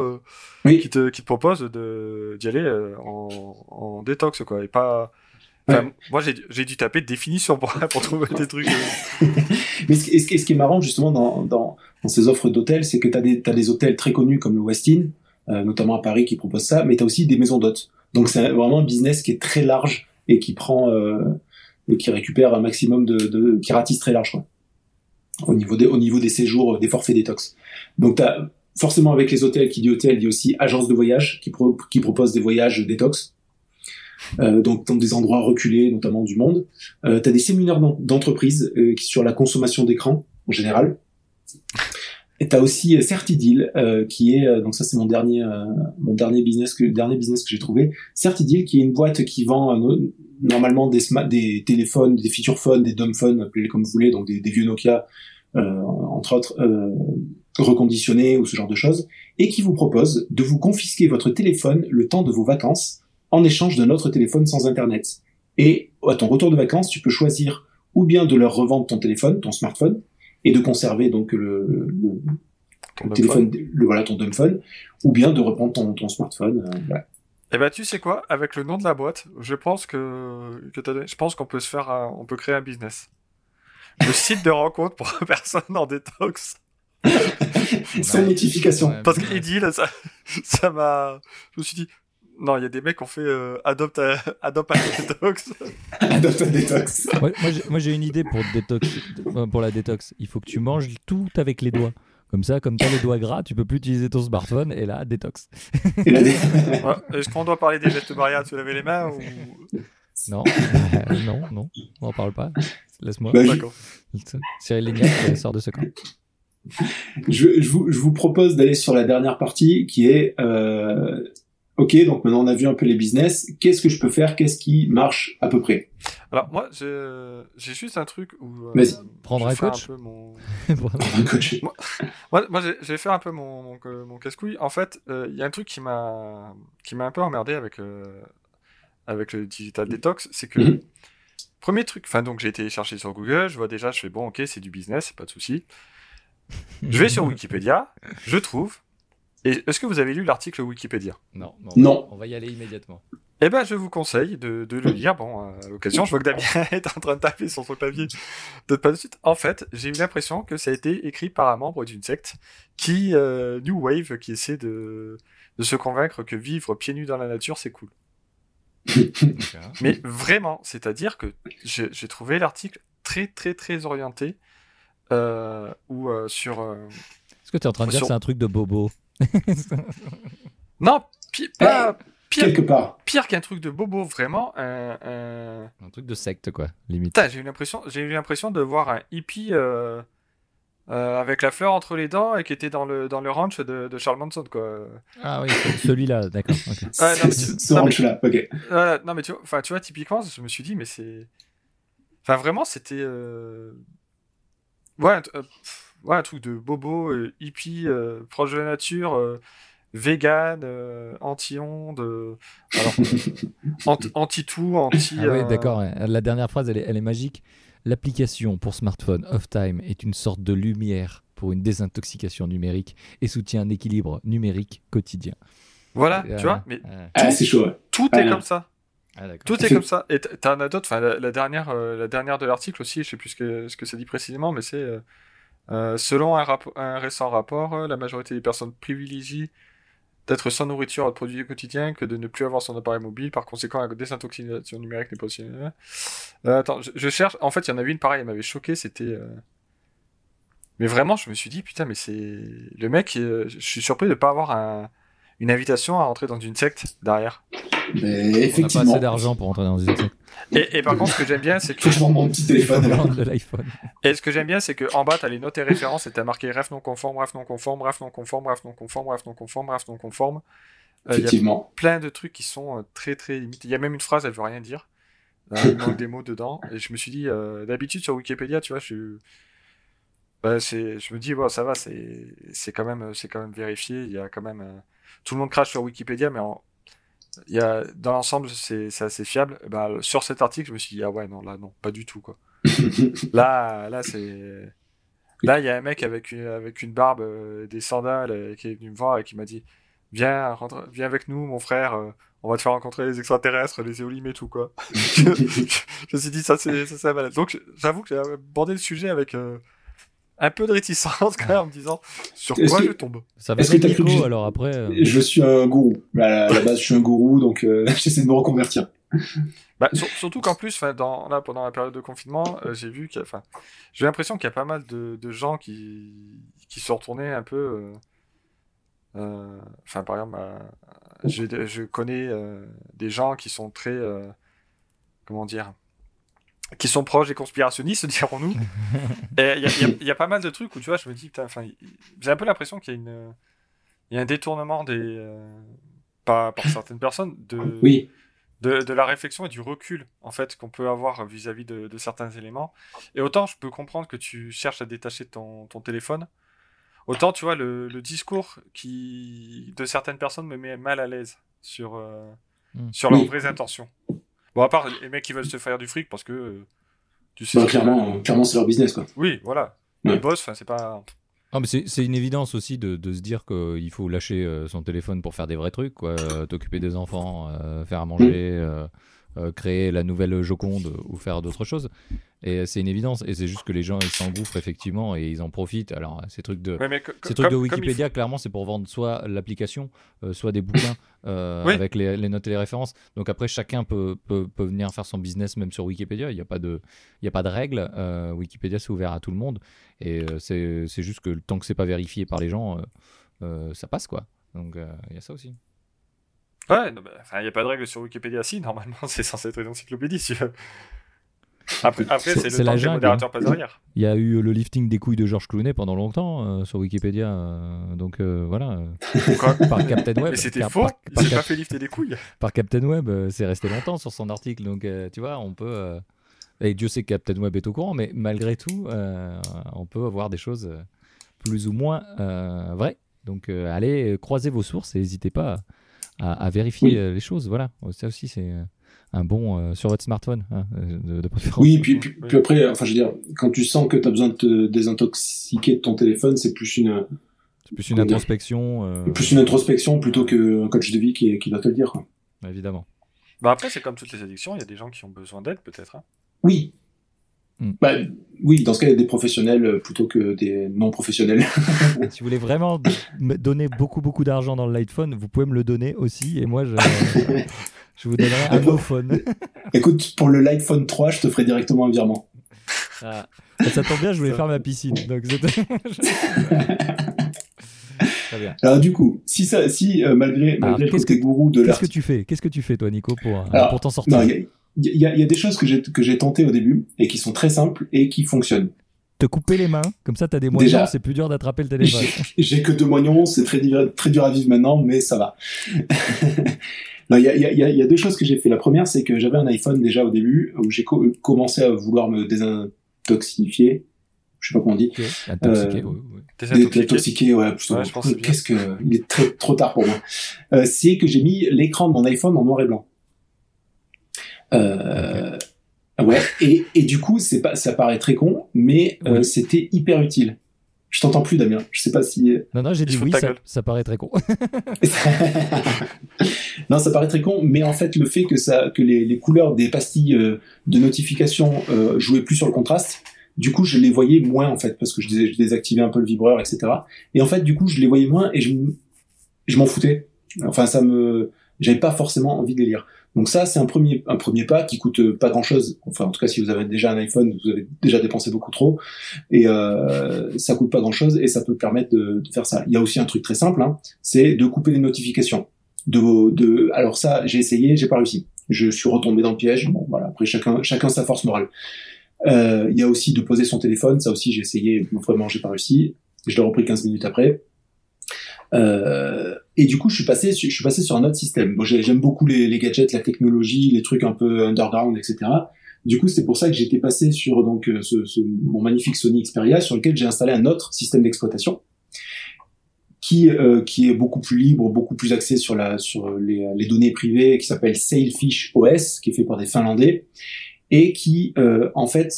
oui. qui, te, qui te proposent d'y aller en, en détox, quoi. Et pas. Moi, j'ai dû taper définition pour, pour trouver des trucs. Mais ce, ce, qui est marrant, justement, dans, dans, dans ces offres d'hôtels, c'est que tu as, as, des hôtels très connus comme le Westin, notamment à Paris, qui proposent ça, mais tu as aussi des maisons d'hôtes. Donc c'est vraiment un business qui est très large et qui prend euh, et qui récupère un maximum de, de qui ratisse très large quoi. Au niveau des au niveau des séjours, des forfaits détox. Donc t'as forcément avec les hôtels qui dit hôtel dit aussi agence de voyage qui pro, qui propose des voyages détox. Euh, donc dans des endroits reculés notamment du monde. Euh, tu as des séminaires d'entreprise euh, sur la consommation d'écran en général. Et t'as aussi euh, Certidil, euh, qui est euh, donc ça c'est mon dernier euh, mon dernier business que dernier business que j'ai trouvé. Certidil, qui est une boîte qui vend normalement des des téléphones, des feature phones, des dumb phones, appelez-les comme vous voulez, donc des, des vieux Nokia entre autres reconditionnés ou ce genre de choses, et qui vous propose de vous confisquer votre téléphone le temps de vos vacances en échange d'un autre téléphone sans internet. Et à ton retour de vacances, tu peux choisir ou bien de leur revendre ton téléphone, ton smartphone, et de conserver donc le, le, téléphone, le, voilà ton phone, ou bien de reprendre ton, ton smartphone. Euh, Eh ben tu sais quoi, avec le nom de la boîte, je pense que, que je pense qu'on peut se faire, on peut créer un business. Le site de rencontre pour personne en détox. Sans notification. Parce qu'il dit là, ça, ça m'a, je me suis dit, non, il y a des mecs qui ont fait euh, Adopt, un détox. Adopt un détox. moi, j'ai une idée pour, détox, euh, pour la détox. Il faut que tu manges tout avec les doigts. Comme ça, comme tu as les doigts gras, tu peux plus utiliser ton smartphone et là, détox. Est-ce qu'on doit parler des gestes barrières de se laver les mains ou... Non, non, non, on n'en parle pas. Laisse-moi. Bah, Cyril Lignac sort de ce camp. Je, je, vous, je, vous, propose d'aller sur la dernière partie qui est euh, ok, donc maintenant on a vu un peu les business, qu'est-ce que je peux faire, qu'est-ce qui marche à peu près? Alors moi, j'ai juste un truc où... Euh. Prendre un coach mon... un coach. moi, moi je vais faire un peu mon, mon, mon casse-couille. En fait, euh, il y a un truc qui m'a un peu emmerdé avec, euh, avec le Digital Detox, c'est que... Mhm. Premier truc, enfin donc j'ai été chercher sur Google, je vois déjà, je fais bon ok c'est du business, c'est pas de souci. Je vais sur Wikipédia, je trouve, est-ce que vous avez lu l'article Wikipédia? Non, non, non. On va y aller immédiatement. Eh ben, je vous conseille de, le lire. Bon, à l'occasion, je vois que Damien est en train de taper sur son clavier. De pas de suite. En fait, j'ai eu l'impression que ça a été écrit par un membre d'une secte qui, euh, New Wave, qui essaie de, de se convaincre que vivre pieds nus dans la nature, c'est cool. Mais vraiment, c'est-à-dire que j'ai trouvé l'article très, très, très orienté euh, ou euh, sur. Est-ce que tu es en train de dire que c'est un truc de bobo? Non, pas, pire, quelque part. Pire qu'un truc de bobo, vraiment. Un, truc de secte, quoi, limite. J'ai eu l'impression, j'ai eu l'impression de voir un hippie euh, euh, avec la fleur entre les dents et qui était dans le dans le ranch de, de Charles Manson, quoi. Ah oui, celui-là, d'accord. Ce ranch-là, ok. non mais tu vois, enfin tu vois, typiquement, je me suis dit, mais c'est, enfin vraiment, c'était, euh... ouais ouais, un truc de bobo, hippie, proche de la nature, vegan, anti-ondes, anti-tout, anti. Ah oui, d'accord. La dernière phrase, elle est, elle est magique. L'application pour smartphone Off-Time est une sorte de lumière pour une désintoxication numérique et soutient un équilibre numérique quotidien. Voilà, tu vois, mais ah, c'est chaud. Tout est comme ça. Ah, tout est comme ça. Et t'as un d'autres, enfin la, dernière, euh, la dernière de l'article aussi, je sais plus ce que, ce que ça dit précisément, mais c'est euh, euh, selon un, un, récent rapport, la majorité des personnes privilégient d'être sans nourriture à produits quotidien que de ne plus avoir son appareil mobile. Par conséquent, la désintoxication numérique n'est pas possible. attends, je, cherche. En fait, il y en avait une pareille, elle m'avait choqué. C'était. Mais vraiment, je me suis dit, putain, mais c'est. Le mec, je suis surpris de ne pas avoir un une invitation à rentrer dans une secte derrière. Mais effectivement. On n'a pas assez d'argent pour rentrer dans une secte. Et, et par contre, ce que j'aime bien, c'est que. Je mon petit téléphone. de l'iPhone. Et ce que j'aime bien, c'est qu'en bas, tu as les notes et références et tu as marqué ref non conforme, ref non conforme, ref non conforme, ref non conforme, ref non conforme, ref non conforme. Euh, effectivement. y a plein de trucs qui sont euh, très très limités. Il y a même une phrase, elle veut rien dire. Euh, il manque des mots dedans. Et je me suis dit, d'habitude sur Wikipédia, tu vois, je bah, je me dis, bon, ça va, c'est quand, même, quand même vérifié. Il y a quand même tout le monde crache sur Wikipédia, mais il y a, dans l'ensemble, c'est assez fiable. Bah, sur cet article, je me suis dit, ah ouais, non, là, non, pas du tout, quoi. là, là, c'est. Là, il y a un mec avec une, avec une barbe, euh, des sandales, euh, qui est venu me voir et qui m'a dit Viens, rentre, viens avec nous, mon frère, euh, on va te faire rencontrer les extraterrestres, les éolimes et tout, quoi. je, me suis dit, ça, c'est malade. Donc, j'avoue que j'ai abordé le sujet avec un peu de réticence quand même en me disant sur quoi je tombe? Ça va être Nico, alors après. Euh, je suis un gourou. À la, base, je suis un gourou, donc euh, j'essaie de me reconvertir. Bah, surtout qu'en plus, dans, là, pendant la période de confinement, euh, j'ai vu qu'il enfin, j'ai l'impression qu'il y a pas mal de, de, gens qui, qui sont retournés un peu. Enfin, par exemple, je, je, connais des gens qui sont très. comment dire qui sont proches des conspirationnistes, dirons-nous. Il y, a pas mal de trucs où tu vois, je me dis, enfin, j'ai un peu l'impression qu'il y a une, il y a un détournement des, euh, par, certaines personnes de, oui. de, de, la réflexion et du recul en fait qu'on peut avoir vis-à-vis de, de, certains éléments. Et autant je peux comprendre que tu cherches à détacher ton, ton téléphone, autant tu vois le, le, discours qui de certaines personnes me met mal à l'aise sur euh, hmm. sur leurs vraies intentions. Bon, à part les mecs qui veulent se faire du fric parce que. Euh, tu sais. Bah, clairement, clairement c'est leur business, quoi. Oui, voilà. Le boss, enfin, c'est pas. Non, mais c'est une évidence aussi de, de se dire qu'il faut lâcher euh, son téléphone pour faire des vrais trucs, quoi. Euh, t'occuper des enfants, faire à manger, euh, créer la nouvelle Joconde ou faire d'autres choses. Et c'est une évidence. Et c'est juste que les gens ils s'engouffrent effectivement et ils en profitent. Alors ces trucs de, ces trucs de Wikipédia, clairement, c'est pour vendre soit l'application, euh, soit des bouquins euh, avec les, notes et les références. Donc après, chacun peut, peut, peut, venir faire son business même sur Wikipédia. Il n'y a pas de, il y a pas de règles. Wikipédia c'est ouvert à tout le monde. Et c'est juste que tant que c'est pas vérifié par les gens, ça passe quoi. Donc il y a ça aussi. Ouais, il n'y a pas de règle sur Wikipédia. Si, normalement, c'est censé être une encyclopédie. Si Après, après c'est le temps des modérateurs pas derrière. Il y a eu le lifting des couilles de Georges Clooney pendant longtemps euh, sur Wikipédia. Euh, donc euh, voilà. par Captain Web. Mais c'était faux. il s'est pas fait lifter des couilles. Par Captain Web, c'est resté longtemps sur son article. Donc tu vois, on peut. Et Dieu sait que Captain Web est au courant, mais malgré tout, on peut avoir des choses plus ou moins vraies. Donc allez, croisez vos sources et n'hésitez pas à, vérifier euh, les choses. Voilà, ça aussi c'est euh, un bon euh, sur votre smartphone hein, de, préférence. Oui, puis, puis, après, enfin je veux dire, quand tu sens que tu as besoin de te désintoxiquer de ton téléphone, c'est plus une plus une introspection. Plus une introspection plutôt qu'un coach de vie qui, qui va te le dire. Évidemment. Bah après, c'est comme toutes les addictions, il y a des gens qui ont besoin d'aide peut-être. Hein. Oui, Hmm. Bah, oui, dans ce cas, il y a des professionnels euh, plutôt que des non professionnels. si vous voulez vraiment donner beaucoup beaucoup d'argent dans le Lightphone, vous pouvez me le donner aussi et moi je, je vous donnerai un iPhone. Écoute, pour le Lightphone 3, je te ferai directement un virement. Ah. Ça tombe bien, je voulais faire ma piscine. Donc Très bien. Alors du coup, si ça, si euh, malgré, malgré qu'est-ce que, gourou de Qu'est-ce que tu fais? Qu'est-ce que tu fais toi, Nico, pour, euh, pour t'en sortir? Il y, y, a des choses que j'ai que j'ai tenté au début et qui sont très simples et qui fonctionnent. Te couper les mains, comme ça t'as des moignons, c'est plus dur d'attraper le téléphone. J'ai que deux moignons, c'est très, très dur à vivre maintenant, mais ça va. Il y a, y, a, y a, deux choses que j'ai fait. La première, c'est que j'avais un iPhone déjà au début, où j'ai commencé à vouloir me désintoxifier. je sais pas comment on dit. Intoxiqué, oui, oui. Intoxiqué, ouais, Qu'est-ce que, il est très, trop tard pour moi. Euh, c'est que j'ai mis l'écran de mon iPhone en noir et blanc. Euh, ouais, et, et du coup, c'est pas, ça paraît très con, mais euh, c'était hyper utile. Je t'entends plus, Damien. Je sais pas si. Non, non, j'ai dit oui, ça, ça, paraît très con. non, ça paraît très con, mais en fait, le fait que ça, que les, les couleurs des pastilles euh, de notification euh, jouaient plus sur le contraste, du coup, je les voyais moins en fait, parce que je, je désactivais un peu le vibreur, etc. Et en fait, du coup, je les voyais moins et je, je m'en foutais. Enfin, ça me, j'avais pas forcément envie de les lire. Donc ça, c'est un premier, un premier pas qui coûte pas grand chose. Enfin, en tout cas, si vous avez déjà un iPhone, vous avez déjà dépensé beaucoup trop, et euh, ça coûte pas grand chose et ça peut permettre de, de, faire ça. Il y a aussi un truc très simple, hein, c'est de couper les notifications. De, de, alors ça, j'ai essayé, j'ai pas réussi. Je suis retombé dans le piège. Bon, voilà. Après, chacun, chacun sa force morale. Euh, il y a aussi de poser son téléphone. Ça aussi, j'ai essayé. Vraiment, j'ai pas réussi. Je l'ai repris 15 minutes après. Euh, et du coup, je suis passé, je suis passé sur un autre système. Bon, j'aime beaucoup les, gadgets, la technologie, les trucs un peu underground, etc. Du coup, c'est pour ça que j'étais passé sur donc euh, ce, ce, mon magnifique Sony Xperia, sur lequel j'ai installé un autre système d'exploitation qui euh, qui est beaucoup plus libre, beaucoup plus axé sur la sur les, les données privées, qui s'appelle Sailfish OS, qui est fait par des Finlandais et qui euh, en fait,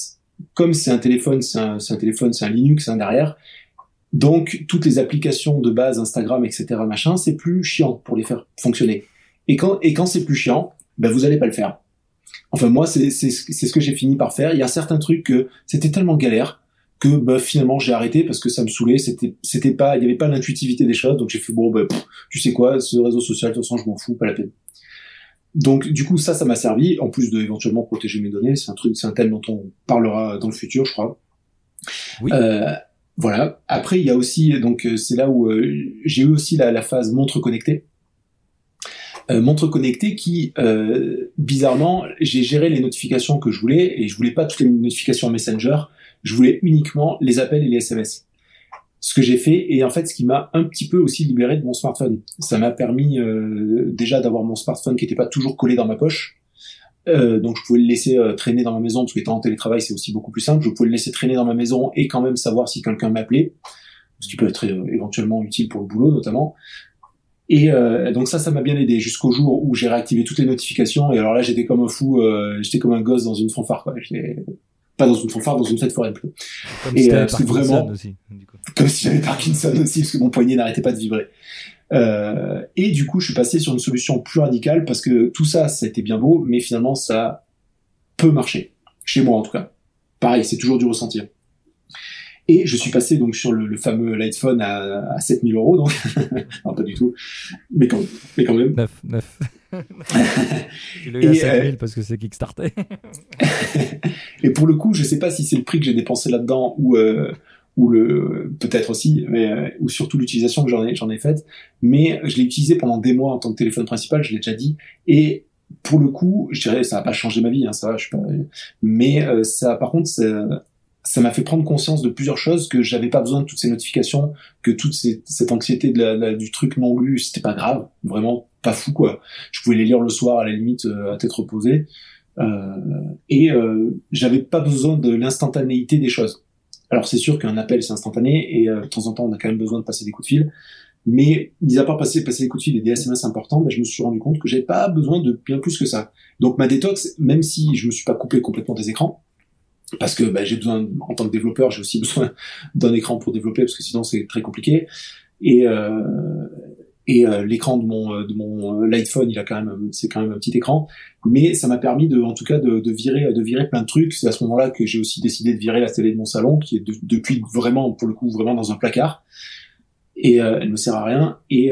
comme c'est un téléphone, c'est un, un, téléphone, c'est un Linux hein, derrière, donc toutes les applications de base, Instagram, etc., machin, c'est plus chiant pour les faire fonctionner. Et quand et quand c'est plus chiant, ben vous allez pas le faire. Enfin moi c'est c'est ce que j'ai fini par faire. Il y a certains trucs que c'était tellement galère que ben, finalement j'ai arrêté parce que ça me saoulait. C'était c'était pas il y avait pas l'intuitivité des choses. Donc j'ai fait bon ben tu sais quoi ce réseau social de toute façon je m'en fous pas la peine. Donc du coup ça ça m'a servi en plus de éventuellement protéger mes données. C'est un truc c'est un thème dont on parlera dans le futur je crois. Oui. Euh, voilà. Après, il y a aussi, donc euh, c'est là où euh, j'ai eu aussi la, la, phase montre connectée. Euh, montre connectée qui, euh, bizarrement, j'ai géré les notifications que je voulais et je voulais pas toutes les notifications Messenger. Je voulais uniquement les appels et les SMS. Ce que j'ai fait et en fait ce qui m'a un petit peu aussi libéré de mon smartphone. Ça m'a permis déjà d'avoir mon smartphone qui n'était pas toujours collé dans ma poche euh, donc je pouvais le laisser euh, traîner dans ma maison parce qu'étant en télétravail c'est aussi beaucoup plus simple. Je pouvais le laisser traîner dans ma maison et quand même savoir si quelqu'un m'appelait, ce qui peut être euh, éventuellement utile pour le boulot notamment. Et donc ça, ça m'a bien aidé jusqu'au jour où j'ai réactivé toutes les notifications. Et alors là, j'étais comme un fou, j'étais comme un gosse dans une fanfare. Quoi. Pas dans une fanfare, dans une fête foraine plutôt. Comme et si vraiment, aussi, comme si j'avais Parkinson aussi, parce que mon poignet n'arrêtait pas de vibrer. Euh, et du coup, je suis passé sur une solution plus radicale parce que tout ça, ça a été bien beau, mais finalement, ça peut marcher. Chez moi, en tout cas. Pareil, c'est toujours du ressentir. Et je suis passé donc sur le, fameux Lightphone à, à 7000 euros, donc non pas du tout, mais quand, mais quand même. 9, 9. Il a eu à 7000 euh, parce que c'est Kickstarter. et pour le coup, je sais pas si c'est le prix que j'ai dépensé là-dedans ou euh, ou le peut-être aussi, mais euh, ou surtout l'utilisation que j'en ai j'en ai faite. Mais je l'ai utilisé pendant des mois en tant que téléphone principal, je l'ai déjà dit, et pour le coup, je dirais ça a pas changé ma vie, hein, ça je suis pas, mais euh, ça, par contre, ça m'a fait prendre conscience de plusieurs choses que j'avais pas besoin de toutes ces notifications, que toute cette anxiété de la, du truc non lu, c'était pas grave, vraiment pas fou quoi. Je pouvais les lire le soir à la limite euh, à tête reposée. Euh, et euh, j'avais pas besoin de l'instantanéité des choses. Alors c'est sûr qu'un appel c'est instantané et euh, de temps en temps on a quand même besoin de passer des coups de fil. Mais mis à part passer, passer des coups de fil et des SMS importants, ben, je me suis rendu compte que j'avais pas besoin de bien plus que ça. Donc ma détox, même si je me suis pas coupé complètement des écrans, parce que ben, j'ai besoin, en tant que développeur, j'ai aussi besoin d'un écran pour développer, parce que sinon c'est très compliqué. Et, euh, et euh, l'écran de mon euh, de mon euh, Lightphone il a quand même c'est quand même un petit écran. Mais ça m'a permis de en tout cas de, de, virer de virer plein de trucs. C'est à ce moment-là que j'ai aussi décidé de virer la télé de mon salon qui est depuis vraiment pour le coup vraiment dans un placard. Et euh, elle me sert à rien. Et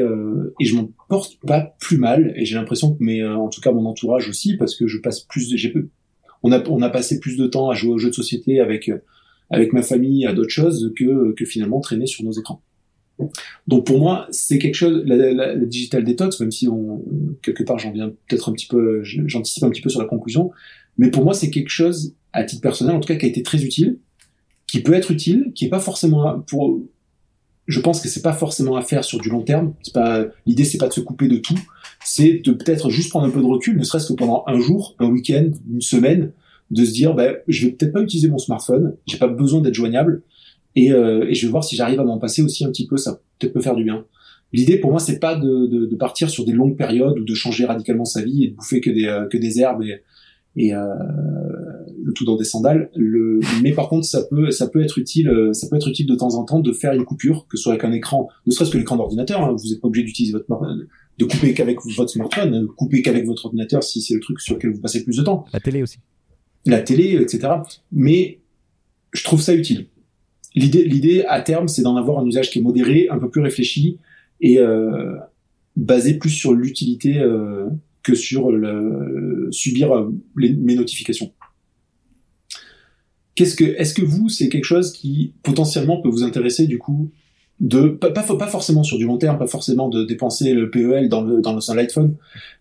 et je m'en porte pas plus mal. Et j'ai l'impression que mais en tout cas mon entourage aussi parce que je passe plus j'ai on a on a passé plus de temps à jouer aux jeux de société avec avec ma famille à d'autres choses que que finalement traîner sur nos écrans donc pour moi, c'est quelque chose, la, la, digital detox, même si quelque part j'en viens peut-être un petit peu, j'anticipe un petit peu sur la conclusion, mais pour moi c'est quelque chose, à titre personnel en tout cas, qui a été très utile, qui peut être utile, qui est pas forcément pour, je pense que c'est pas forcément à faire sur du long terme. C'est pas l'idée, c'est pas de se couper de tout, c'est de peut-être juste prendre un peu de recul, ne serait-ce que pendant un jour, un week-end, une semaine, de se dire, ben, je vais peut-être pas utiliser mon smartphone, j'ai pas besoin d'être joignable, et, et je vais voir si j'arrive à m'en passer aussi un petit peu. Ça peut-être me faire du bien. L'idée pour moi, c'est pas de, de, de, partir sur des longues périodes ou de changer radicalement sa vie et de bouffer que des que des herbes et, et euh, le tout dans des sandales. Le, mais par contre, ça peut, ça peut être utile, euh, ça peut être utile de temps en temps de faire une coupure, que ce soit avec un écran, ne serait-ce que l'écran d'ordinateur. Hein, vous n'êtes pas obligé d'utiliser votre, de couper qu'avec votre smartphone, couper qu'avec votre ordinateur si c'est le truc sur lequel vous passez plus de temps. La télé aussi. La télé, etc. Mais je trouve ça utile. L'idée, l'idée à terme, c'est d'en avoir un usage qui est modéré, un peu plus réfléchi et euh, basé plus sur l'utilité euh, que sur le, subir euh, mes notifications. Qu'est-ce que, est-ce que vous, c'est quelque chose qui potentiellement peut vous intéresser du coup de pas, pas, pas forcément sur du long terme, pas forcément de dépenser le PEL dans le dans le l'iPhone,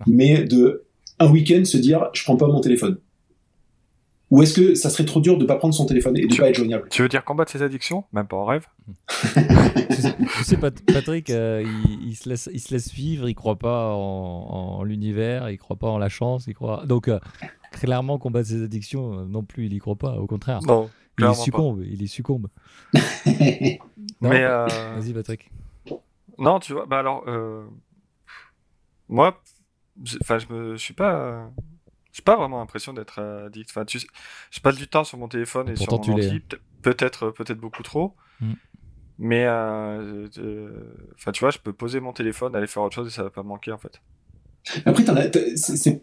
mais de un week-end se dire je prends pas mon téléphone. Ou est-ce que ça serait trop dur de pas prendre son téléphone et de pas être joignable Tu veux dire combattre ses addictions? Même pas en rêve Tu sais, Patrick, euh, il, se laisse, il se laisse vivre, il croit pas en, l'univers, il croit pas en la chance, il croit. Donc, euh, clairement, combattre ses addictions, euh, non plus, il y croit pas, au contraire. Non, il y succombe, il y succombe. Mais Vas-y, Patrick. Non, tu vois, bah alors, moi, enfin, je, me, je suis pas j'ai pas vraiment l'impression d'être addict. Enfin, tu je passe du temps sur mon téléphone et, sur mon ordi, peut-être peut-être beaucoup trop. Mm. Mais euh, enfin, tu vois, je peux poser mon téléphone, aller faire autre chose et ça va pas me manquer en fait. Après, t'en as, c'est,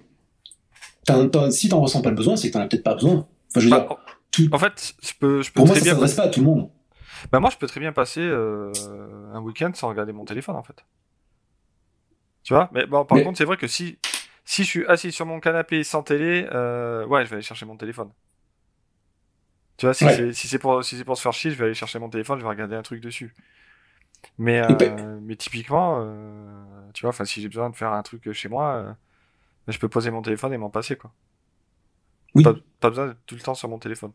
si t'en ressens pas le besoin, c'est que t'en as peut-être pas besoin. Enfin, je veux bah, dire, En fait, je peux, je peux Pour moi, ça s'adresse pas à tout le monde. Bah moi, je peux très bien passer euh, un week-end sans regarder mon téléphone en fait. Tu vois? Mais bon, par contre, c'est vrai que si si je suis assis sur mon canapé sans télé, euh, ouais, je vais aller chercher mon téléphone. Tu vois, si c'est pour, si pour se faire chier, je vais aller chercher mon téléphone, je vais regarder un truc dessus. Mais, euh, mais typiquement, euh, tu vois, enfin, si j'ai besoin de faire un truc chez moi, je peux poser mon téléphone et m'en passer, quoi. Oui. Pas, besoin d'être tout le temps sur mon téléphone.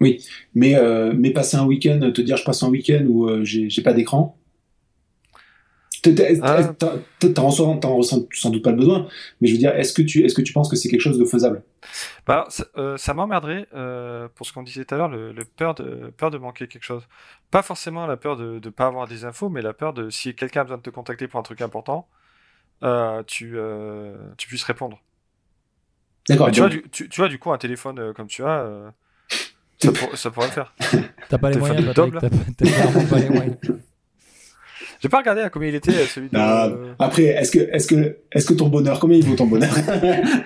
Oui, mais, mais passer un week-end, te dire je passe un week-end où j'ai pas d'écran, ah. T'en ressens, sans doute pas le besoin, mais je veux dire, est-ce que tu, est-ce que tu penses que c'est quelque chose de faisable? Bah, ça, euh, m'emmerderait euh, pour ce qu'on disait tout à l'heure, le, peur de peur de manquer quelque chose. Pas forcément la peur de ne pas avoir des infos, mais la peur de si quelqu'un a besoin de te contacter pour un truc important, euh, tu tu puisses répondre. D'accord. Tu, vois, du, tu, vois, du coup, un téléphone comme tu as, ça, pourrait le faire. T'as pas les moyens, Patrick, t'as pas les moyens. J'ai pas regardé à combien il était euh, celui de. Euh, après, est-ce que, est-ce que, est-ce que ton bonheur, combien il vaut ton bonheur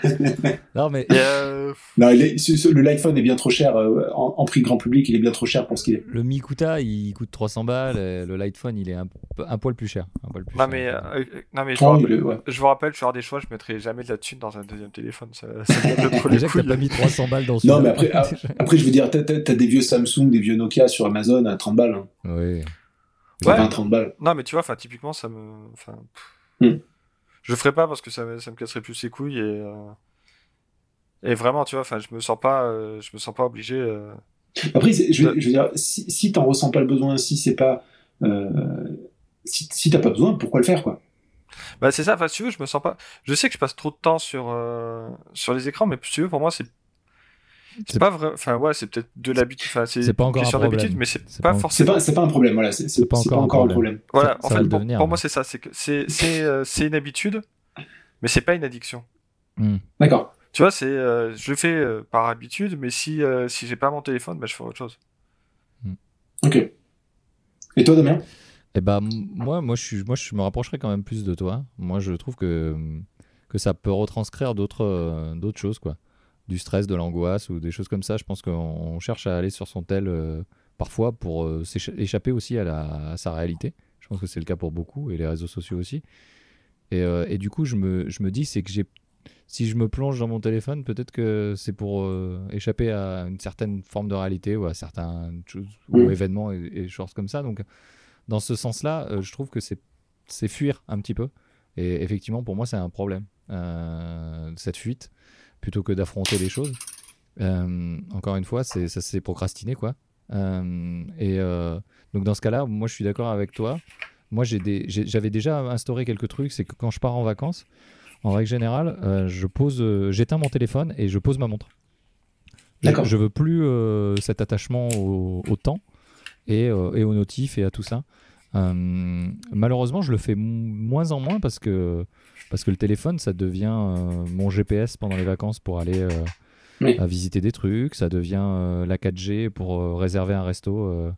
Non mais. Euh... Non, il est, le l'iPhone est bien trop cher euh, en, prix grand public. Il est bien trop cher pour ce qu'il est. Le Mikuta, il coûte 300 balles. le l'iPhone, il est un, un, poil plus cher. Un poil plus non, mais, non mais je, oh, vous rappelle, je vous rappelle, je vais avoir des choix. Je mettrai jamais de la thune dans un deuxième téléphone. Ça, ça Déjà que t'as pas mis 300 balles dans. Non, mais après, après, je veux dire, t'as as des vieux Samsung, des vieux Nokia sur Amazon à 30 balles. Hein. Oui. Ouais. 30 balles. Non, mais tu vois, enfin, typiquement, ça me. Enfin, hmm. Je ferais pas parce que ça, me, ça me casserait plus les couilles et. Euh, et vraiment, tu vois, enfin, je me sens pas, euh, je me sens pas obligé. Euh, Après, je, je, veux dire, si, si t'en ressens pas le besoin, si c'est pas, si, si t'as pas besoin, pourquoi le faire, quoi? Bah c'est ça. Enfin, si tu veux, je me sens pas. Je sais que je passe trop de temps sur sur les écrans, mais si tu veux, pour moi, c'est c'est pas vrai. Enfin, ouais, c'est peut-être de l'habitude. Enfin, c'est pas encore question d'habitude, mais c'est pas, forcément. C'est pas, un problème. Voilà, c'est pas, encore, encore un problème. Voilà, en fait, pour, moi, c'est ça. C'est que c'est euh, c'est une habitude, mais c'est pas une addiction. Hmm. D'accord. Tu vois, c'est euh, je fais euh, par habitude, mais si si j'ai pas mon téléphone, bah, je fais autre chose. Hmm. Ok. Et toi, Damien? Eh ben, moi, moi, je suis, moi, je me rapprocherais quand même plus de toi. Moi, je trouve que que ça peut retranscrire d'autres d'autres choses, quoi du stress, de l'angoisse ou des choses comme ça. Je pense qu'on cherche à aller sur son tel euh, parfois pour euh, échapper aussi à, sa réalité. Je pense que c'est le cas pour beaucoup et les réseaux sociaux aussi. Et, euh, du coup, je me, je me dis, c'est que j'ai si je me plonge dans mon téléphone, peut-être que c'est pour échapper à une certaine forme de réalité ou à certains ou événements et, choses comme ça. Donc, dans ce sens-là, je trouve que c'est fuir un petit peu. Et effectivement, pour moi, c'est un problème, cette fuite plutôt que d'affronter les choses. Euh, encore une fois, ça c'est procrastiner quoi. Euh, et euh, donc dans ce cas-là, moi je suis d'accord avec toi. Moi j'avais déjà instauré quelques trucs, c'est que quand je pars en vacances, en règle générale, je pose, j'éteins mon téléphone et je pose ma montre. D'accord. Je veux plus cet attachement au, temps. et, et aux notifs et à tout ça. malheureusement, je le fais moins en moins parce que, parce que le téléphone, ça devient mon GPS pendant les vacances pour aller à visiter des trucs, ça devient la 4G pour réserver un resto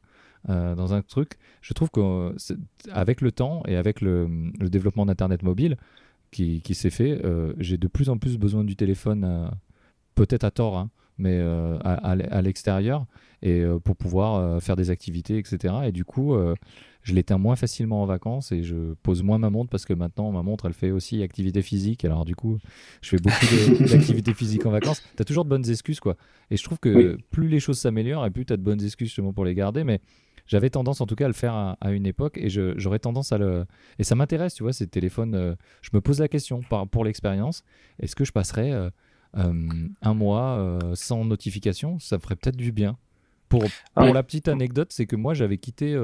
euh, dans un truc. Je trouve qu'avec le temps et avec le, développement d'Internet mobile qui, qui s'est fait, euh, j'ai de plus en plus besoin du téléphone, euh, peut-être à tort, hein, mais à, à l'extérieur, et pour pouvoir faire des activités, etc. Et du coup, je l'éteins moins facilement en vacances et je pose moins ma montre parce que maintenant ma montre elle fait aussi activité physique. Alors du coup, je fais beaucoup d'activités physiques en vacances. Tu as toujours de bonnes excuses quoi. Et je trouve que plus les choses s'améliorent et plus tu as de bonnes excuses justement pour les garder. Mais j'avais tendance en tout cas à le faire à, une époque et j'aurais tendance à le. Et ça m'intéresse, tu vois, ces téléphones. Euh, je me pose la question par, pour l'expérience est-ce que je passerais euh, euh, un mois sans notification Ça ferait peut-être du bien. Pour, pour la petite anecdote, c'est que moi j'avais quitté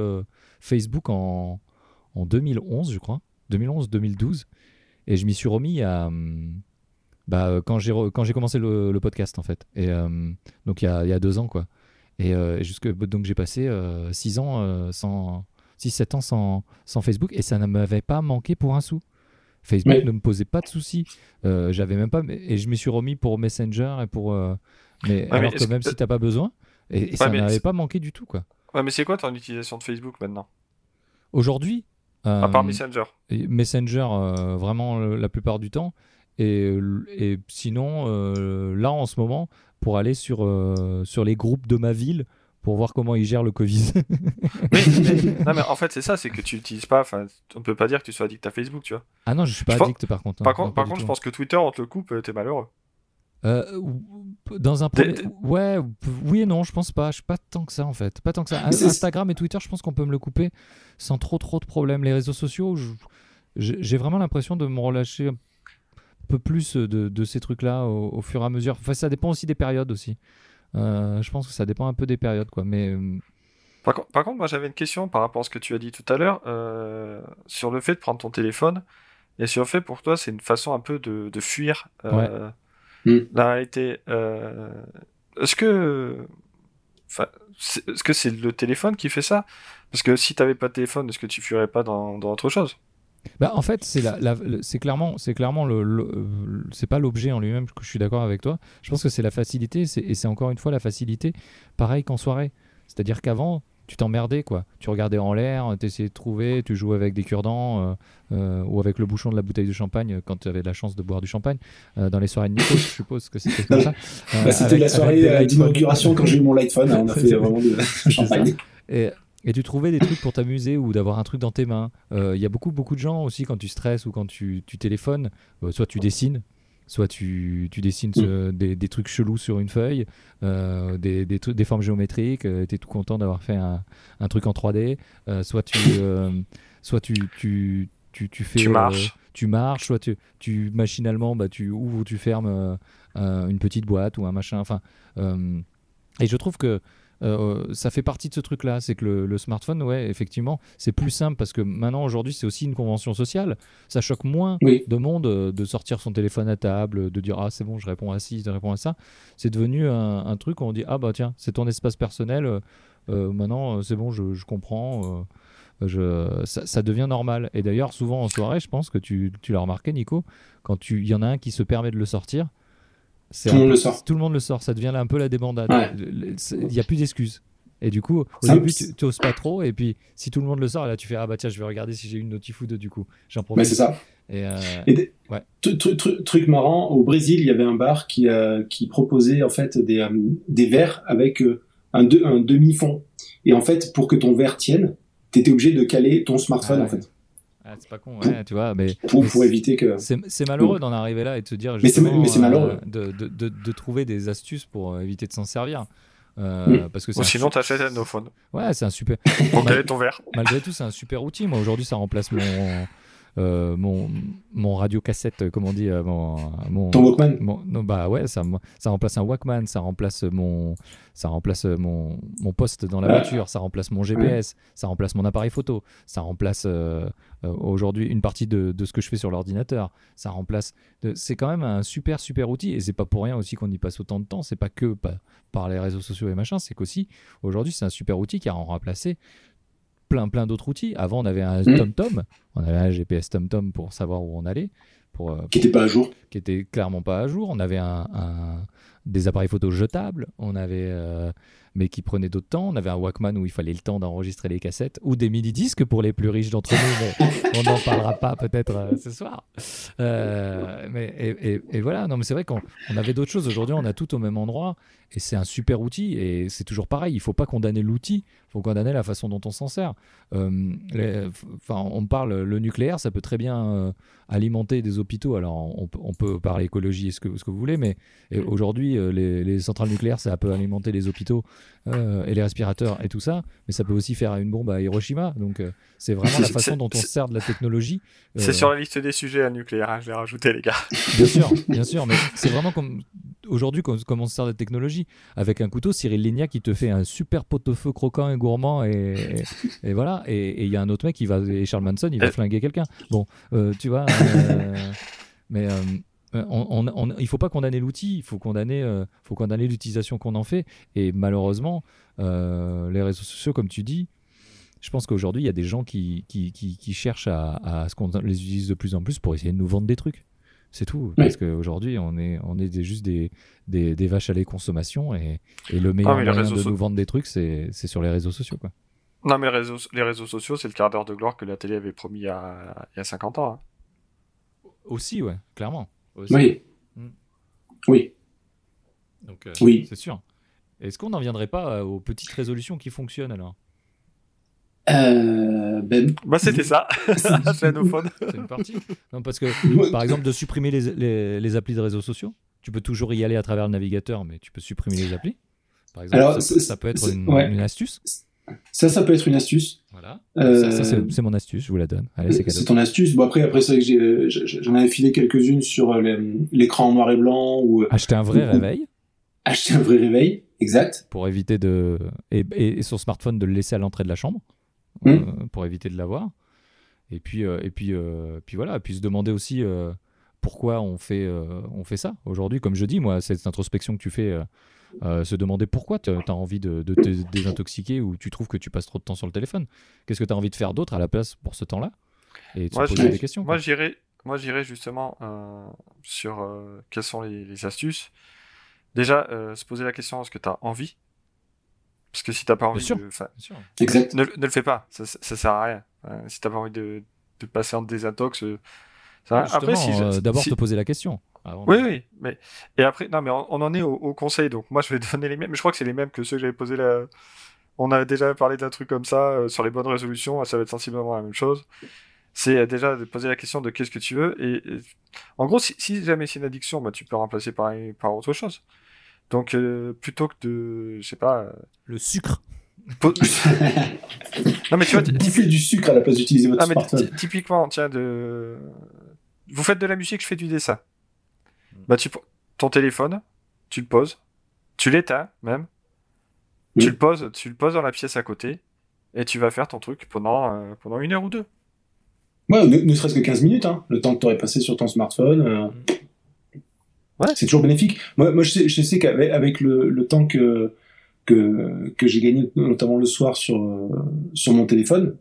Facebook en, en 2011, je crois, 2011-2012, et je m'y suis remis à. Bah, quand j'ai quand j'ai commencé le, podcast en fait et donc il y a, y a deux ans quoi et euh, jusque, donc j'ai passé 6 euh, ans, euh, sans, 6-7 ans sans, sans, Facebook et ça ne m'avait pas manqué pour un sou. Facebook ne me posait pas de soucis. j'avais même pas et je me suis remis pour Messenger et pour mais alors que même si tu n'as pas besoin et, ça n'avait pas manqué du tout quoi. Ouais, mais c'est quoi ton utilisation de Facebook maintenant? Aujourd'hui À part Messenger. Messenger vraiment la plupart du temps et, et sinon là en ce moment pour aller sur, euh, sur les groupes de ma ville pour voir comment ils gèrent le Covid. mais, non, mais en fait, c'est ça, c'est que tu n'utilises pas. Enfin, on peut pas dire que tu sois addict à Facebook, tu vois. Ah non, je suis pas addict par contre. Par, contre, par contre, je pense que Twitter, on te le coupe, t'es malheureux. Euh, dans un premier... ouais oui et non je pense pas je suis pas tant que ça en fait pas tant que ça Instagram et Twitter je pense qu'on peut me le couper sans trop trop de problèmes les réseaux sociaux j'ai vraiment l'impression de me relâcher peu plus de, ces trucs-là au, fur et à mesure. Enfin, ça dépend aussi des périodes aussi. Euh, je pense que ça dépend un peu des périodes, quoi. Mais euh, par, contre, moi j'avais une question par rapport à ce que tu as dit tout à l'heure euh, sur le fait de prendre ton téléphone et sur le fait pour toi c'est une façon un peu de, fuir mm. la réalité. est-ce que est-ce que c'est le téléphone qui fait ça? Parce que si tu n'avais pas de téléphone, est-ce que tu fuirais pas dans, dans autre chose? Bah, en fait, c'est la, c'est clairement, c'est clairement le, c'est pas l'objet en lui-même que je suis d'accord avec toi. Je pense que c'est la facilité, et c'est encore une fois la facilité, pareil qu'en soirée. C'est-à-dire qu'avant, tu t'emmerdais quoi. Tu regardais en l'air, tu essayais de trouver, tu jouais avec des cure-dents euh, euh, ou avec le bouchon de la bouteille de champagne quand tu avais la chance de boire du champagne euh, dans les soirées de Nico, je suppose que c'était comme ça. Bah, c'était la soirée d'inauguration quand j'ai eu mon light phone, hein, on a fait vraiment de champagne. Et, et tu trouvais des trucs pour t'amuser ou d'avoir un truc dans tes mains. Il euh, y a beaucoup, beaucoup de gens aussi, quand tu stresses ou quand tu, tu téléphones, euh, soit tu dessines, soit tu, tu dessines mm. des, des, trucs chelous sur une feuille, euh, des, des, des, formes géométriques, tu es tout content d'avoir fait un, un, truc en 3D, soit tu, soit tu, tu, tu, tu fais... Tu marches. tu marches, soit tu, tu machinalement, bah, tu ouvres ou tu fermes une petite boîte ou un machin. Enfin, et je trouve que euh, ça fait partie de ce truc-là. C'est que le, smartphone, ouais, effectivement, c'est plus simple parce que maintenant, aujourd'hui, c'est aussi une convention sociale. Ça choque moins de monde euh, de sortir son téléphone à table, de dire Ah, c'est bon, je réponds à ci, je réponds à ça. C'est devenu un, truc où on dit Ah, bah tiens, c'est ton espace personnel. Euh, maintenant, c'est bon, je, comprends. Je, ça, devient normal. Et d'ailleurs, souvent en soirée, je pense que tu, tu l'as remarqué, Nico, quand il y en a un qui se permet de le sortir, tout le monde le sort. Tout le monde le sort. Ça devient là un peu la débandade. Il n'y a plus d'excuses. Et du coup, au début, tu n'oses pas trop. Et puis, si tout le monde le sort, là, tu fais Ah bah tiens, je vais regarder si j'ai une notif ou deux du coup. J'en profite. Mais c'est ça. Et, euh... ouais. truc, marrant, au Brésil, il y avait un bar qui, euh, qui proposait en fait des, euh, des verres avec euh, un, un demi-fond. Et en fait, pour que ton verre tienne, tu étais obligé de caler ton smartphone ah en fait. Ah, c'est pas con, ouais, tu vois, mais pour, éviter que. C'est malheureux d'en arriver là et de se dire justement, mais c'est malheureux de, de, de, trouver des astuces pour éviter de s'en servir. Euh, parce que Ou sinon, un... t'achètes un iPhone. Ouais, c'est un super. Pour caler ton verre. Malgré tout, c'est un super outil. Moi, aujourd'hui, ça remplace mon euh, mon, mon radio cassette, euh, comment on dit, euh, mon, ton Walkman. non, bah ouais, ça, ça remplace un Walkman, ça remplace mon, ça remplace mon, mon poste dans la ah. voiture, ça remplace mon GPS, ça remplace mon appareil photo, ça remplace aujourd'hui une partie de, de, ce que je fais sur l'ordinateur, ça remplace. C'est quand même un super super outil et c'est pas pour rien aussi qu'on y passe autant de temps. C'est pas que par, par les réseaux sociaux et machin, c'est qu'aussi aujourd'hui c'est un super outil qui a remplacé plein plein d'autres outils. Avant, on avait un mmh. TomTom, on avait un GPS TomTom pour savoir où on allait. Pour, euh, qui n'était pas à jour. Qui était clairement pas à jour. On avait un, des appareils photo jetables. On avait euh, mais qui prenait d'autres temps. On avait un Walkman où il fallait le temps d'enregistrer les cassettes, ou des mini-disques pour les plus riches d'entre nous, mais on n'en parlera pas peut-être euh, ce soir. Euh, mais, et, voilà, non, mais c'est vrai qu'on avait d'autres choses. Aujourd'hui, on a tout au même endroit, et c'est un super outil, et c'est toujours pareil. Il ne faut pas condamner l'outil, il faut condamner la façon dont on s'en sert. Euh, enfin, on parle, le nucléaire, ça peut très bien alimenter des hôpitaux. Alors, on, peut parler écologie et ce que, ce que vous voulez, mais aujourd'hui, les, les centrales nucléaires, ça peut alimenter les hôpitaux euh, et les respirateurs et tout ça, mais ça peut aussi faire une bombe à Hiroshima. Donc euh, c'est vraiment la façon dont on se sert de la technologie. C'est euh, sur la liste des sujets à nucléaire, hein, je l'ai rajouté les gars. Bien sûr, bien sûr, mais c'est vraiment comme aujourd'hui comment on se sert de la technologie. Avec un couteau, Cyril Lignac qui te fait un super pot-au-feu croquant et gourmand et, et, voilà. Et il y a un autre mec qui va, et Charles Manson, il va flinguer quelqu'un. Bon, tu vois. mais euh, on, il ne faut pas condamner l'outil, il faut condamner, euh, faut condamner l'utilisation qu'on en fait. Et malheureusement, euh, les réseaux sociaux, comme tu dis, je pense qu'aujourd'hui, il y a des gens qui, qui, cherchent à, ce qu'on les utilise de plus en plus pour essayer de nous vendre des trucs. C'est tout. Parce qu'aujourd'hui, on est, on est juste des, des, vaches à lait consommation et, le meilleur moyen de nous vendre des trucs, c'est sur les réseaux sociaux. Quoi. Non, mais les réseaux, les réseaux sociaux, c'est le quart d'heure de gloire que la télé avait promis il y a, il y a 50 ans. Hein. Aussi, ouais, clairement. Oui. Hmm. Oui. Donc, euh, oui. C'est sûr. Est-ce qu'on n'en viendrait pas euh, aux petites résolutions qui fonctionnent alors? Euh, ben... Bah c'était ça, C'est une partie. Non, parce que, par exemple, de supprimer les, les, applis de réseaux sociaux, tu peux toujours y aller à travers le navigateur, mais tu peux supprimer les applis. Par exemple, ça, peut être une, une, astuce. Ça, ça peut être une astuce. Voilà. Euh, ça, c'est mon astuce, je vous la donne. c'est ton astuce. Bon, après, après c'est que euh, j'en avais filé quelques-unes sur euh, l'écran en noir et blanc. Ou, acheter un vrai réveil. Acheter un vrai réveil, exact. Pour éviter de. Et, et, son smartphone de le laisser à l'entrée de la chambre. Hmm. pour éviter de l'avoir. Et puis, et puis, puis voilà. Et puis se demander aussi pourquoi on fait, on fait ça. Aujourd'hui, comme je dis, moi, cette introspection que tu fais euh, se demander pourquoi tu as envie de, te désintoxiquer ou tu trouves que tu passes trop de temps sur le téléphone. Qu'est-ce que tu as envie de faire d'autre à la place pour ce temps-là? Et tu moi, poser des questions. Moi, j'irais moi, j'irais justement euh, sur euh, quelles sont les, astuces. Déjà, se poser la question est-ce que tu as envie? Parce que si tu n'as pas envie, de, Ne, ne, le fais pas, ça, ça sert à rien. si tu n'as pas envie de, de, passer en désintox, ça... après, si, d'abord te poser la question. Oui, oui, mais et après, non, mais on, en est au, conseil, donc moi je vais donner les mêmes. Je crois que c'est les mêmes que ceux que j'avais posé là. On a déjà parlé d'un truc comme ça euh, sur les bonnes résolutions, ça va être sensiblement la même chose. C'est euh, déjà de poser la question de qu'est-ce que tu veux et, en gros, si, jamais c'est une addiction, bah tu peux remplacer par par autre chose. Donc euh, plutôt que de, je sais pas, le sucre. non mais tu vois, bouffer du sucre à la place d'utiliser votre smartphone. Typiquement, tiens, de, vous faites de la musique, je fais du dessin. Bah, tu, ton téléphone, tu le poses, tu l'éteins même, tu le poses, tu le poses dans la pièce à côté, et tu vas faire ton truc pendant, euh, pendant une heure ou deux. Ouais, ne, serait-ce que 15 minutes, hein, le temps que tu aurais passé sur ton smartphone. Euh, ouais. C'est toujours bénéfique. Moi, moi je sais, je sais qu'avec avec le, le, temps que, que, que j'ai gagné, notamment le soir sur, euh, sur mon téléphone,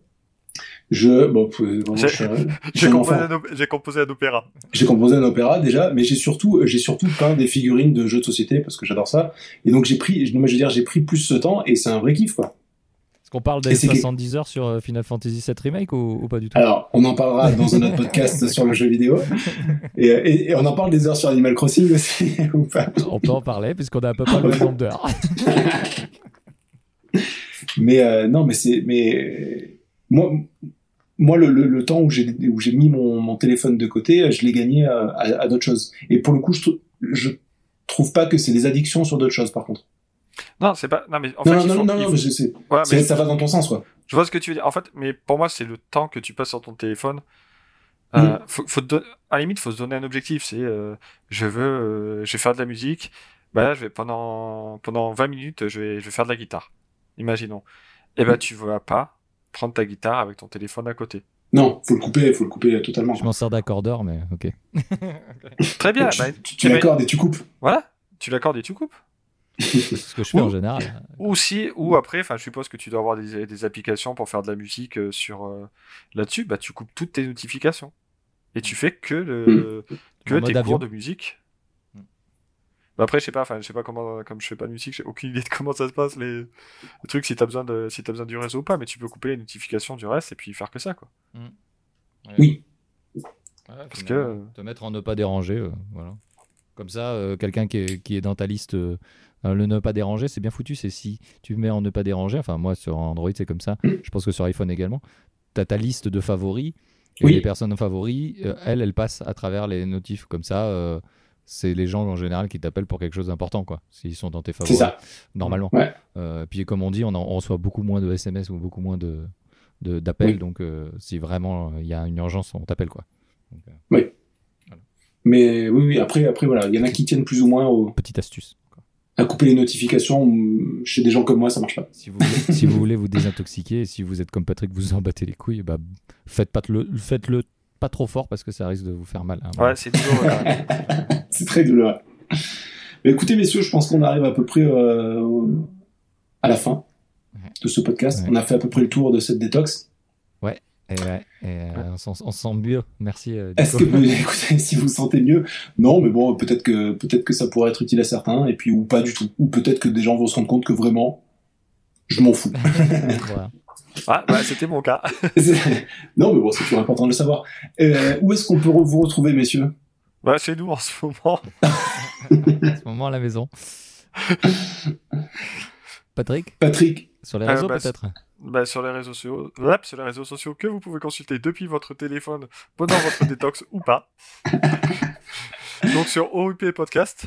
je, bon, j'ai composé, composé, un opéra. J'ai composé un opéra déjà, mais j'ai surtout, j'ai surtout peint des figurines de jeux de société parce que j'adore ça. Et donc j'ai pris, je veux dire, j'ai pris plus ce temps et c'est un vrai kiff quoi. Est-ce qu'on parle des 70 heures sur euh, Final Fantasy VII Remake ou, pas du tout? Alors, on en parlera dans un autre podcast sur le jeu vidéo. Et, et, on en parle des heures sur Animal Crossing aussi, ou pas? On peut en parler, puisqu'on a à peu près le même nombre d'heures. mais euh, non, mais c'est... Mais moi, moi, le, le, temps où j'ai mis mon, mon, téléphone de côté, je l'ai gagné à, à, d'autres choses. Et pour le coup, je, je trouve pas que c'est des addictions sur d'autres choses, par contre. Non, c'est pas. Non, mais en fait, non, non, non, mais ça va dans ton sens, quoi. Je vois ce que tu veux dire. En fait, mais pour moi, c'est le temps que tu passes sur ton téléphone. Euh, mm. faut, faut à la limite, faut se donner un objectif. C'est, euh, je veux, euh, je vais faire de la musique. Bah là, je vais pendant pendant 20 minutes, je vais, je vais faire de la guitare. Imaginons. Et eh ben, tu vas pas prendre ta guitare avec ton téléphone à côté. Non, faut le couper, faut le couper totalement. Je m'en sers d'accordeur, mais ok. Très bien. tu, bah, tu l'accordes et tu coupes. Voilà, tu l'accordes et tu coupes. C'est ce que je fais en général. Ou si, ou après, enfin, je suppose que tu dois avoir des, des applications pour faire de la musique euh, sur euh, là-dessus. Bah, tu coupes toutes tes notifications et tu fais que le hmm. que tes cours de musique. Hmm. Bah après, je sais pas, enfin, je sais pas comment, comme je fais pas de musique, j'ai aucune idée de comment ça se passe les, trucs si t'as besoin de, si t'as besoin du réseau ou pas, mais tu peux couper les notifications du reste et puis faire que ça, quoi. Hmm. Oui. Parce que te mettre en ne pas déranger, euh, voilà. Comme ça, quelqu'un qui est, qui est dans ta liste euh, le ne pas déranger, c'est bien foutu. C'est si tu mets en ne pas déranger, enfin moi sur Android c'est comme ça, mm. je pense que sur iPhone également, tu as ta liste de favoris. Et les personnes favoris, euh, elles, elles passent à travers les notifs. Comme ça, euh, c'est les gens en général qui t'appellent pour quelque chose d'important, quoi. S'ils sont dans tes favoris. Ça. Normalement. puis comme on dit, on, reçoit beaucoup moins de SMS ou beaucoup moins de d'appels. Donc si vraiment il y a une urgence, on t'appelle, quoi. oui. Mais oui, oui, après, après voilà, il y en a qui tiennent plus ou moins au. Petite astuce à couper les notifications. Chez des gens comme moi, ça marche pas. Si vous, voulez, si vous voulez vous désintoxiquer, si vous êtes comme Patrick, vous en battez les couilles, bah, faites pas le, faites-le pas trop fort parce que ça risque de vous faire mal. Hein. ouais, c'est douloureux. c'est très douloureux. Mais écoutez, messieurs, je pense qu'on arrive à peu près euh, à la fin de ce podcast. On a fait à peu près le tour de cette détox. Ouais. Et, ouais, et euh, on, se sent mieux. Merci. Euh, Est-ce que écoutez, si vous sentez mieux, non, mais bon, peut-être que peut-être que ça pourrait être utile à certains, et puis ou pas du tout, ou peut-être que des gens vont se rendre compte que vraiment, je m'en fous. Ah, bah, c'était mon cas. non, mais bon, c'est toujours important de le savoir. Euh, où est-ce qu'on peut vous retrouver, messieurs? Bah, chez nous en ce moment. en ce moment à la maison. Patrick? Patrick. Sur les réseaux, bah, peut-être? Bah, sur les réseaux sociaux, sur les réseaux sociaux que vous pouvez consulter depuis votre téléphone pendant votre détox ou pas. Donc sur OUP Podcast,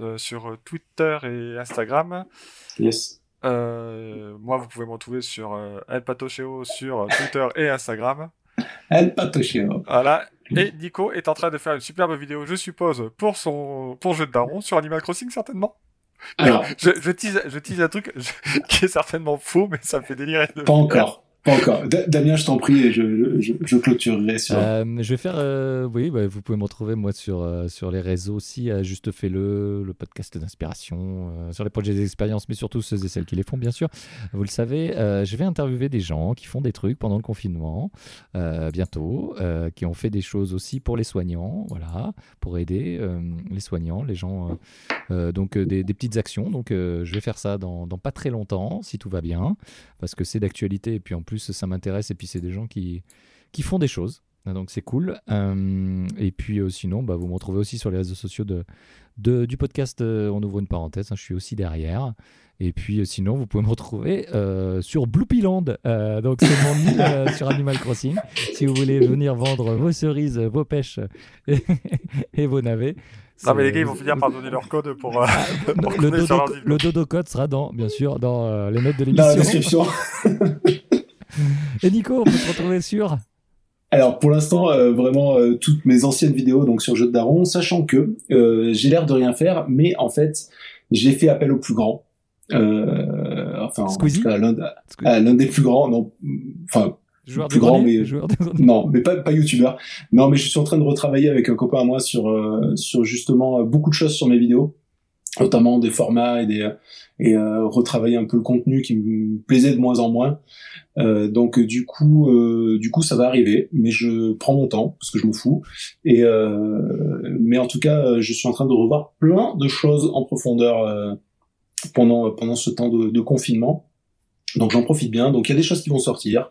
euh, sur Twitter et Instagram. Yes. Euh, moi, vous pouvez me retrouver sur euh, El Patocheo sur Twitter et Instagram. El Patocheo. Voilà. Et Nico est en train de faire une superbe vidéo, je suppose, pour son pour jeu de daron sur Animal Crossing certainement? Alors, je, je, tease, je tease un truc qui est certainement faux, mais ça me fait délirer. De pas encore. Pas encore. Damien, je t'en prie, et je, je, clôturerai sur. Euh, je vais faire. Euh, oui, bah, vous pouvez me retrouver moi sur euh, sur les réseaux aussi. Juste fais-le, le podcast d'inspiration, sur les projets d'expérience, mais surtout ceux et celles qui les font, bien sûr. Vous le savez, je vais interviewer des gens qui font des trucs pendant le confinement, bientôt, qui ont fait des choses aussi pour les soignants, voilà, pour aider les soignants, les gens. donc des, des, petites actions. Donc je vais faire ça dans, dans pas très longtemps, si tout va bien, parce que c'est d'actualité et puis en plus plus ça m'intéresse et puis c'est des gens qui, qui font des choses. Donc c'est cool. Euh, et puis euh, sinon, bah, vous me retrouvez aussi sur les réseaux sociaux de, de du podcast. Euh, on ouvre une parenthèse, hein, je suis aussi derrière. Et puis sinon, vous pouvez me retrouver sur Bloopyland. donc c'est mon île sur Animal Crossing. Si vous voulez venir vendre vos cerises, vos pêches et, vos navets. Non mais les gars, ils vont finir par donner leur code pour, le, dodo, le, dodo, code sera dans, bien sûr, dans les notes de l'émission. Dans la description. Et Nico, on peut se retrouver sur alors pour l'instant, euh, vraiment euh, toutes mes anciennes vidéos donc sur Jeu de Daron, sachant que euh, j'ai l'air de rien faire, mais en fait j'ai fait appel au plus grand. enfin, l'un des plus grands, non, enfin Joueur plus grand, mais non, mais pas pas youtubeur. Non, mais je suis en train de retravailler avec un copain à moi sur sur justement beaucoup de choses sur mes vidéos, notamment des formats et des et retravailler un peu le contenu qui me plaisait de moins en moins. Euh, donc du coup, euh, du coup, ça va arriver, mais je prends mon temps parce que je m'en fous. Et euh, mais en tout cas, je suis en train de revoir plein de choses en profondeur pendant pendant ce temps de, de confinement. Donc j'en profite bien. Donc il y a des choses qui vont sortir.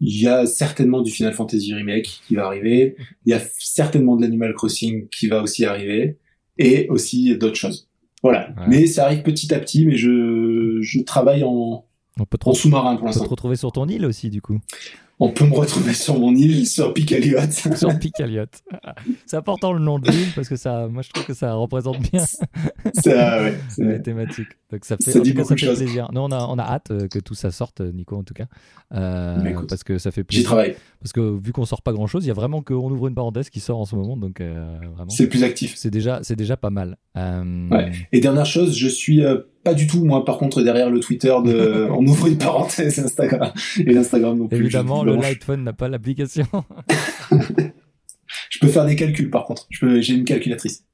Il y a certainement du Final Fantasy Remake qui va arriver. Il y a certainement de l'Animal Crossing qui va aussi arriver. Et aussi d'autres choses. Voilà. Mais ça arrive petit à petit, mais je, je travaille en, On peut en sous-marin pour On peut l'instant. te retrouver sur ton île aussi, du coup. On peut me retrouver sur mon île, sur Picaliot. sur Picaliot. C'est important le nom de l'île parce que ça, moi je trouve que ça représente bien Ça, ouais, c'est- les thématiques. Donc ça fait, Ça dit tout cas, beaucoup ça de fait choses. plaisir. Nous on a, on a hâte euh, que tout ça sorte, Nico en tout cas, Euh, écoute, parce que ça fait J'y plaisir. travaille. Parce que vu qu'on sort pas grand chose, il y a vraiment qu'on ouvre une parenthèse qui sort en ce moment, donc euh, vraiment. C'est plus actif. C'est déjà, c'est déjà pas mal. Euh, Ouais. Et dernière chose, je suis euh, pas du tout, moi, par contre, derrière le Twitter de. On ouvre une parenthèse Instagram. Et l'Instagram non plus. Évidemment, le Lightphone n'a pas l'application. je peux faire des calculs, par contre. Je peux... J'ai une calculatrice.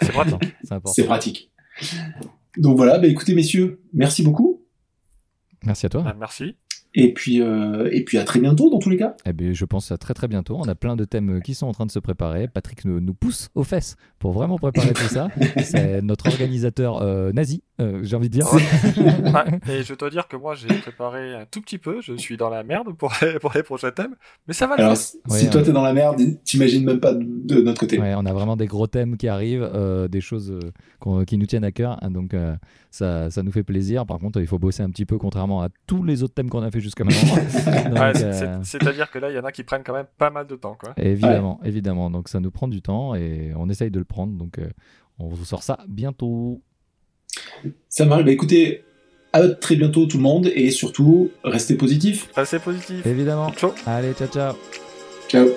C'est pratique. c'est pratique. Donc voilà, bah écoutez, messieurs, merci beaucoup. Merci à toi. Bah, merci. Et puis, euh, et puis à très bientôt, dans tous les cas. Eh bien, je pense à très très bientôt. On a plein de thèmes qui sont en train de se préparer. Patrick nous, nous pousse aux fesses pour vraiment préparer tout ça. C'est notre organisateur euh, nazi, euh, j'ai envie de dire. Ouais, et je dois dire que moi, j'ai préparé un tout petit peu. Je suis dans la merde pour les, pour les prochains thèmes. Mais ça va Alors, si Ouais, toi ouais. t'es dans la merde, t'imagines même pas de, de notre côté. Ouais, on a vraiment des gros thèmes qui arrivent, euh, des choses euh, qu'on- qui nous tiennent à cœur. hein, donc, euh, ça, ça nous fait plaisir. Par contre, il faut bosser un petit peu, contrairement à tous les autres thèmes qu'on a fait jusqu'à maintenant. Euh, C'est-à-dire que là, il y en a qui prennent quand même pas mal de temps. Quoi. Évidemment, évidemment. Donc, ça nous prend du temps et on essaye de le prendre. Donc, euh, on vous sort ça bientôt. Ça marche. Bah, écoutez, à très bientôt tout le monde et surtout, restez positif. Restez positif. Évidemment. Ciao. Allez, ciao, ciao. Ciao.